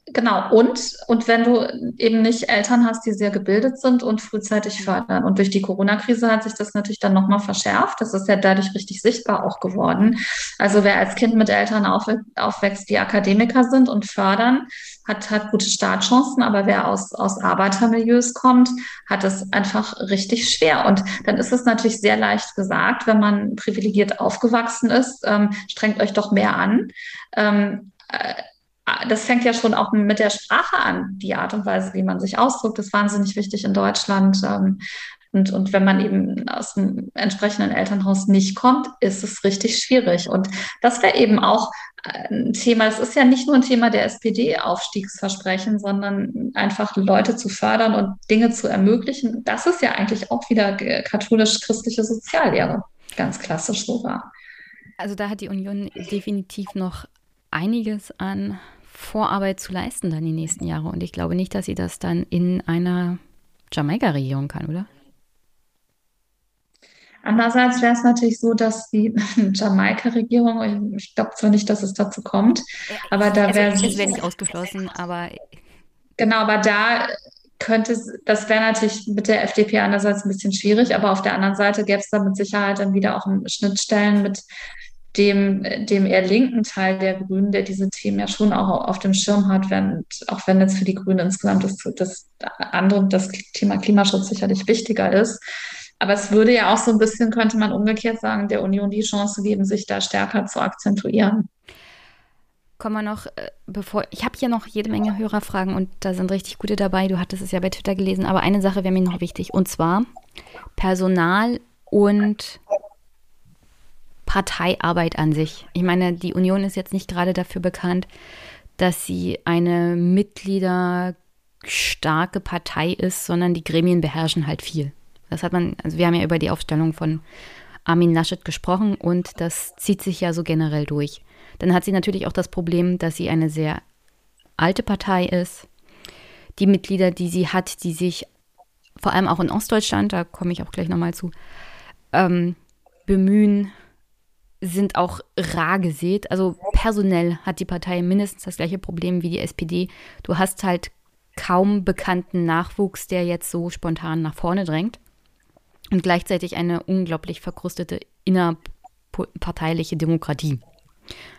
genau. Und, und wenn du eben nicht Eltern hast, die sehr gebildet sind und frühzeitig fördern. Und durch die Corona-Krise hat sich das natürlich dann nochmal verschärft. Das ist ja dadurch richtig sichtbar auch geworden. Also wer als Kind mit Eltern aufwächst, die Akademiker sind und fördern, hat, hat gute Startchancen, aber wer aus, aus Arbeitermilieus kommt, hat es einfach richtig schwer. Und dann ist es natürlich sehr leicht gesagt, wenn man privilegiert aufgewachsen ist, ähm, strengt euch doch mehr an. Ähm, äh, das fängt ja schon auch mit der Sprache an, die Art und Weise, wie man sich ausdrückt, ist wahnsinnig wichtig in Deutschland. Und, und wenn man eben aus dem entsprechenden Elternhaus nicht kommt, ist es richtig schwierig. Und das wäre eben auch ein Thema, es ist ja nicht nur ein Thema der SPD-Aufstiegsversprechen, sondern einfach Leute zu fördern und Dinge zu ermöglichen. Das ist ja eigentlich auch wieder katholisch-christliche Soziallehre, ganz klassisch sogar. Also da hat die Union definitiv noch einiges an Vorarbeit zu leisten dann die nächsten Jahre. Und ich glaube nicht, dass sie das dann in einer Jamaika-Regierung kann, oder? Andererseits wäre es natürlich so, dass die [laughs] Jamaika-Regierung, ich glaube zwar nicht, dass es dazu kommt, aber da also, wäre es. wäre nicht ausgeschlossen, aber. Genau, aber da könnte es, das wäre natürlich mit der FDP einerseits ein bisschen schwierig, aber auf der anderen Seite gäbe es da mit Sicherheit dann wieder auch Schnittstellen mit dem, dem eher linken Teil der Grünen, der diese Themen ja schon auch auf dem Schirm hat, während, auch wenn jetzt für die Grünen insgesamt das, das andere, das Thema Klimaschutz sicherlich wichtiger ist. Aber es würde ja auch so ein bisschen, könnte man umgekehrt sagen, der Union die Chance geben, sich da stärker zu akzentuieren. Kommen wir noch, äh, bevor, ich habe hier noch jede Menge Hörerfragen und da sind richtig gute dabei. Du hattest es ja bei Twitter gelesen, aber eine Sache wäre mir noch wichtig und zwar Personal und Parteiarbeit an sich. Ich meine, die Union ist jetzt nicht gerade dafür bekannt, dass sie eine mitgliederstarke Partei ist, sondern die Gremien beherrschen halt viel. Das hat man, also wir haben ja über die Aufstellung von Armin Laschet gesprochen und das zieht sich ja so generell durch. Dann hat sie natürlich auch das Problem, dass sie eine sehr alte Partei ist. Die Mitglieder, die sie hat, die sich vor allem auch in Ostdeutschland, da komme ich auch gleich nochmal zu, ähm, bemühen, sind auch rar gesät. Also personell hat die Partei mindestens das gleiche Problem wie die SPD. Du hast halt kaum bekannten Nachwuchs, der jetzt so spontan nach vorne drängt und gleichzeitig eine unglaublich verkrustete innerparteiliche Demokratie.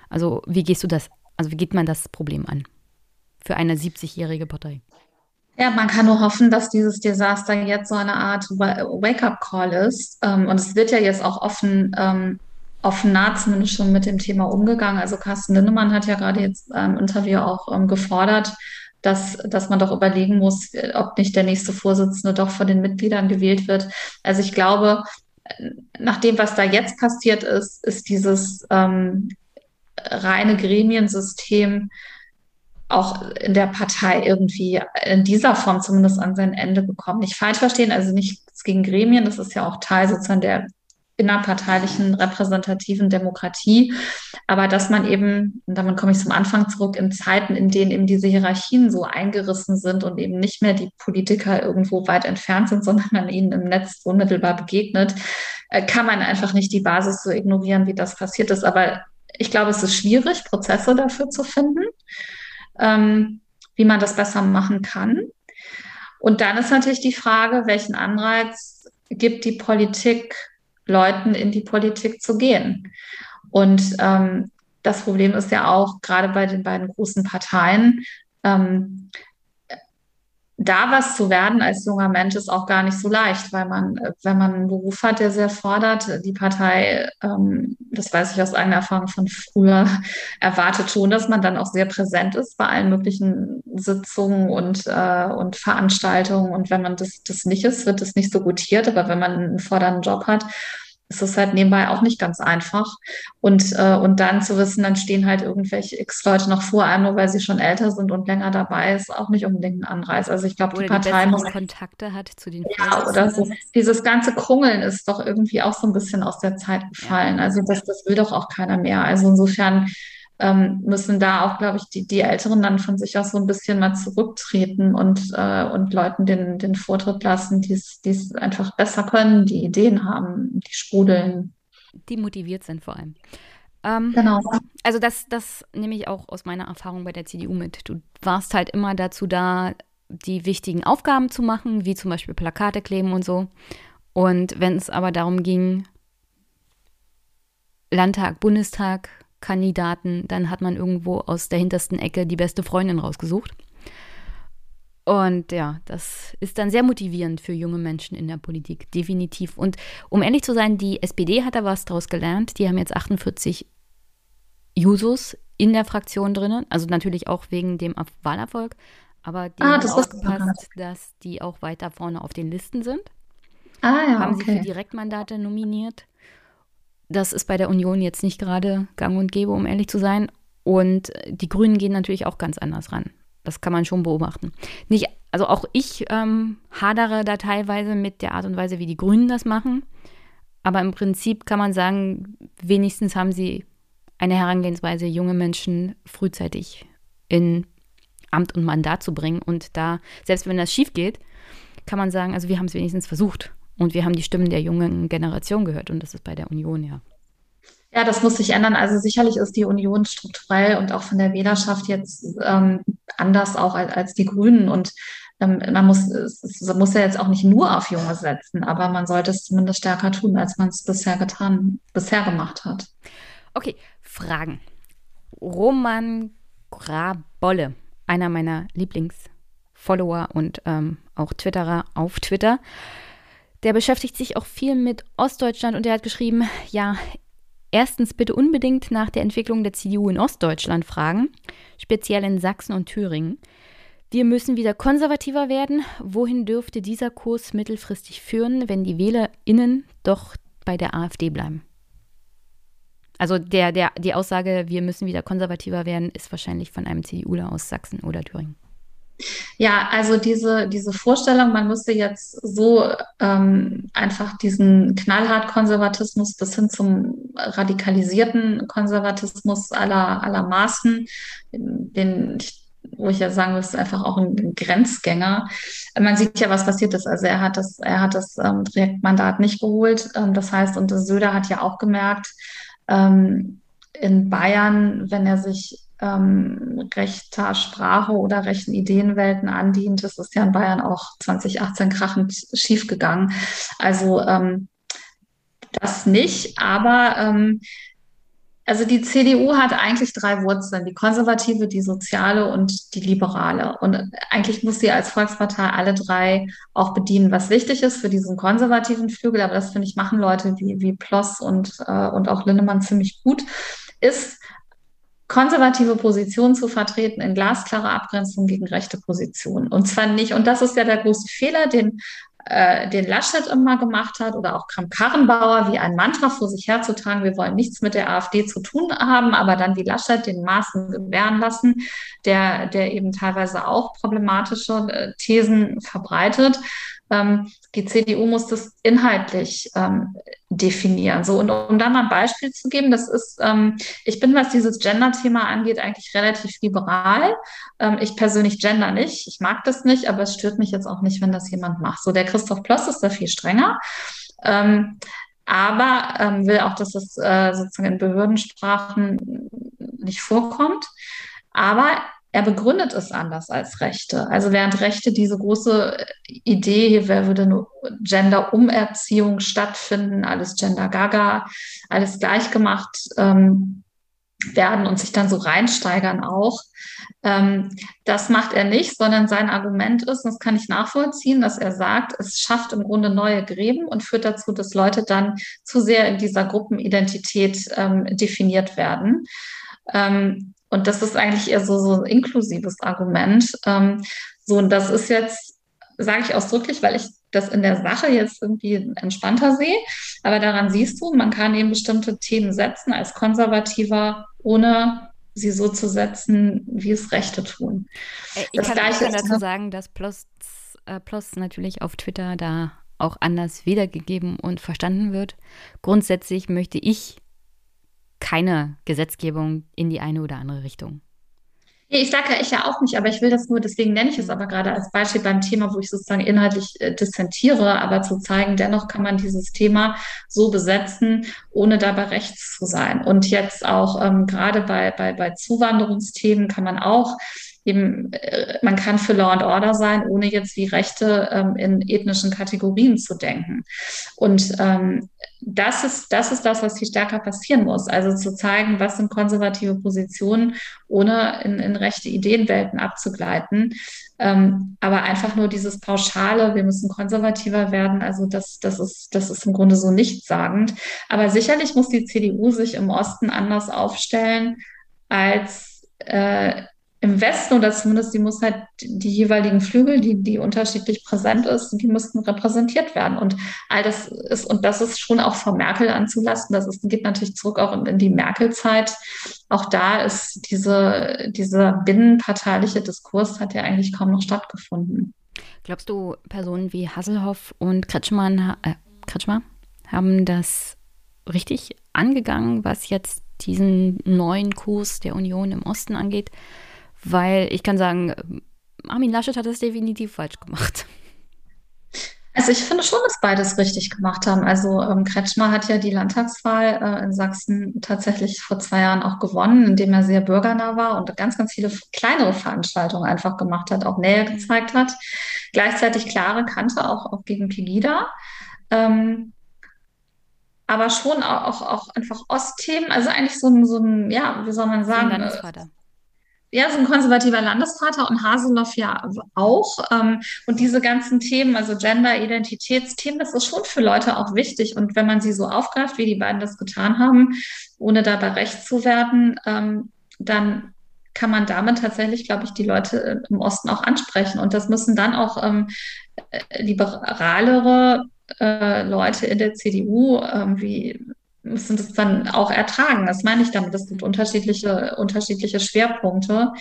Also wie gehst du das, also wie geht man das Problem an für eine 70-jährige Partei? Ja, man kann nur hoffen, dass dieses Desaster jetzt so eine Art Wake-up-Call ist. Ähm, und es wird ja jetzt auch offen, ähm, offener zumindest schon mit dem Thema umgegangen. Also Carsten Lindemann hat ja gerade jetzt im Interview auch ähm, gefordert, dass, dass man doch überlegen muss, ob nicht der nächste Vorsitzende doch von den Mitgliedern gewählt wird. Also ich glaube, nach dem, was da jetzt passiert ist, ist dieses ähm, reine Gremiensystem auch in der Partei irgendwie in dieser Form zumindest an sein Ende gekommen. Nicht falsch verstehen, also nichts gegen Gremien, das ist ja auch Teil sozusagen der innerparteilichen repräsentativen Demokratie. Aber dass man eben, und damit komme ich zum Anfang zurück, in Zeiten, in denen eben diese Hierarchien so eingerissen sind und eben nicht mehr die Politiker irgendwo weit entfernt sind, sondern man ihnen im Netz unmittelbar begegnet, äh, kann man einfach nicht die Basis so ignorieren, wie das passiert ist. Aber ich glaube, es ist schwierig, Prozesse dafür zu finden, ähm, wie man das besser machen kann. Und dann ist natürlich die Frage, welchen Anreiz gibt die Politik Leuten in die Politik zu gehen. Und ähm, das Problem ist ja auch gerade bei den beiden großen Parteien, ähm, da was zu werden als junger Mensch ist auch gar nicht so leicht, weil man, wenn man einen Beruf hat, der sehr fordert, die Partei, ähm, das weiß ich aus eigener Erfahrung von früher, [laughs] erwartet schon, dass man dann auch sehr präsent ist bei allen möglichen Sitzungen und, äh, und Veranstaltungen. Und wenn man das, das nicht ist, wird das nicht so gutiert. Aber wenn man einen fordernden Job hat, ist es halt nebenbei auch nicht ganz einfach. Und, äh, und dann zu wissen, dann stehen halt irgendwelche X-Leute noch vor einem, nur weil sie schon älter sind und länger dabei, ist auch nicht unbedingt ein Anreiz. Also ich glaube, die Partei die muss. Kontakte hat zu den Ja, oder so. Dieses ganze Krungeln ist doch irgendwie auch so ein bisschen aus der Zeit gefallen. Also das, das will doch auch keiner mehr. Also insofern ähm, müssen da auch, glaube ich, die, die Älteren dann von sich aus so ein bisschen mal zurücktreten und, äh, und Leuten den, den Vortritt lassen, die es einfach besser können, die Ideen haben, die sprudeln. Die motiviert sind vor allem. Ähm, genau. Also das, das nehme ich auch aus meiner Erfahrung bei der CDU mit. Du warst halt immer dazu da, die wichtigen Aufgaben zu machen, wie zum Beispiel Plakate kleben und so. Und wenn es aber darum ging, Landtag, Bundestag, Kandidaten, dann hat man irgendwo aus der hintersten Ecke die beste Freundin rausgesucht. Und ja, das ist dann sehr motivierend für junge Menschen in der Politik, definitiv. Und um ehrlich zu sein, die SPD hat da was draus gelernt. Die haben jetzt 48 Jusos in der Fraktion drinnen, also natürlich auch wegen dem Wahlerfolg, aber die ah, haben aufgepasst, dass die auch weiter vorne auf den Listen sind. Ah ja, haben okay. sie für Direktmandate nominiert. Das ist bei der Union jetzt nicht gerade gang und gäbe, um ehrlich zu sein. Und die Grünen gehen natürlich auch ganz anders ran. Das kann man schon beobachten. Nicht, also auch ich ähm, hadere da teilweise mit der Art und Weise, wie die Grünen das machen. Aber im Prinzip kann man sagen, wenigstens haben sie eine Herangehensweise, junge Menschen frühzeitig in Amt und Mandat zu bringen. Und da, selbst wenn das schief geht, kann man sagen, also wir haben es wenigstens versucht. Und wir haben die Stimmen der jungen Generation gehört. Und das ist bei der Union ja. Ja, das muss sich ändern. Also sicherlich ist die Union strukturell und auch von der Wählerschaft jetzt ähm, anders auch als, als die Grünen. Und ähm, man muss, es, muss ja jetzt auch nicht nur auf Junge setzen, aber man sollte es zumindest stärker tun, als man es bisher getan, bisher gemacht hat. Okay, Fragen. Roman Grabolle, einer meiner Lieblingsfollower und ähm, auch Twitterer auf Twitter, der beschäftigt sich auch viel mit Ostdeutschland und der hat geschrieben, ja, erstens bitte unbedingt nach der Entwicklung der CDU in Ostdeutschland fragen, speziell in Sachsen und Thüringen. Wir müssen wieder konservativer werden. Wohin dürfte dieser Kurs mittelfristig führen, wenn die WählerInnen doch bei der AfD bleiben? Also der, der, die Aussage, wir müssen wieder konservativer werden, ist wahrscheinlich von einem CDUler aus Sachsen oder Thüringen. Ja, also diese, diese Vorstellung, man müsste jetzt so ähm, einfach diesen knallhart Konservatismus bis hin zum radikalisierten Konservatismus aller, aller Maßen, den wo ich ja sagen muss, einfach auch ein Grenzgänger. Man sieht ja, was passiert ist. Also er hat das, er hat das ähm, Direktmandat nicht geholt. Ähm, das heißt, und Söder hat ja auch gemerkt, ähm, in Bayern, wenn er sich ähm, rechter Sprache oder rechten Ideenwelten andient. Das ist ja in Bayern auch 2018 krachend schiefgegangen. Also ähm, das nicht, aber ähm, also die CDU hat eigentlich drei Wurzeln, die konservative, die soziale und die liberale. Und eigentlich muss sie als Volkspartei alle drei auch bedienen, was wichtig ist für diesen konservativen Flügel. Aber das finde ich machen Leute wie, wie Ploss und, äh, und auch Linnemann ziemlich gut, ist konservative Positionen zu vertreten in glasklarer Abgrenzung gegen rechte Positionen. Und zwar nicht, und das ist ja der große Fehler, den, äh, den Laschet immer gemacht hat oder auch Kramp-Karrenbauer, wie ein Mantra vor sich herzutragen, wir wollen nichts mit der AfD zu tun haben, aber dann wie Laschet den Maßen gewähren lassen, der, der eben teilweise auch problematische äh, Thesen verbreitet. Ähm, die CDU muss das inhaltlich ähm, definieren. So, und um da mal ein Beispiel zu geben, das ist, ähm, ich bin, was dieses Gender-Thema angeht, eigentlich relativ liberal. Ähm, ich persönlich gender nicht. Ich mag das nicht, aber es stört mich jetzt auch nicht, wenn das jemand macht. So, der Christoph Ploss ist da viel strenger. Ähm, aber ähm, will auch, dass es äh, sozusagen in Behördensprachen nicht vorkommt. Aber er begründet es anders als Rechte. Also während Rechte diese große Idee, hier würde eine Gender-Umerziehung stattfinden, alles Gender-Gaga, alles gleichgemacht ähm, werden und sich dann so reinsteigern auch. Ähm, das macht er nicht, sondern sein Argument ist, und das kann ich nachvollziehen, dass er sagt, es schafft im Grunde neue Gräben und führt dazu, dass Leute dann zu sehr in dieser Gruppenidentität ähm, definiert werden. Ähm, und das ist eigentlich eher so, so ein inklusives Argument. Ähm, so, und das ist jetzt, sage ich ausdrücklich, weil ich das in der Sache jetzt irgendwie entspannter sehe. Aber daran siehst du, man kann eben bestimmte Themen setzen als Konservativer, ohne sie so zu setzen, wie es Rechte tun. Äh, ich das kann, ich kann dazu sagen, dass Plus, äh, Plus natürlich auf Twitter da auch anders wiedergegeben und verstanden wird. Grundsätzlich möchte ich keine Gesetzgebung in die eine oder andere Richtung. Ich sage ja ich ja auch nicht, aber ich will das nur, deswegen nenne ich es aber gerade als Beispiel beim Thema, wo ich sozusagen inhaltlich äh, dissentiere, aber zu zeigen, dennoch kann man dieses Thema so besetzen, ohne dabei rechts zu sein. Und jetzt auch ähm, gerade bei, bei, bei Zuwanderungsthemen kann man auch eben, äh, man kann für Law and Order sein, ohne jetzt wie Rechte ähm, in ethnischen Kategorien zu denken. Und ähm, das ist, das ist das, was viel stärker passieren muss. Also zu zeigen, was sind konservative Positionen, ohne in, in rechte Ideenwelten abzugleiten. Ähm, aber einfach nur dieses Pauschale, wir müssen konservativer werden, also das, das, ist, das ist im Grunde so nichtssagend. Aber sicherlich muss die CDU sich im Osten anders aufstellen als äh, im Westen oder zumindest die muss halt die jeweiligen Flügel, die, die unterschiedlich präsent ist, die müssten repräsentiert werden. Und all das ist, und das ist schon auch von Merkel anzulasten. Das ist, geht natürlich zurück auch in, in die Merkel-Zeit. Auch da ist diese, dieser binnenparteiliche Diskurs hat ja eigentlich kaum noch stattgefunden. Glaubst du, Personen wie Hasselhoff und Kretschmann, äh, Kretschmer haben das richtig angegangen, was jetzt diesen neuen Kurs der Union im Osten angeht? Weil ich kann sagen, Armin Laschet hat das definitiv falsch gemacht. Also ich finde schon, dass beides richtig gemacht haben. Also ähm, Kretschmer hat ja die Landtagswahl äh, in Sachsen tatsächlich vor zwei Jahren auch gewonnen, indem er sehr bürgernah war und ganz, ganz viele kleinere Veranstaltungen einfach gemacht hat, auch Nähe mhm. gezeigt hat. Gleichzeitig klare Kante auch, auch gegen Pegida. Ähm, aber schon auch, auch, auch einfach Ostthemen, also eigentlich so ein, so ein, ja, wie soll man sagen, ja, so ein konservativer Landesvater und Haseloff ja auch. Ähm, und diese ganzen Themen, also Gender, Identitätsthemen, das ist schon für Leute auch wichtig. Und wenn man sie so aufgreift, wie die beiden das getan haben, ohne dabei recht zu werden, ähm, dann kann man damit tatsächlich, glaube ich, die Leute äh, im Osten auch ansprechen. Und das müssen dann auch ähm, äh, liberalere äh, Leute in der CDU, wie müssen das dann auch ertragen. Das meine ich damit. Es gibt unterschiedliche, unterschiedliche Schwerpunkte,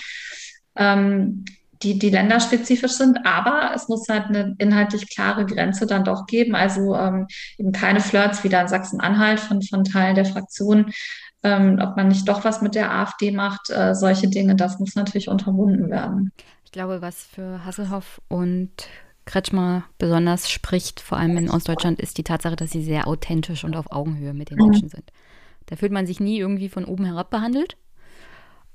ähm, die, die länderspezifisch sind, aber es muss halt eine inhaltlich klare Grenze dann doch geben. Also ähm, eben keine Flirts wieder in Sachsen-Anhalt von, von Teilen der Fraktion. Ähm, ob man nicht doch was mit der AfD macht, äh, solche Dinge, das muss natürlich unterbunden werden. Ich glaube, was für Hasselhoff und Kretschmer besonders spricht, vor allem in Ostdeutschland, ist die Tatsache, dass sie sehr authentisch und auf Augenhöhe mit den mhm. Menschen sind. Da fühlt man sich nie irgendwie von oben herab behandelt.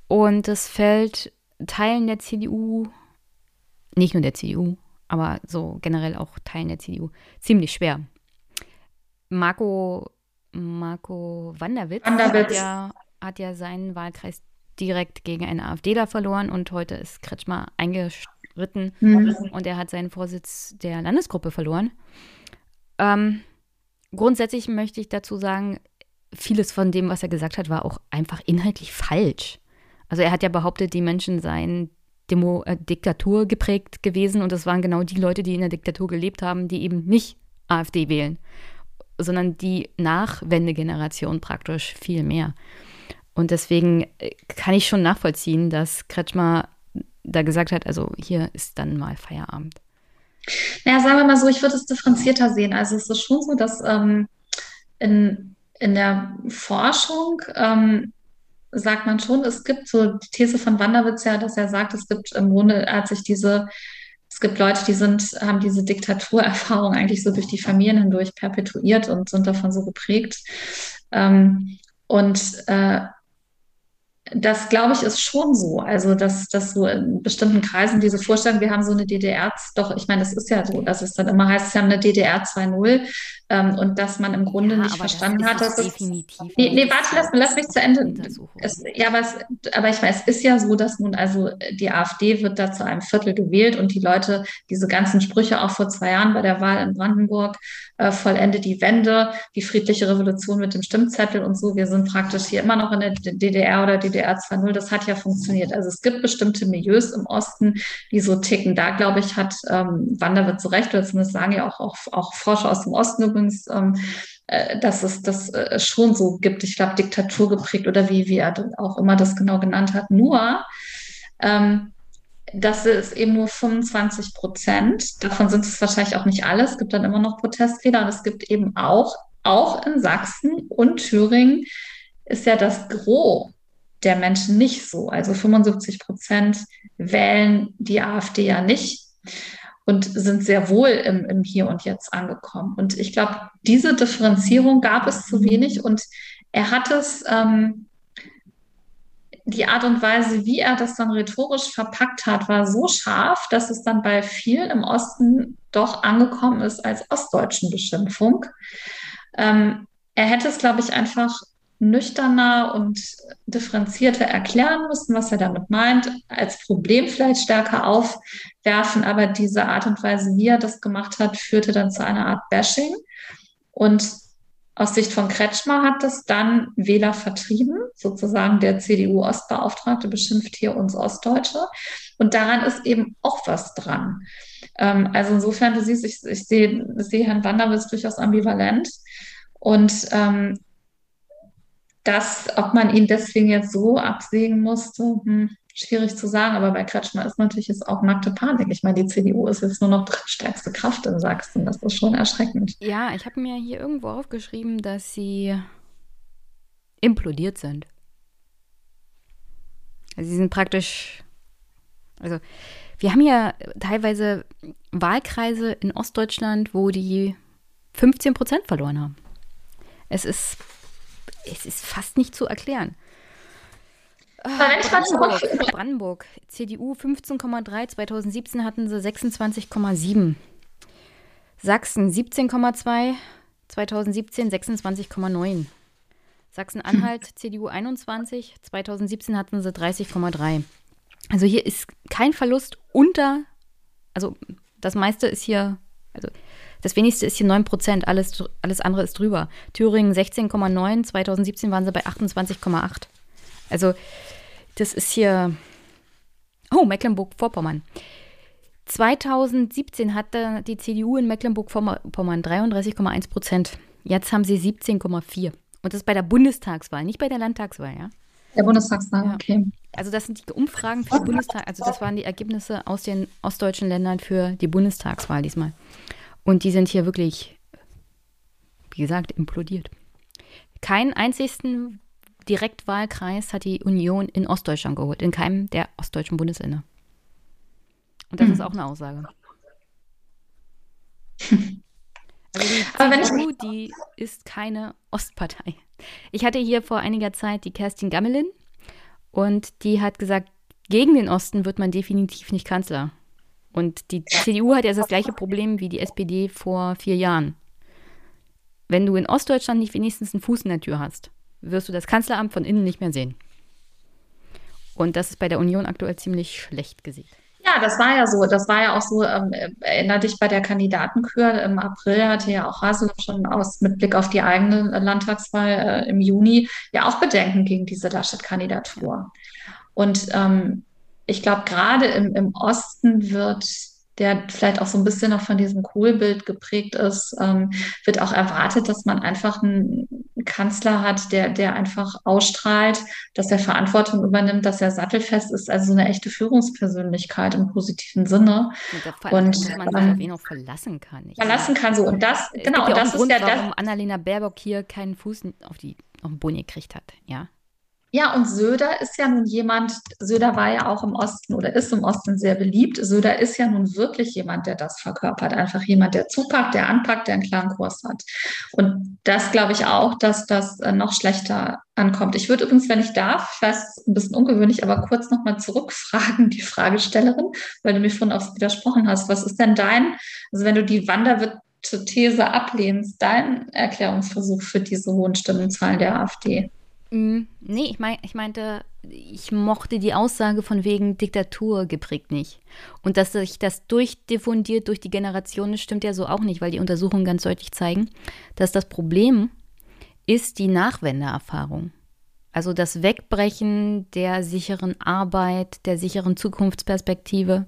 Und es fällt Teilen der CDU, nicht nur der CDU, aber so generell auch Teilen der CDU, ziemlich schwer. Marco, Marco Wanderwitz, Wanderwitz. Hat, ja, hat ja seinen Wahlkreis direkt gegen einen AfDler verloren und heute ist Kretschmer eingestellt ritten mhm. und er hat seinen Vorsitz der Landesgruppe verloren. Ähm, grundsätzlich möchte ich dazu sagen, vieles von dem, was er gesagt hat, war auch einfach inhaltlich falsch. Also er hat ja behauptet, die Menschen seien Demo, äh, Diktatur geprägt gewesen und das waren genau die Leute, die in der Diktatur gelebt haben, die eben nicht AfD wählen, sondern die Nachwendegeneration praktisch viel mehr. Und deswegen äh, kann ich schon nachvollziehen, dass Kretschmer da gesagt hat, also hier ist dann mal Feierabend? Naja, sagen wir mal so, ich würde es differenzierter sehen. Also es ist schon so, dass ähm, in, in der Forschung ähm, sagt man schon, es gibt so die These von Wanderwitz ja, dass er sagt, es gibt im Grunde, hat sich diese, es gibt Leute, die sind, haben diese Diktaturerfahrung eigentlich so durch die Familien hindurch perpetuiert und sind davon so geprägt. Ähm, und äh, das glaube ich ist schon so. Also, dass, dass so in bestimmten Kreisen diese Vorstellung, wir haben so eine DDR, doch, ich meine, das ist ja so, dass es dann immer heißt, sie haben eine DDR 2.0 ähm, und dass man im Grunde ja, nicht verstanden hat, dass es. Definitiv nee, nee warte, lass, lass mich zu Ende. Es, ja, aber, es, aber ich weiß, es ist ja so, dass nun also die AfD wird da zu einem Viertel gewählt und die Leute, diese ganzen Sprüche auch vor zwei Jahren bei der Wahl in Brandenburg, äh, vollende die Wende, die friedliche Revolution mit dem Stimmzettel und so. Wir sind praktisch hier immer noch in der DDR oder DDR 2.0. Das hat ja funktioniert. Also es gibt bestimmte Milieus im Osten, die so ticken. Da, glaube ich, hat ähm, Wanderwirt zu Recht, oder zumindest sagen ja auch, auch, auch Forscher aus dem Osten übrigens, ähm, äh, dass es das äh, schon so gibt. Ich glaube, Diktatur geprägt oder wie, wie er auch immer das genau genannt hat. Nur, ähm, das ist eben nur 25 Prozent. Davon sind es wahrscheinlich auch nicht alle. Es gibt dann immer noch Protestfehler und es gibt eben auch, auch in Sachsen und Thüringen ist ja das Gros der Menschen nicht so. Also 75 Prozent wählen die AfD ja nicht und sind sehr wohl im, im Hier und Jetzt angekommen. Und ich glaube, diese Differenzierung gab es zu wenig und er hat es ähm, die Art und Weise, wie er das dann rhetorisch verpackt hat, war so scharf, dass es dann bei vielen im Osten doch angekommen ist als ostdeutschen Beschimpfung. Ähm, er hätte es, glaube ich, einfach nüchterner und differenzierter erklären müssen, was er damit meint, als Problem vielleicht stärker aufwerfen, aber diese Art und Weise, wie er das gemacht hat, führte dann zu einer Art Bashing. Und aus Sicht von Kretschmer hat das dann Wähler vertrieben, sozusagen der CDU-Ostbeauftragte beschimpft hier uns Ostdeutsche. Und daran ist eben auch was dran. Ähm, also insofern, du siehst, ich, ich sehe, sehe Herrn Wanderwitz durchaus ambivalent. Und ähm, das, ob man ihn deswegen jetzt so absägen musste, hm, schwierig zu sagen, aber bei Kretschmer ist natürlich jetzt auch nackte Panik. Ich meine, die CDU ist jetzt nur noch drittstärkste Kraft in Sachsen. Das ist schon erschreckend. Ja, ich habe mir hier irgendwo aufgeschrieben, dass sie implodiert sind. Also sie sind praktisch, also wir haben ja teilweise Wahlkreise in Ostdeutschland, wo die 15 Prozent verloren haben. Es ist, es ist fast nicht zu erklären. Brandenburg, Brandenburg, CDU 15,3, 2017 hatten sie 26,7. Sachsen 17,2, 2017 26,9. Sachsen-Anhalt, CDU 21, 2017 hatten sie 30,3. Also hier ist kein Verlust unter, also das meiste ist hier, also das wenigste ist hier 9 Prozent, alles, alles andere ist drüber. Thüringen 16,9, 2017 waren sie bei 28,8. Also das ist hier, oh, Mecklenburg-Vorpommern. 2017 hatte die CDU in Mecklenburg-Vorpommern 33,1 Prozent. Jetzt haben sie 17,4. Und das ist bei der Bundestagswahl, nicht bei der Landtagswahl, ja? Der Bundestagswahl, ja. okay. Also das sind die Umfragen für den Bundestag, also das waren die Ergebnisse aus den ostdeutschen Ländern für die Bundestagswahl diesmal. Und die sind hier wirklich, wie gesagt, implodiert. Keinen einzigen Direktwahlkreis hat die Union in Ostdeutschland geholt, in keinem der ostdeutschen Bundesländer. Und das mhm. ist auch eine Aussage. [laughs] Also die CDU, die ist keine Ostpartei. Ich hatte hier vor einiger Zeit die Kerstin Gammelin und die hat gesagt, gegen den Osten wird man definitiv nicht Kanzler. Und die CDU hat ja das gleiche Problem wie die SPD vor vier Jahren. Wenn du in Ostdeutschland nicht wenigstens einen Fuß in der Tür hast, wirst du das Kanzleramt von innen nicht mehr sehen. Und das ist bei der Union aktuell ziemlich schlecht gesehen. Ja, das war ja so. Das war ja auch so, ähm, erinnere dich bei der Kandidatenkür im April hatte ja auch Haseloff schon aus mit Blick auf die eigene Landtagswahl äh, im Juni ja auch Bedenken gegen diese Laschet-Kandidatur. Und ähm, ich glaube, gerade im, im Osten wird der vielleicht auch so ein bisschen noch von diesem Kohlbild geprägt ist, ähm, wird auch erwartet, dass man einfach einen Kanzler hat, der, der einfach ausstrahlt, dass er Verantwortung übernimmt, dass er sattelfest ist, also so eine echte Führungspersönlichkeit im positiven Sinne. Und, dass man sich ähm, auf ihn auch verlassen kann. Verlassen kann so. Und das, genau, und das ist Grund, ja das. Warum Annalena Baerbock hier keinen Fuß auf, die, auf den Boden gekriegt hat, ja. Ja, und Söder ist ja nun jemand, Söder war ja auch im Osten oder ist im Osten sehr beliebt. Söder ist ja nun wirklich jemand, der das verkörpert. Einfach jemand, der zupackt, der anpackt, der einen klaren Kurs hat. Und das glaube ich auch, dass das äh, noch schlechter ankommt. Ich würde übrigens, wenn ich darf, ich weiß, ein bisschen ungewöhnlich, aber kurz nochmal zurückfragen, die Fragestellerin, weil du mich vorhin aufs widersprochen hast. Was ist denn dein, also wenn du die Wanderwirte-These ablehnst, dein Erklärungsversuch für diese hohen Stimmenzahlen der AfD? Mm, nee, ich, mein, ich meinte, ich mochte die Aussage von wegen Diktatur geprägt nicht. Und dass sich das durchdiffundiert durch die Generationen, stimmt ja so auch nicht, weil die Untersuchungen ganz deutlich zeigen, dass das Problem ist die Nachwendeerfahrung. Also das Wegbrechen der sicheren Arbeit, der sicheren Zukunftsperspektive.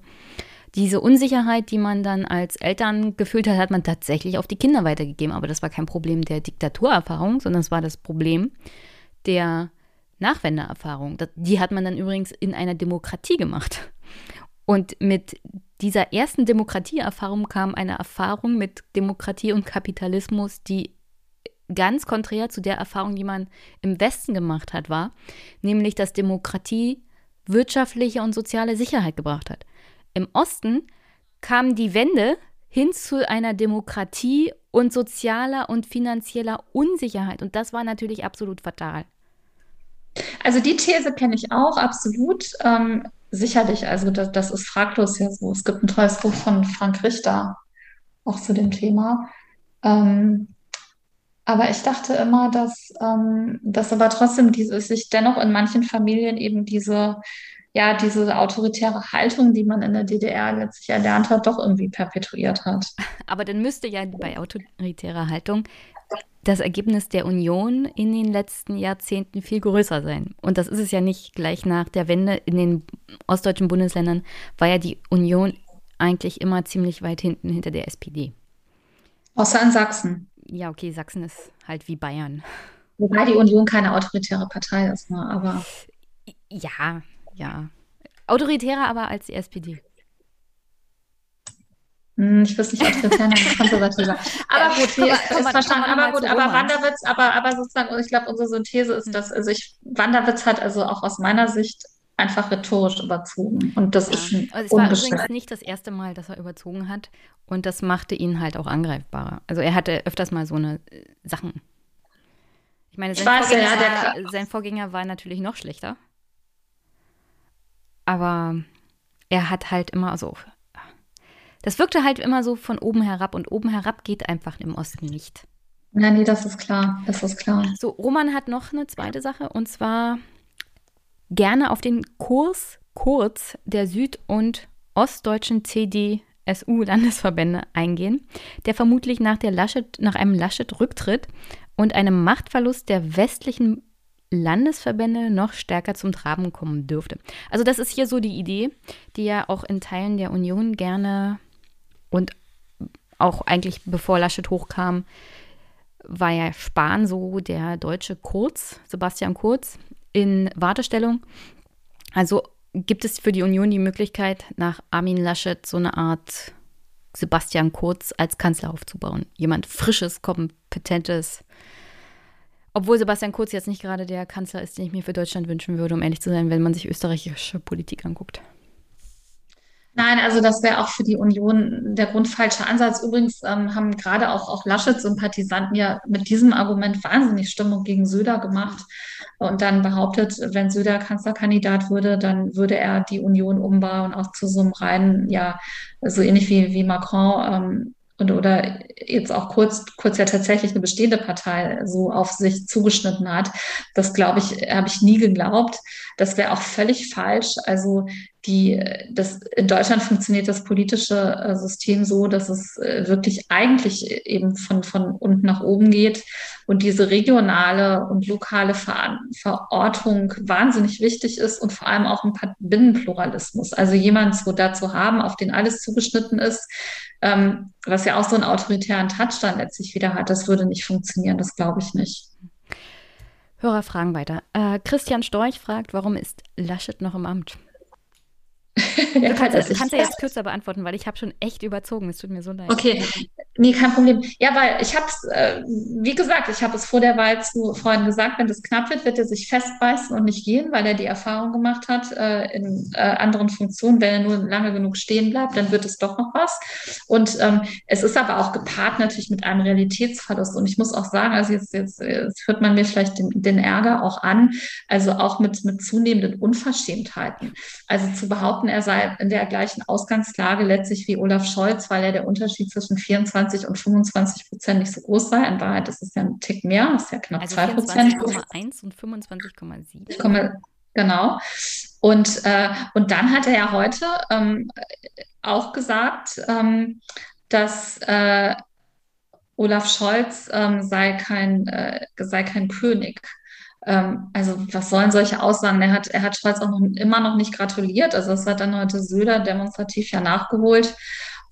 Diese Unsicherheit, die man dann als Eltern gefühlt hat, hat man tatsächlich auf die Kinder weitergegeben. Aber das war kein Problem der Diktaturerfahrung, sondern es war das Problem, der Nachwendererfahrung. Die hat man dann übrigens in einer Demokratie gemacht. Und mit dieser ersten Demokratieerfahrung kam eine Erfahrung mit Demokratie und Kapitalismus, die ganz konträr zu der Erfahrung, die man im Westen gemacht hat, war, nämlich dass Demokratie wirtschaftliche und soziale Sicherheit gebracht hat. Im Osten kam die Wende hin zu einer Demokratie und sozialer und finanzieller Unsicherheit. Und das war natürlich absolut fatal. Also die These kenne ich auch, absolut. Ähm, sicherlich, also das, das ist fraglos ja so. Es gibt ein tolles Buch von Frank Richter, auch zu dem Thema. Ähm, aber ich dachte immer, dass, ähm, dass aber trotzdem diese, sich dennoch in manchen Familien eben diese, ja, diese autoritäre Haltung, die man in der DDR letztlich erlernt hat, doch irgendwie perpetuiert hat. Aber dann müsste ja bei autoritärer Haltung das Ergebnis der Union in den letzten Jahrzehnten viel größer sein. Und das ist es ja nicht gleich nach der Wende in den ostdeutschen Bundesländern, war ja die Union eigentlich immer ziemlich weit hinten hinter der SPD. Außer in Sachsen. Ja, okay, Sachsen ist halt wie Bayern. Wobei die Union keine autoritäre Partei ist, ne? aber. Ja, ja. Autoritärer aber als die SPD. Hm, ich weiß nicht, autoritär, nein, konservativer. [laughs] Aber gut, hier ist, ist verstanden. Aber gut, aber Wanderwitz, aber, aber sozusagen, ich glaube, unsere Synthese ist, hm. dass, also ich, Wanderwitz hat also auch aus meiner Sicht einfach rhetorisch überzogen. Und das ja. ist also Es war übrigens nicht das erste Mal, dass er überzogen hat. Und das machte ihn halt auch angreifbarer. Also er hatte öfters mal so eine äh, Sachen. Ich meine, sein, ich Vorgänger, ja, war, sein Vorgänger war natürlich noch schlechter. Aber er hat halt immer so das wirkte halt immer so von oben herab und oben herab geht einfach im Osten nicht. Ja, nee, das ist klar. Das ist klar. So, Roman hat noch eine zweite Sache und zwar gerne auf den Kurs kurz der süd- und ostdeutschen CDSU-Landesverbände eingehen, der vermutlich nach, der Laschet, nach einem Laschet-Rücktritt und einem Machtverlust der westlichen Landesverbände noch stärker zum Traben kommen dürfte. Also das ist hier so die Idee, die ja auch in Teilen der Union gerne und auch eigentlich bevor Laschet hochkam, war ja Spahn so der deutsche Kurz, Sebastian Kurz, in Wartestellung. Also gibt es für die Union die Möglichkeit, nach Armin Laschet so eine Art Sebastian Kurz als Kanzler aufzubauen. Jemand Frisches, Kompetentes. Obwohl Sebastian Kurz jetzt nicht gerade der Kanzler ist, den ich mir für Deutschland wünschen würde, um ehrlich zu sein, wenn man sich österreichische Politik anguckt. Nein, also das wäre auch für die Union der grundfalsche Ansatz. Übrigens ähm, haben gerade auch, auch Laschet-Sympathisanten ja mit diesem Argument wahnsinnig Stimmung gegen Söder gemacht und dann behauptet, wenn Söder Kanzlerkandidat würde, dann würde er die Union umbauen, auch zu so einem reinen, ja, so ähnlich wie, wie Macron ähm, und oder jetzt auch kurz, kurz ja tatsächlich eine bestehende Partei so auf sich zugeschnitten hat. Das glaube ich, habe ich nie geglaubt. Das wäre auch völlig falsch. Also die, das, in Deutschland funktioniert das politische äh, System so, dass es äh, wirklich eigentlich eben von, von unten nach oben geht und diese regionale und lokale Ver Verortung wahnsinnig wichtig ist und vor allem auch ein Binnenpluralismus. Also jemand so dazu haben, auf den alles zugeschnitten ist, ähm, was ja auch so einen autoritären Touch dann letztlich wieder hat, das würde nicht funktionieren, das glaube ich nicht. Hörer fragen weiter. Äh, Christian Storch fragt, warum ist Laschet noch im Amt? Du kannst, also kannst ja jetzt kürzer beantworten, weil ich habe schon echt überzogen. Es tut mir so leid. Okay, nee, kein Problem. Ja, weil ich habe es, äh, wie gesagt, ich habe es vor der Wahl zu Freunden gesagt, wenn das knapp wird, wird er sich festbeißen und nicht gehen, weil er die Erfahrung gemacht hat, äh, in äh, anderen Funktionen, wenn er nur lange genug stehen bleibt, dann wird es doch noch was. Und ähm, es ist aber auch gepaart natürlich mit einem Realitätsverlust. Und ich muss auch sagen, also jetzt, jetzt, jetzt hört man mir vielleicht den, den Ärger auch an, also auch mit, mit zunehmenden Unverschämtheiten. Also zu behaupten, er sei in der gleichen Ausgangslage letztlich wie Olaf Scholz, weil er der Unterschied zwischen 24 und 25 Prozent nicht so groß sei. In Wahrheit ist es ja ein Tick mehr, das ist ja knapp also 2 Prozent. 24,1 und 25,7. Genau. Und, äh, und dann hat er ja heute ähm, auch gesagt, ähm, dass äh, Olaf Scholz ähm, sei, kein, äh, sei kein König. Ähm, also was sollen solche Aussagen? Er hat, er hat Scholz auch noch, immer noch nicht gratuliert. Also das hat dann heute Söder demonstrativ ja nachgeholt.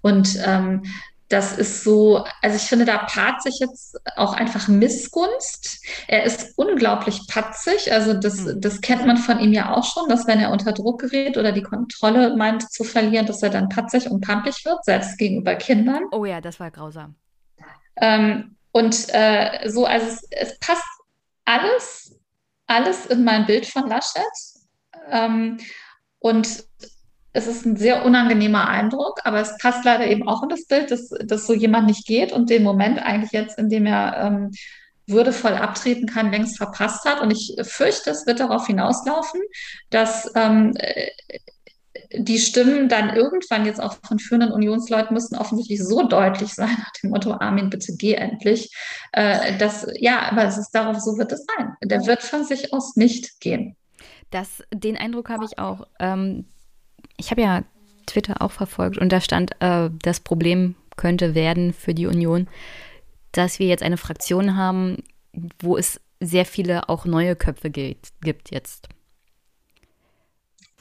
Und ähm, das ist so, also ich finde, da paart sich jetzt auch einfach Missgunst. Er ist unglaublich patzig. Also das, hm. das kennt man von ihm ja auch schon, dass wenn er unter Druck gerät oder die Kontrolle meint zu verlieren, dass er dann patzig und pampig wird, selbst gegenüber Kindern. Oh ja, das war grausam. Ähm, und äh, so, also es, es passt alles alles in mein Bild von Laschet. Ähm, und es ist ein sehr unangenehmer Eindruck, aber es passt leider eben auch in das Bild, dass, dass so jemand nicht geht und den Moment eigentlich jetzt, in dem er ähm, würdevoll abtreten kann, längst verpasst hat. Und ich fürchte, es wird darauf hinauslaufen, dass ähm, die Stimmen dann irgendwann jetzt auch von führenden Unionsleuten müssen offensichtlich so deutlich sein, nach dem Motto, Armin, bitte geh endlich, äh, dass, ja, aber es ist darauf, so wird es sein. Der wird von sich aus nicht gehen. Das, den Eindruck habe ich auch. Ähm, ich habe ja Twitter auch verfolgt und da stand, äh, das Problem könnte werden für die Union, dass wir jetzt eine Fraktion haben, wo es sehr viele auch neue Köpfe gibt jetzt.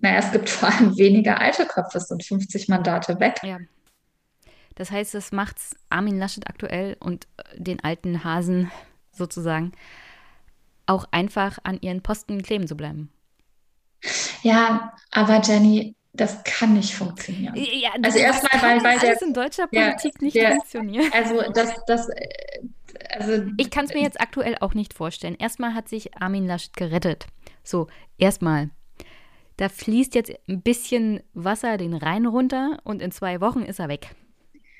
Naja, es gibt vor allem weniger alte Köpfe, es sind 50 Mandate weg. Ja. Das heißt, es macht Armin Laschet aktuell und äh, den alten Hasen sozusagen auch einfach an ihren Posten kleben zu bleiben. Ja, aber Jenny, das kann nicht funktionieren. Ja, also erstmal, weil, weil der, in deutscher Politik der, nicht der, funktioniert. Also das, das, äh, also ich kann es mir jetzt aktuell auch nicht vorstellen. Erstmal hat sich Armin Laschet gerettet. So, erstmal da fließt jetzt ein bisschen Wasser den Rhein runter und in zwei Wochen ist er weg.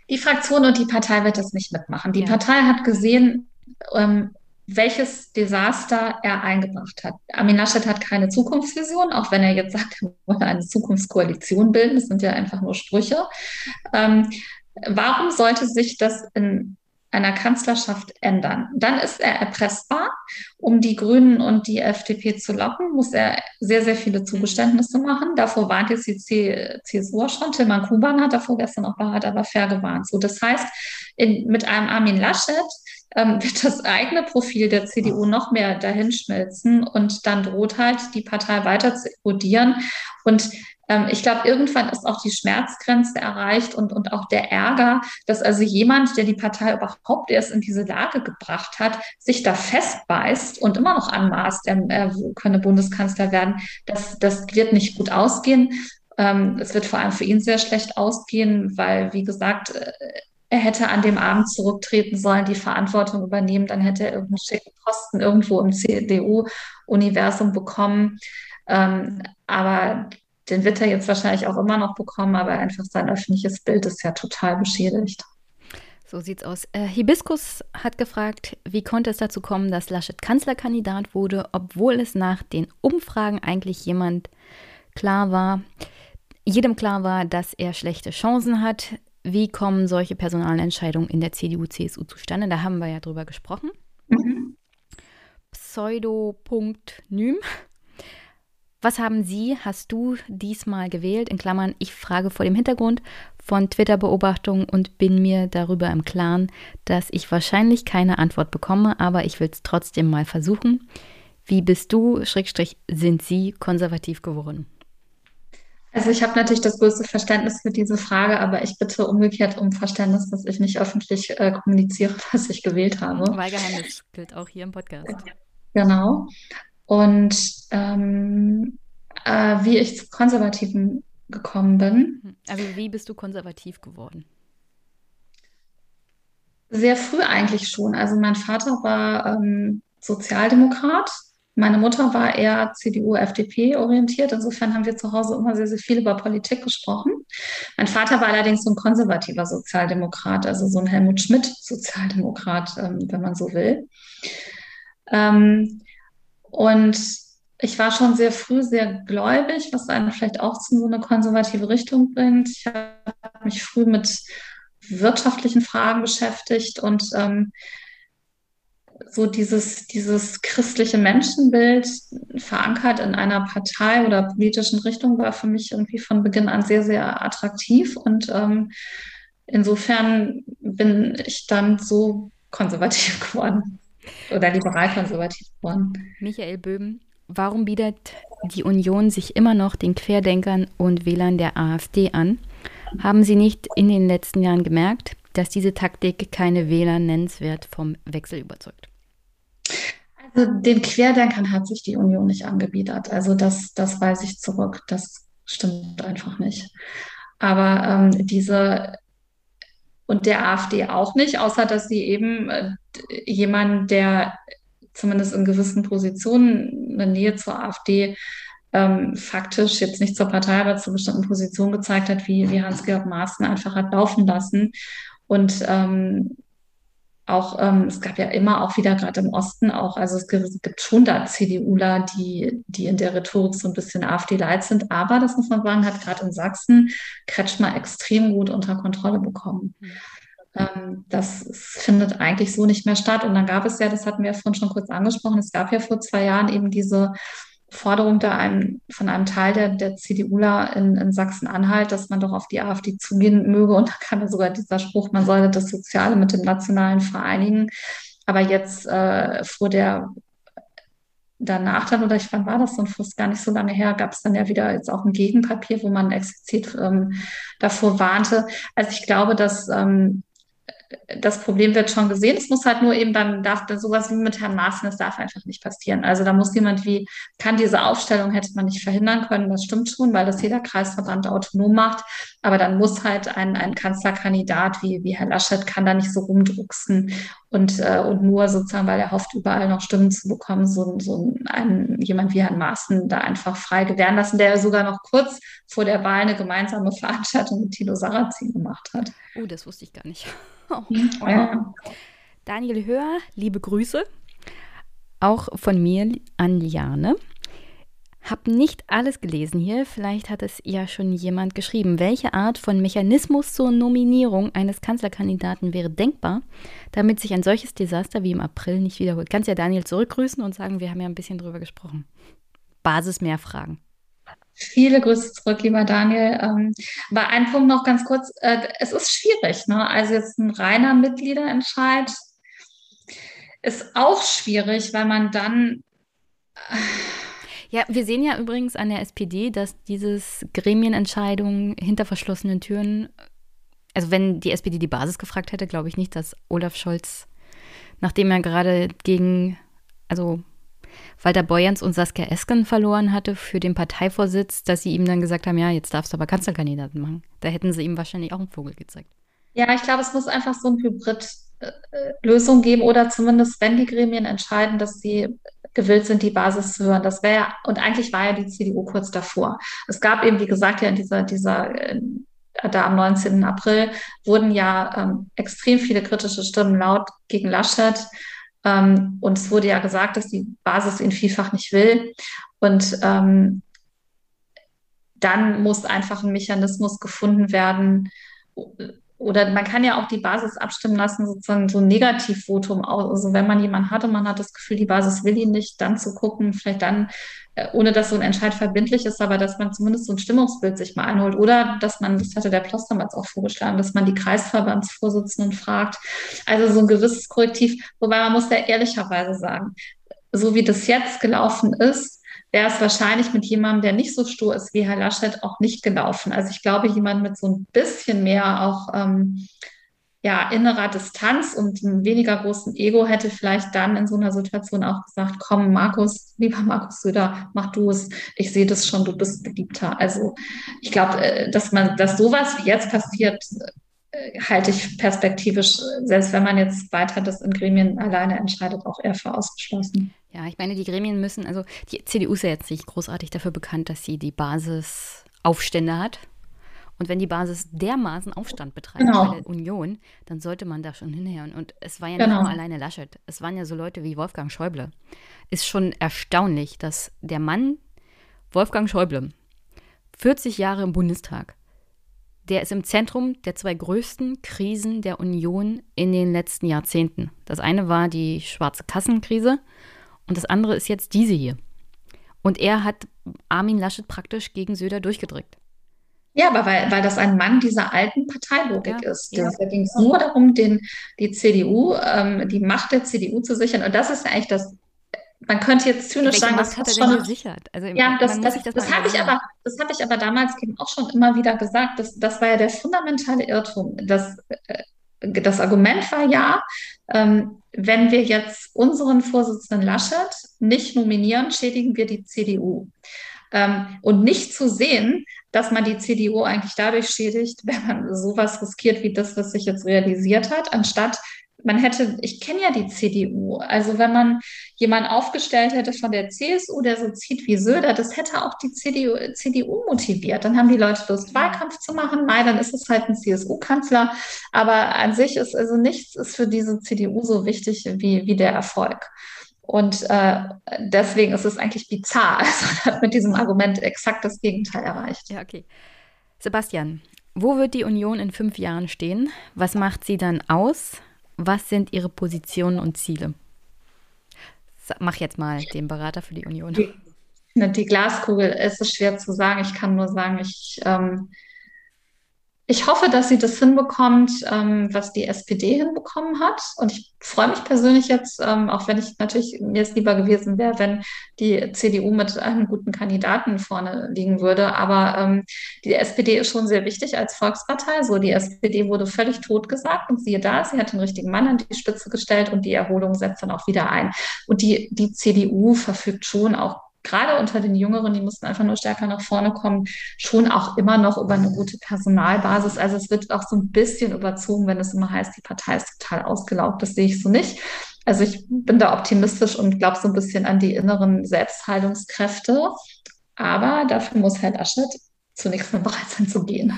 Die Fraktion und die Partei wird das nicht mitmachen. Die ja. Partei hat gesehen, ähm, welches Desaster er eingebracht hat. Armin Laschet hat keine Zukunftsvision, auch wenn er jetzt sagt, er wolle eine Zukunftskoalition bilden. Das sind ja einfach nur Sprüche. Ähm, warum sollte sich das in einer Kanzlerschaft ändern. Dann ist er erpressbar. Um die Grünen und die FDP zu locken, muss er sehr, sehr viele Zugeständnisse machen. Davor warnt jetzt die CSU schon. Tilman Kuban hat davor gestern auch bei aber fair gewarnt. So, das heißt, in, mit einem Armin Laschet ähm, [laughs] wird das eigene Profil der CDU noch mehr dahinschmelzen und dann droht halt die Partei weiter zu erodieren. Und ich glaube, irgendwann ist auch die Schmerzgrenze erreicht und, und auch der Ärger, dass also jemand, der die Partei überhaupt erst in diese Lage gebracht hat, sich da festbeißt und immer noch anmaßt, er könne Bundeskanzler werden, das, das wird nicht gut ausgehen. Ähm, es wird vor allem für ihn sehr schlecht ausgehen, weil, wie gesagt, äh, er hätte an dem Abend zurücktreten sollen, die Verantwortung übernehmen, dann hätte er irgendeinen schicken Posten irgendwo im CDU-Universum bekommen. Ähm, aber den wird er jetzt wahrscheinlich auch immer noch bekommen, aber einfach sein öffentliches Bild ist ja total beschädigt. So sieht's aus. Äh, Hibiskus hat gefragt, wie konnte es dazu kommen, dass Laschet Kanzlerkandidat wurde, obwohl es nach den Umfragen eigentlich jemand klar war, jedem klar war, dass er schlechte Chancen hat. Wie kommen solche Personalentscheidungen in der CDU-CSU zustande? Da haben wir ja drüber gesprochen. Mhm. Pseudo.nym was haben Sie, hast du diesmal gewählt? In Klammern, ich frage vor dem Hintergrund von Twitter-Beobachtungen und bin mir darüber im Klaren, dass ich wahrscheinlich keine Antwort bekomme, aber ich will es trotzdem mal versuchen. Wie bist du, Schrägstrich, sind Sie konservativ geworden? Also ich habe natürlich das größte Verständnis für diese Frage, aber ich bitte umgekehrt um Verständnis, dass ich nicht öffentlich äh, kommuniziere, [laughs] was ich gewählt habe. Wahlgeheimnis gilt auch hier im Podcast. Genau. Und ähm, äh, wie ich zu Konservativen gekommen bin. Also wie bist du konservativ geworden? Sehr früh eigentlich schon. Also mein Vater war ähm, Sozialdemokrat. Meine Mutter war eher CDU, FDP orientiert. Insofern haben wir zu Hause immer sehr, sehr viel über Politik gesprochen. Mein Vater war allerdings so ein konservativer Sozialdemokrat, also so ein Helmut Schmidt Sozialdemokrat, ähm, wenn man so will. Ähm, und ich war schon sehr früh sehr gläubig, was einen vielleicht auch zu so eine konservative Richtung bringt. Ich habe mich früh mit wirtschaftlichen Fragen beschäftigt und ähm, so dieses, dieses christliche Menschenbild verankert in einer Partei oder politischen Richtung war für mich irgendwie von Beginn an sehr, sehr attraktiv und ähm, insofern bin ich dann so konservativ [laughs] geworden oder liberal-konservativ geworden. Michael Böhm, warum bietet die Union sich immer noch den Querdenkern und Wählern der AfD an? Haben Sie nicht in den letzten Jahren gemerkt, dass diese Taktik keine Wähler nennenswert vom Wechsel überzeugt? Also den Querdenkern hat sich die Union nicht angebietet. Also das, das weise ich zurück. Das stimmt einfach nicht. Aber ähm, diese und der AfD auch nicht, außer dass sie eben äh, jemanden, der zumindest in gewissen Positionen eine Nähe zur AfD ähm, faktisch jetzt nicht zur Partei, aber zu bestimmten Positionen gezeigt hat, wie, wie Hans-Georg Maaßen einfach hat laufen lassen. Und ähm, auch, ähm, es gab ja immer auch wieder gerade im Osten auch, also es gibt, schon da CDUler, die, die in der Rhetorik so ein bisschen AfD-leid sind, aber das muss man sagen, hat gerade in Sachsen Kretschmer extrem gut unter Kontrolle bekommen. Mhm. Ähm, das findet eigentlich so nicht mehr statt. Und dann gab es ja, das hatten wir ja vorhin schon kurz angesprochen, es gab ja vor zwei Jahren eben diese Forderung da einem, von einem Teil der, der CDUler in, in Sachsen-Anhalt, dass man doch auf die AfD zugehen möge. Und da kam ja sogar dieser Spruch, man solle das Soziale mit dem Nationalen vereinigen. Aber jetzt äh, vor der danach dann, oder ich wann war das dann fast gar nicht so lange her, gab es dann ja wieder jetzt auch ein Gegenpapier, wo man explizit ähm, davor warnte. Also ich glaube, dass ähm, das Problem wird schon gesehen. Es muss halt nur eben dann, darf sowas wie mit Herrn Maaßen, das darf einfach nicht passieren. Also da muss jemand wie, kann diese Aufstellung, hätte man nicht verhindern können, das stimmt schon, weil das jeder Kreisverband autonom macht. Aber dann muss halt ein, ein Kanzlerkandidat wie, wie Herr Laschet, kann da nicht so rumdrucksen und, äh, und nur sozusagen, weil er hofft, überall noch Stimmen zu bekommen, so, so ein, jemand wie Herrn Maaßen da einfach frei gewähren lassen, der sogar noch kurz vor der Wahl eine gemeinsame Veranstaltung mit Tilo Sarrazin gemacht hat. Oh, das wusste ich gar nicht. [laughs] Ja. Daniel Höher, liebe Grüße. Auch von mir an Liane. Hab nicht alles gelesen hier, vielleicht hat es ja schon jemand geschrieben. Welche Art von Mechanismus zur Nominierung eines Kanzlerkandidaten wäre denkbar, damit sich ein solches Desaster wie im April nicht wiederholt? Kannst ja Daniel zurückgrüßen und sagen, wir haben ja ein bisschen drüber gesprochen. Basis mehr Fragen. Viele Grüße zurück, lieber Daniel. Ähm, aber ein Punkt noch ganz kurz. Äh, es ist schwierig. Ne? Also jetzt ein reiner Mitgliederentscheid ist auch schwierig, weil man dann... Äh, ja, wir sehen ja übrigens an der SPD, dass dieses Gremienentscheidungen hinter verschlossenen Türen, also wenn die SPD die Basis gefragt hätte, glaube ich nicht, dass Olaf Scholz, nachdem er gerade gegen, also Walter Beuerns und Saskia Esken verloren hatte für den Parteivorsitz, dass sie ihm dann gesagt haben, ja, jetzt darfst du aber Kanzlerkandidaten machen. Da hätten sie ihm wahrscheinlich auch einen Vogel gezeigt. Ja, ich glaube, es muss einfach so eine Hybrid-Lösung geben oder zumindest, wenn die Gremien entscheiden, dass sie gewillt sind, die Basis zu hören. Das wäre, und eigentlich war ja die CDU kurz davor. Es gab eben, wie gesagt, ja in dieser, dieser äh, da am 19. April wurden ja ähm, extrem viele kritische Stimmen laut gegen Laschet. Ähm, und es wurde ja gesagt, dass die Basis ihn vielfach nicht will. Und ähm, dann muss einfach ein Mechanismus gefunden werden, oder man kann ja auch die Basis abstimmen lassen, sozusagen so ein Negativvotum. Also wenn man jemanden hat und man hat das Gefühl, die Basis will ihn nicht, dann zu gucken, vielleicht dann, äh, ohne dass so ein Entscheid verbindlich ist, aber dass man zumindest so ein Stimmungsbild sich mal einholt. Oder dass man, das hatte der Ploss damals auch vorgeschlagen, dass man die Kreisverbandsvorsitzenden fragt. Also so ein gewisses Korrektiv. Wobei man muss ja ehrlicherweise sagen, so wie das jetzt gelaufen ist, wäre es wahrscheinlich mit jemandem, der nicht so stur ist wie Herr Laschet, auch nicht gelaufen. Also ich glaube, jemand mit so ein bisschen mehr auch ähm, ja, innerer Distanz und einem weniger großen Ego hätte vielleicht dann in so einer Situation auch gesagt, komm, Markus, lieber Markus Söder, mach du es. Ich sehe das schon, du bist beliebter. Also ich glaube, äh, dass man, dass sowas wie jetzt passiert, äh, halte ich perspektivisch, selbst wenn man jetzt weiter das in Gremien alleine entscheidet, auch eher für ausgeschlossen. Ja, ich meine, die Gremien müssen, also die CDU ist ja jetzt nicht großartig dafür bekannt, dass sie die Basisaufstände hat. Und wenn die Basis dermaßen Aufstand betreibt genau. bei der Union, dann sollte man da schon hinhören. Und es war ja genau. nicht nur alleine Laschet. Es waren ja so Leute wie Wolfgang Schäuble. Ist schon erstaunlich, dass der Mann, Wolfgang Schäuble, 40 Jahre im Bundestag, der ist im Zentrum der zwei größten Krisen der Union in den letzten Jahrzehnten. Das eine war die schwarze Kassenkrise und das andere ist jetzt diese hier. Und er hat Armin Laschet praktisch gegen Söder durchgedrückt. Ja, aber weil, weil das ein Mann dieser alten Parteilogik ja, ist. Ja. Da ging es nur darum, den, die CDU, ähm, die Macht der CDU zu sichern. Und das ist ja eigentlich das, man könnte jetzt zynisch Welche sagen, Macht das hat er denn gesichert? Also ja, das, das, das, das habe ich aber, das habe ich aber damals eben auch schon immer wieder gesagt. Das, das war ja der fundamentale Irrtum. Das, äh, das Argument war ja, ähm, wenn wir jetzt unseren Vorsitzenden Laschet nicht nominieren, schädigen wir die CDU. Ähm, und nicht zu sehen, dass man die CDU eigentlich dadurch schädigt, [laughs] wenn man sowas riskiert wie das, was sich jetzt realisiert hat, anstatt man hätte, ich kenne ja die CDU, also wenn man jemanden aufgestellt hätte von der CSU, der so zieht wie Söder, das hätte auch die CDU, CDU motiviert. Dann haben die Leute Lust, Wahlkampf zu machen. Nein, dann ist es halt ein CSU-Kanzler. Aber an sich ist also nichts ist für diese CDU so wichtig wie, wie der Erfolg. Und äh, deswegen ist es eigentlich bizarr. [laughs] Also hat mit diesem Argument exakt das Gegenteil erreicht. Ja, okay. Sebastian, wo wird die Union in fünf Jahren stehen? Was macht sie dann aus? Was sind ihre Positionen und Ziele? Mach jetzt mal den Berater für die Union. Die, die Glaskugel, es ist schwer zu sagen. Ich kann nur sagen, ich ähm, ich hoffe, dass sie das hinbekommt, ähm, was die SPD hinbekommen hat. Und ich freue mich persönlich jetzt, ähm, auch wenn ich natürlich mir es lieber gewesen wäre, wenn die CDU mit einem guten Kandidaten vorne liegen würde. Aber ähm, die SPD ist schon sehr wichtig als Volkspartei. So, die SPD wurde völlig totgesagt und siehe da, sie hat den richtigen Mann an die Spitze gestellt und die Erholung setzt dann auch wieder ein. Und die, die CDU verfügt schon auch gerade unter den Jüngeren, die mussten einfach nur stärker nach vorne kommen, schon auch immer noch über eine gute Personalbasis. Also es wird auch so ein bisschen überzogen, wenn es immer heißt, die Partei ist total ausgelaugt. Das sehe ich so nicht. Also ich bin da optimistisch und glaube so ein bisschen an die inneren Selbstheilungskräfte. Aber dafür muss Herr Laschet zunächst mal bereit sein zu gehen.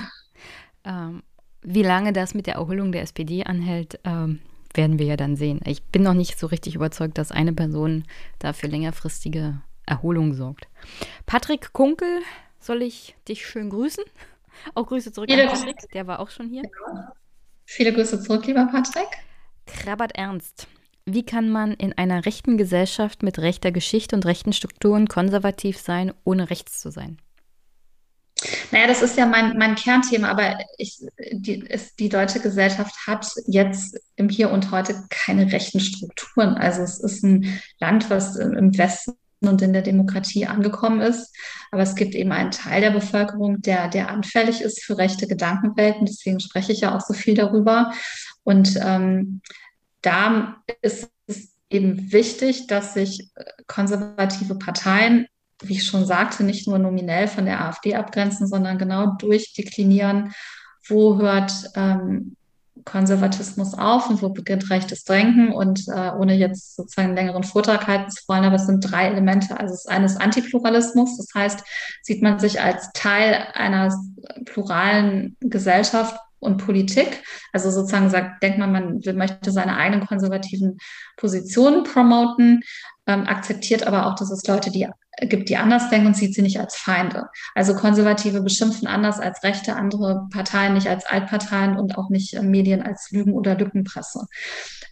Ähm, wie lange das mit der Erholung der SPD anhält, ähm, werden wir ja dann sehen. Ich bin noch nicht so richtig überzeugt, dass eine Person dafür längerfristige Erholung sorgt. Patrick Kunkel, soll ich dich schön grüßen? [laughs] Auch Grüße zurück Viele an Patrick, der war auch schon hier. Viele Grüße zurück, lieber Patrick. Krabbert Ernst. Wie kann man in einer rechten Gesellschaft mit rechter Geschichte und rechten Strukturen konservativ sein, ohne rechts zu sein? Naja, das ist ja mein, mein Kernthema, aber ich, die, ist, die deutsche Gesellschaft hat jetzt im Hier und Heute keine rechten Strukturen. Also es ist ein Land, was im Westen und in der Demokratie angekommen ist. Aber es gibt eben einen Teil der Bevölkerung, der, der anfällig ist für rechte Gedankenwelten. Deswegen spreche ich ja auch so viel darüber. Und ähm, da ist es eben wichtig, dass sich äh, konservative Parteien, wie ich schon sagte, nicht nur nominell von der AfD abgrenzen, sondern genau durchdeklinieren, wo hört ähm, Konservatismus auf und wo beginnt rechtes Denken und äh, ohne jetzt sozusagen einen längeren Vortrag halten zu wollen, aber es sind drei Elemente. Also das eine ist Antipluralismus, das heißt, sieht man sich als Teil einer pluralen Gesellschaft und Politik. Also sozusagen sagt, denkt man, man möchte seine eigenen konservativen Positionen promoten, ähm, akzeptiert aber auch, dass es Leute die gibt, die anders denken und sieht sie nicht als Feinde. Also Konservative beschimpfen anders als Rechte, andere Parteien nicht als Altparteien und auch nicht äh, Medien als Lügen- oder Lückenpresse.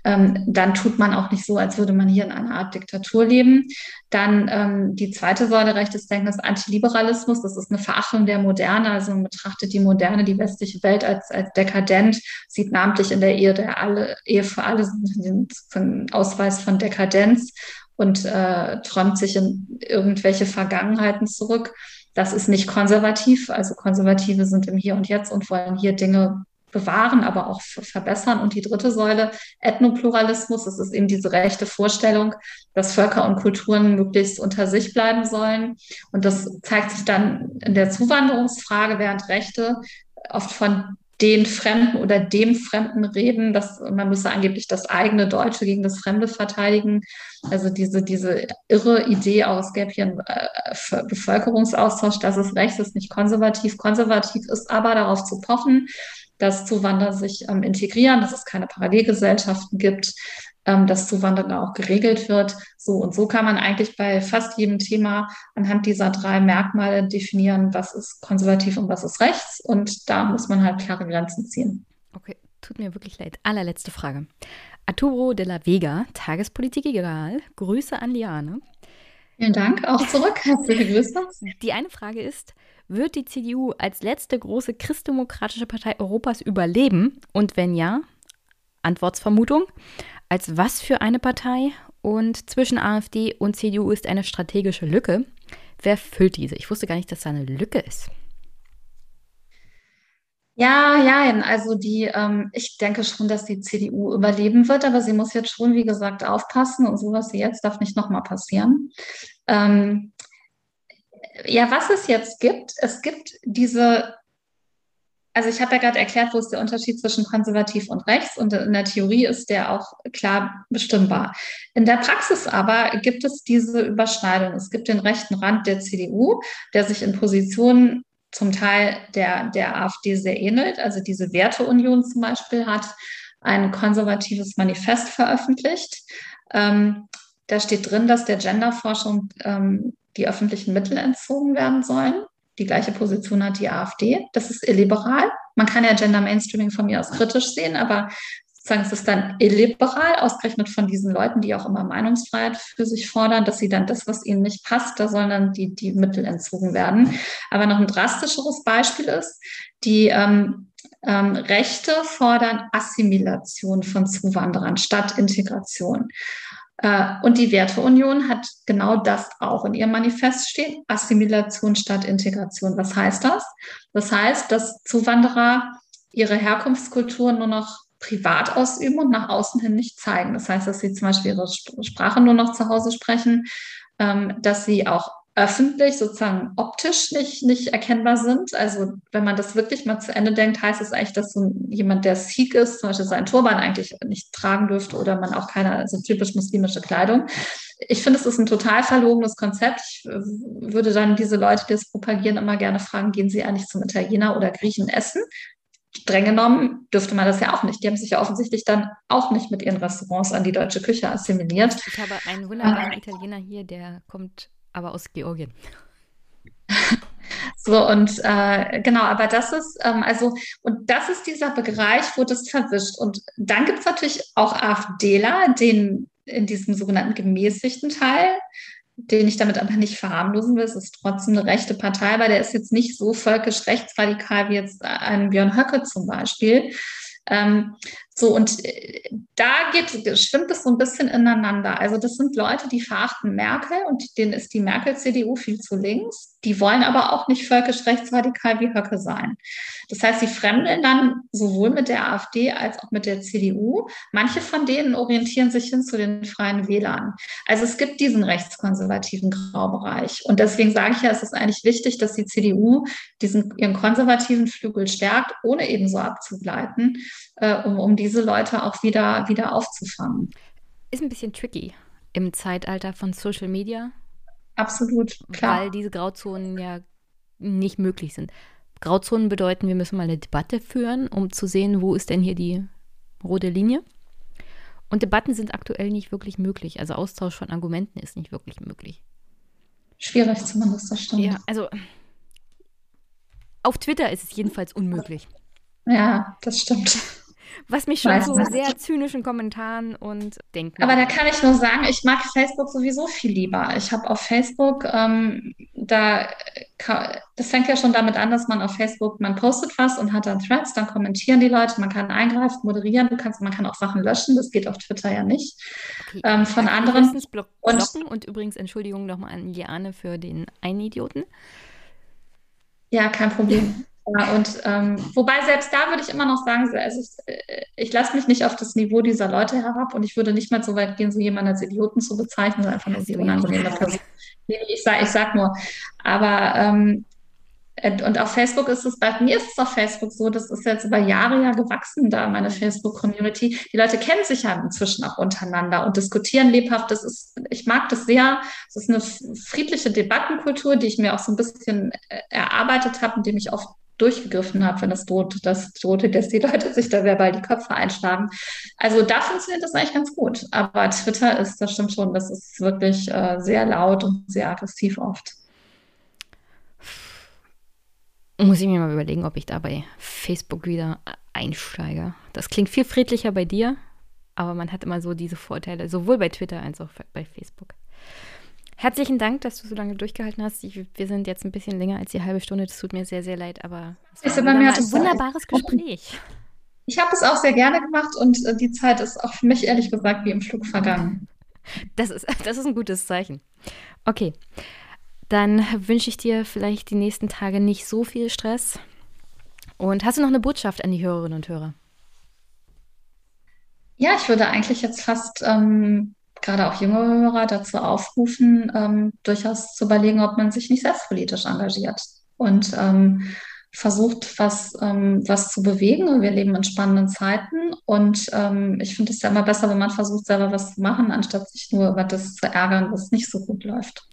Ähm, dann tut man auch nicht so, als würde man hier in einer Art Diktatur leben. Dann ähm, die zweite Säule rechtes Denken ist Antiliberalismus. Das ist eine Verachtung der Moderne. Also man betrachtet die Moderne, die westliche Welt als, als dekadent, sieht namentlich in der Ehe, der alle, Ehe für alle den Ausweis von Dekadenz und äh, träumt sich in irgendwelche Vergangenheiten zurück. Das ist nicht konservativ. Also Konservative sind im Hier und Jetzt und wollen hier Dinge bewahren, aber auch verbessern. Und die dritte Säule, Ethnopluralismus, das ist eben diese rechte Vorstellung, dass Völker und Kulturen möglichst unter sich bleiben sollen. Und das zeigt sich dann in der Zuwanderungsfrage, während Rechte oft von den Fremden oder dem Fremden reden, dass man müsse angeblich das eigene Deutsche gegen das Fremde verteidigen. Also diese, diese irre Idee aus, einen äh, Bevölkerungsaustausch, das ist rechts, ist nicht konservativ. Konservativ ist aber darauf zu pochen, dass Zuwanderer sich ähm, integrieren, dass es keine Parallelgesellschaften gibt, ähm, dass Zuwandern auch geregelt wird. So und so kann man eigentlich bei fast jedem Thema anhand dieser drei Merkmale definieren, was ist konservativ und was ist rechts. Und da muss man halt klare Grenzen ziehen. Okay, tut mir wirklich leid. Allerletzte Frage. Arturo de la Vega, Tagespolitik egal. Grüße an Liane. Vielen Dank, auch zurück. [laughs] Herzliche Grüße. Die eine Frage ist, wird die CDU als letzte große christdemokratische Partei Europas überleben? Und wenn ja, Antwortsvermutung, als was für eine Partei? Und zwischen AfD und CDU ist eine strategische Lücke. Wer füllt diese? Ich wusste gar nicht, dass da eine Lücke ist. Ja, ja, also die, ähm, ich denke schon, dass die CDU überleben wird, aber sie muss jetzt schon, wie gesagt, aufpassen und so, was sie jetzt darf nicht nochmal passieren. Ähm, ja, was es jetzt gibt, es gibt diese, also ich habe ja gerade erklärt, wo ist der Unterschied zwischen konservativ und rechts und in der Theorie ist der auch klar bestimmbar. In der Praxis aber gibt es diese Überschneidung. Es gibt den rechten Rand der CDU, der sich in Positionen zum Teil der, der AfD sehr ähnelt, also diese Werteunion zum Beispiel hat ein konservatives Manifest veröffentlicht. Ähm, da steht drin, dass der Genderforschung ähm, die öffentlichen Mittel entzogen werden sollen. Die gleiche Position hat die AfD. Das ist illiberal. Man kann ja Gender Mainstreaming von mir aus kritisch sehen, aber sozusagen es ist dann illiberal, ausgerechnet von diesen Leuten, die auch immer Meinungsfreiheit für sich fordern, dass sie dann das, was ihnen nicht passt, da sollen dann die, die Mittel entzogen werden. Aber noch ein drastischeres Beispiel ist, die ähm, ähm, Rechte fordern Assimilation von Zuwanderern statt Integration. Äh, und die Werteunion hat genau das auch in ihrem Manifest stehen, Assimilation statt Integration. Was heißt das? Das heißt, dass Zuwanderer ihre Herkunftskultur nur noch privat ausüben und nach außen hin nicht zeigen. Das heißt, dass sie zum Beispiel ihre Sprache nur noch zu Hause sprechen, ähm, dass sie auch öffentlich sozusagen optisch nicht, nicht erkennbar sind. Also wenn man das wirklich mal zu Ende denkt, heißt es eigentlich, dass so jemand, der Sikh ist, zum Beispiel seinen Turban eigentlich nicht tragen dürfte oder man auch keine also typisch muslimische Kleidung. Ich finde, es ist ein total verlogenes Konzept. Ich äh, würde dann diese Leute, die es propagieren, immer gerne fragen, gehen sie eigentlich zum Italiener oder Griechen essen? streng genommen dürfte man das ja auch nicht. Die haben sich ja offensichtlich dann auch nicht mit ihren Restaurants an die deutsche Küche assimiliert. Ich habe einen wunderbaren Italiener hier, der kommt aber aus Georgien. [laughs] So, und äh, genau, aber das ist, ähm, also, und das ist dieser Bereich, wo das verwischt. Und dann gibt es natürlich auch AfDler, den in diesem sogenannten gemäßigten Teil, den ich damit aber nicht verharmlosen will. Es ist trotzdem eine rechte Partei, aber der ist jetzt nicht so völkisch rechtsradikal wie jetzt ein Björn Höcke zum Beispiel. Ähm, so, und äh, da geht, schwimmt es so ein bisschen ineinander. Also das sind Leute, die verachten Merkel und denen ist die Merkel-CDU viel zu links. Die wollen aber auch nicht völkisch rechtsradikal wie Höcke sein. Das heißt, sie fremdeln dann sowohl mit der AfD als auch mit der CDU. Manche von denen orientieren sich hin zu den Freien Wählern. Also es gibt diesen rechtskonservativen Graubereich. Und deswegen sage ich ja, es ist eigentlich wichtig, dass die CDU diesen, ihren konservativen Flügel stärkt, ohne eben so abzugleiten, äh, um, um die diese Leute auch wieder, wieder aufzufangen. Ist ein bisschen tricky im Zeitalter von Social Media. Absolut, klar. Weil diese Grauzonen ja nicht möglich sind. Grauzonen bedeuten, wir müssen mal eine Debatte führen, um zu sehen, wo ist denn hier die rote Linie. Und Debatten sind aktuell nicht wirklich möglich. Also Austausch von Argumenten ist nicht wirklich möglich. Schwierig zumindest, das stimmt. Ja, also auf Twitter ist es jedenfalls unmöglich. Ja, das stimmt. Was mich schon zu so sehr zynischen Kommentaren und Denken. Aber da kann ich nur sagen, ich mag Facebook sowieso viel lieber. Ich habe auf Facebook, ähm, da, das fängt ja schon damit an, dass man auf Facebook, man postet was und hat dann Threads, dann kommentieren die Leute, man kann eingreifen, moderieren, du kannst, man kann auch Sachen löschen, das geht auf Twitter ja nicht. Okay. Ähm, von anderen. Block und, und übrigens Entschuldigung nochmal an Liane für den einen Idioten. Ja, kein Problem. Ja, und ähm, wobei selbst da würde ich immer noch sagen, also ich, äh, ich lasse mich nicht auf das Niveau dieser Leute herab und ich würde nicht mal so weit gehen, so jemanden als Idioten zu bezeichnen, sondern einfach nur die unangenehme Person. Ich sage ich sag nur, aber ähm, äh, und auf Facebook ist es, bei mir ist es auf Facebook so, das ist jetzt über Jahre ja gewachsen, da meine Facebook-Community. Die Leute kennen sich ja inzwischen auch untereinander und diskutieren lebhaft. Das ist, ich mag das sehr. Es ist eine friedliche Debattenkultur, die ich mir auch so ein bisschen äh, erarbeitet habe, indem ich oft durchgegriffen habe, wenn es droht, das drohte, dass die Leute sich da verbal die Köpfe einschlagen. Also da funktioniert das eigentlich ganz gut. Aber Twitter ist, das stimmt schon, das ist wirklich äh, sehr laut und sehr aggressiv oft. Muss ich mir mal überlegen, ob ich da bei Facebook wieder einsteige. Das klingt viel friedlicher bei dir, aber man hat immer so diese Vorteile, sowohl bei Twitter als auch bei Facebook. Herzlichen Dank, dass du so lange durchgehalten hast. Ich, wir sind jetzt ein bisschen länger als die halbe Stunde. Das tut mir sehr, sehr leid, aber es war ein wunderbares Gespräch. Ich habe es auch sehr gerne gemacht und äh, die Zeit ist auch für mich ehrlich gesagt wie im Flug vergangen. Das ist, [laughs] das ist ein gutes Zeichen. Okay, dann wünsche ich dir vielleicht die nächsten Tage nicht so viel Stress. Und hast du noch eine Botschaft an die Hörerinnen und Hörer? Ja, ich würde eigentlich jetzt fast ähm, gerade auch junge Hörer dazu aufrufen, ähm, durchaus zu überlegen, ob man sich nicht selbst politisch engagiert und ähm, versucht, was, ähm, was zu bewegen. Wir leben in spannenden Zeiten und ähm, ich finde es ja immer besser, wenn man versucht, selber was zu machen, anstatt sich nur über das zu ärgern, was nicht so gut läuft.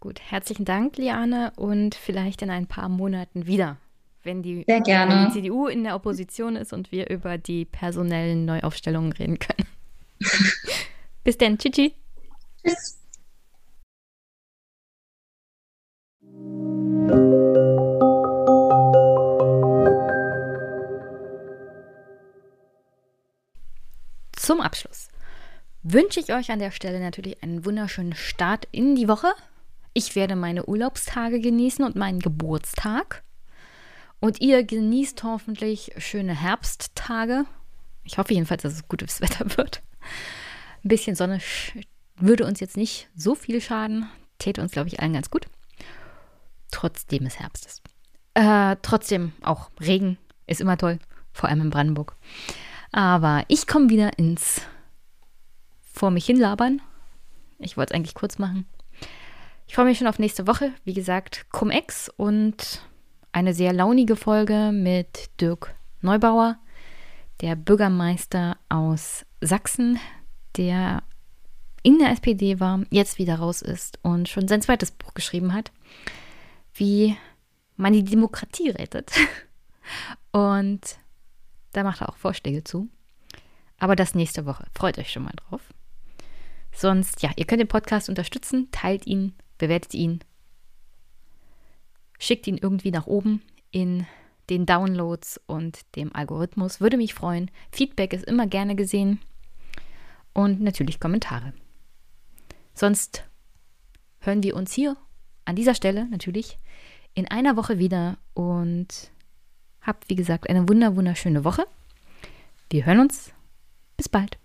Gut, herzlichen Dank, Liane, und vielleicht in ein paar Monaten wieder, wenn die, wenn die CDU in der Opposition ist und wir über die personellen Neuaufstellungen reden können. [laughs] Bis dann. Tschüssi. Tschüss. Zum Abschluss wünsche ich euch an der Stelle natürlich einen wunderschönen Start in die Woche. Ich werde meine Urlaubstage genießen und meinen Geburtstag. Und ihr genießt hoffentlich schöne Herbsttage. Ich hoffe jedenfalls, dass es gutes Wetter wird. Ein bisschen Sonne würde uns jetzt nicht so viel schaden. Täte uns, glaube ich, allen ganz gut. Trotzdem es Herbst ist. Äh, trotzdem auch Regen ist immer toll, vor allem in Brandenburg. Aber ich komme wieder ins vor mich hinlabern. Ich wollte es eigentlich kurz machen. Ich freue mich schon auf nächste Woche. Wie gesagt, Cum-Ex und eine sehr launige Folge mit Dirk Neubauer, der Bürgermeister aus Sachsen, der in der SPD war, jetzt wieder raus ist und schon sein zweites Buch geschrieben hat, wie man die Demokratie rettet. [laughs] Und da macht er auch Vorschläge zu. Aber das nächste Woche. Freut euch schon mal drauf. Sonst, ja, ihr könnt den Podcast unterstützen, teilt ihn, bewertet ihn, schickt ihn irgendwie nach oben in den Downloads und dem Algorithmus. Würde mich freuen. Feedback ist immer gerne gesehen. Und natürlich Kommentare. Sonst hören wir uns hier an dieser Stelle natürlich in einer Woche wieder und habt, wie gesagt, eine wunder wunderschöne Woche. Wir hören uns. Bis bald.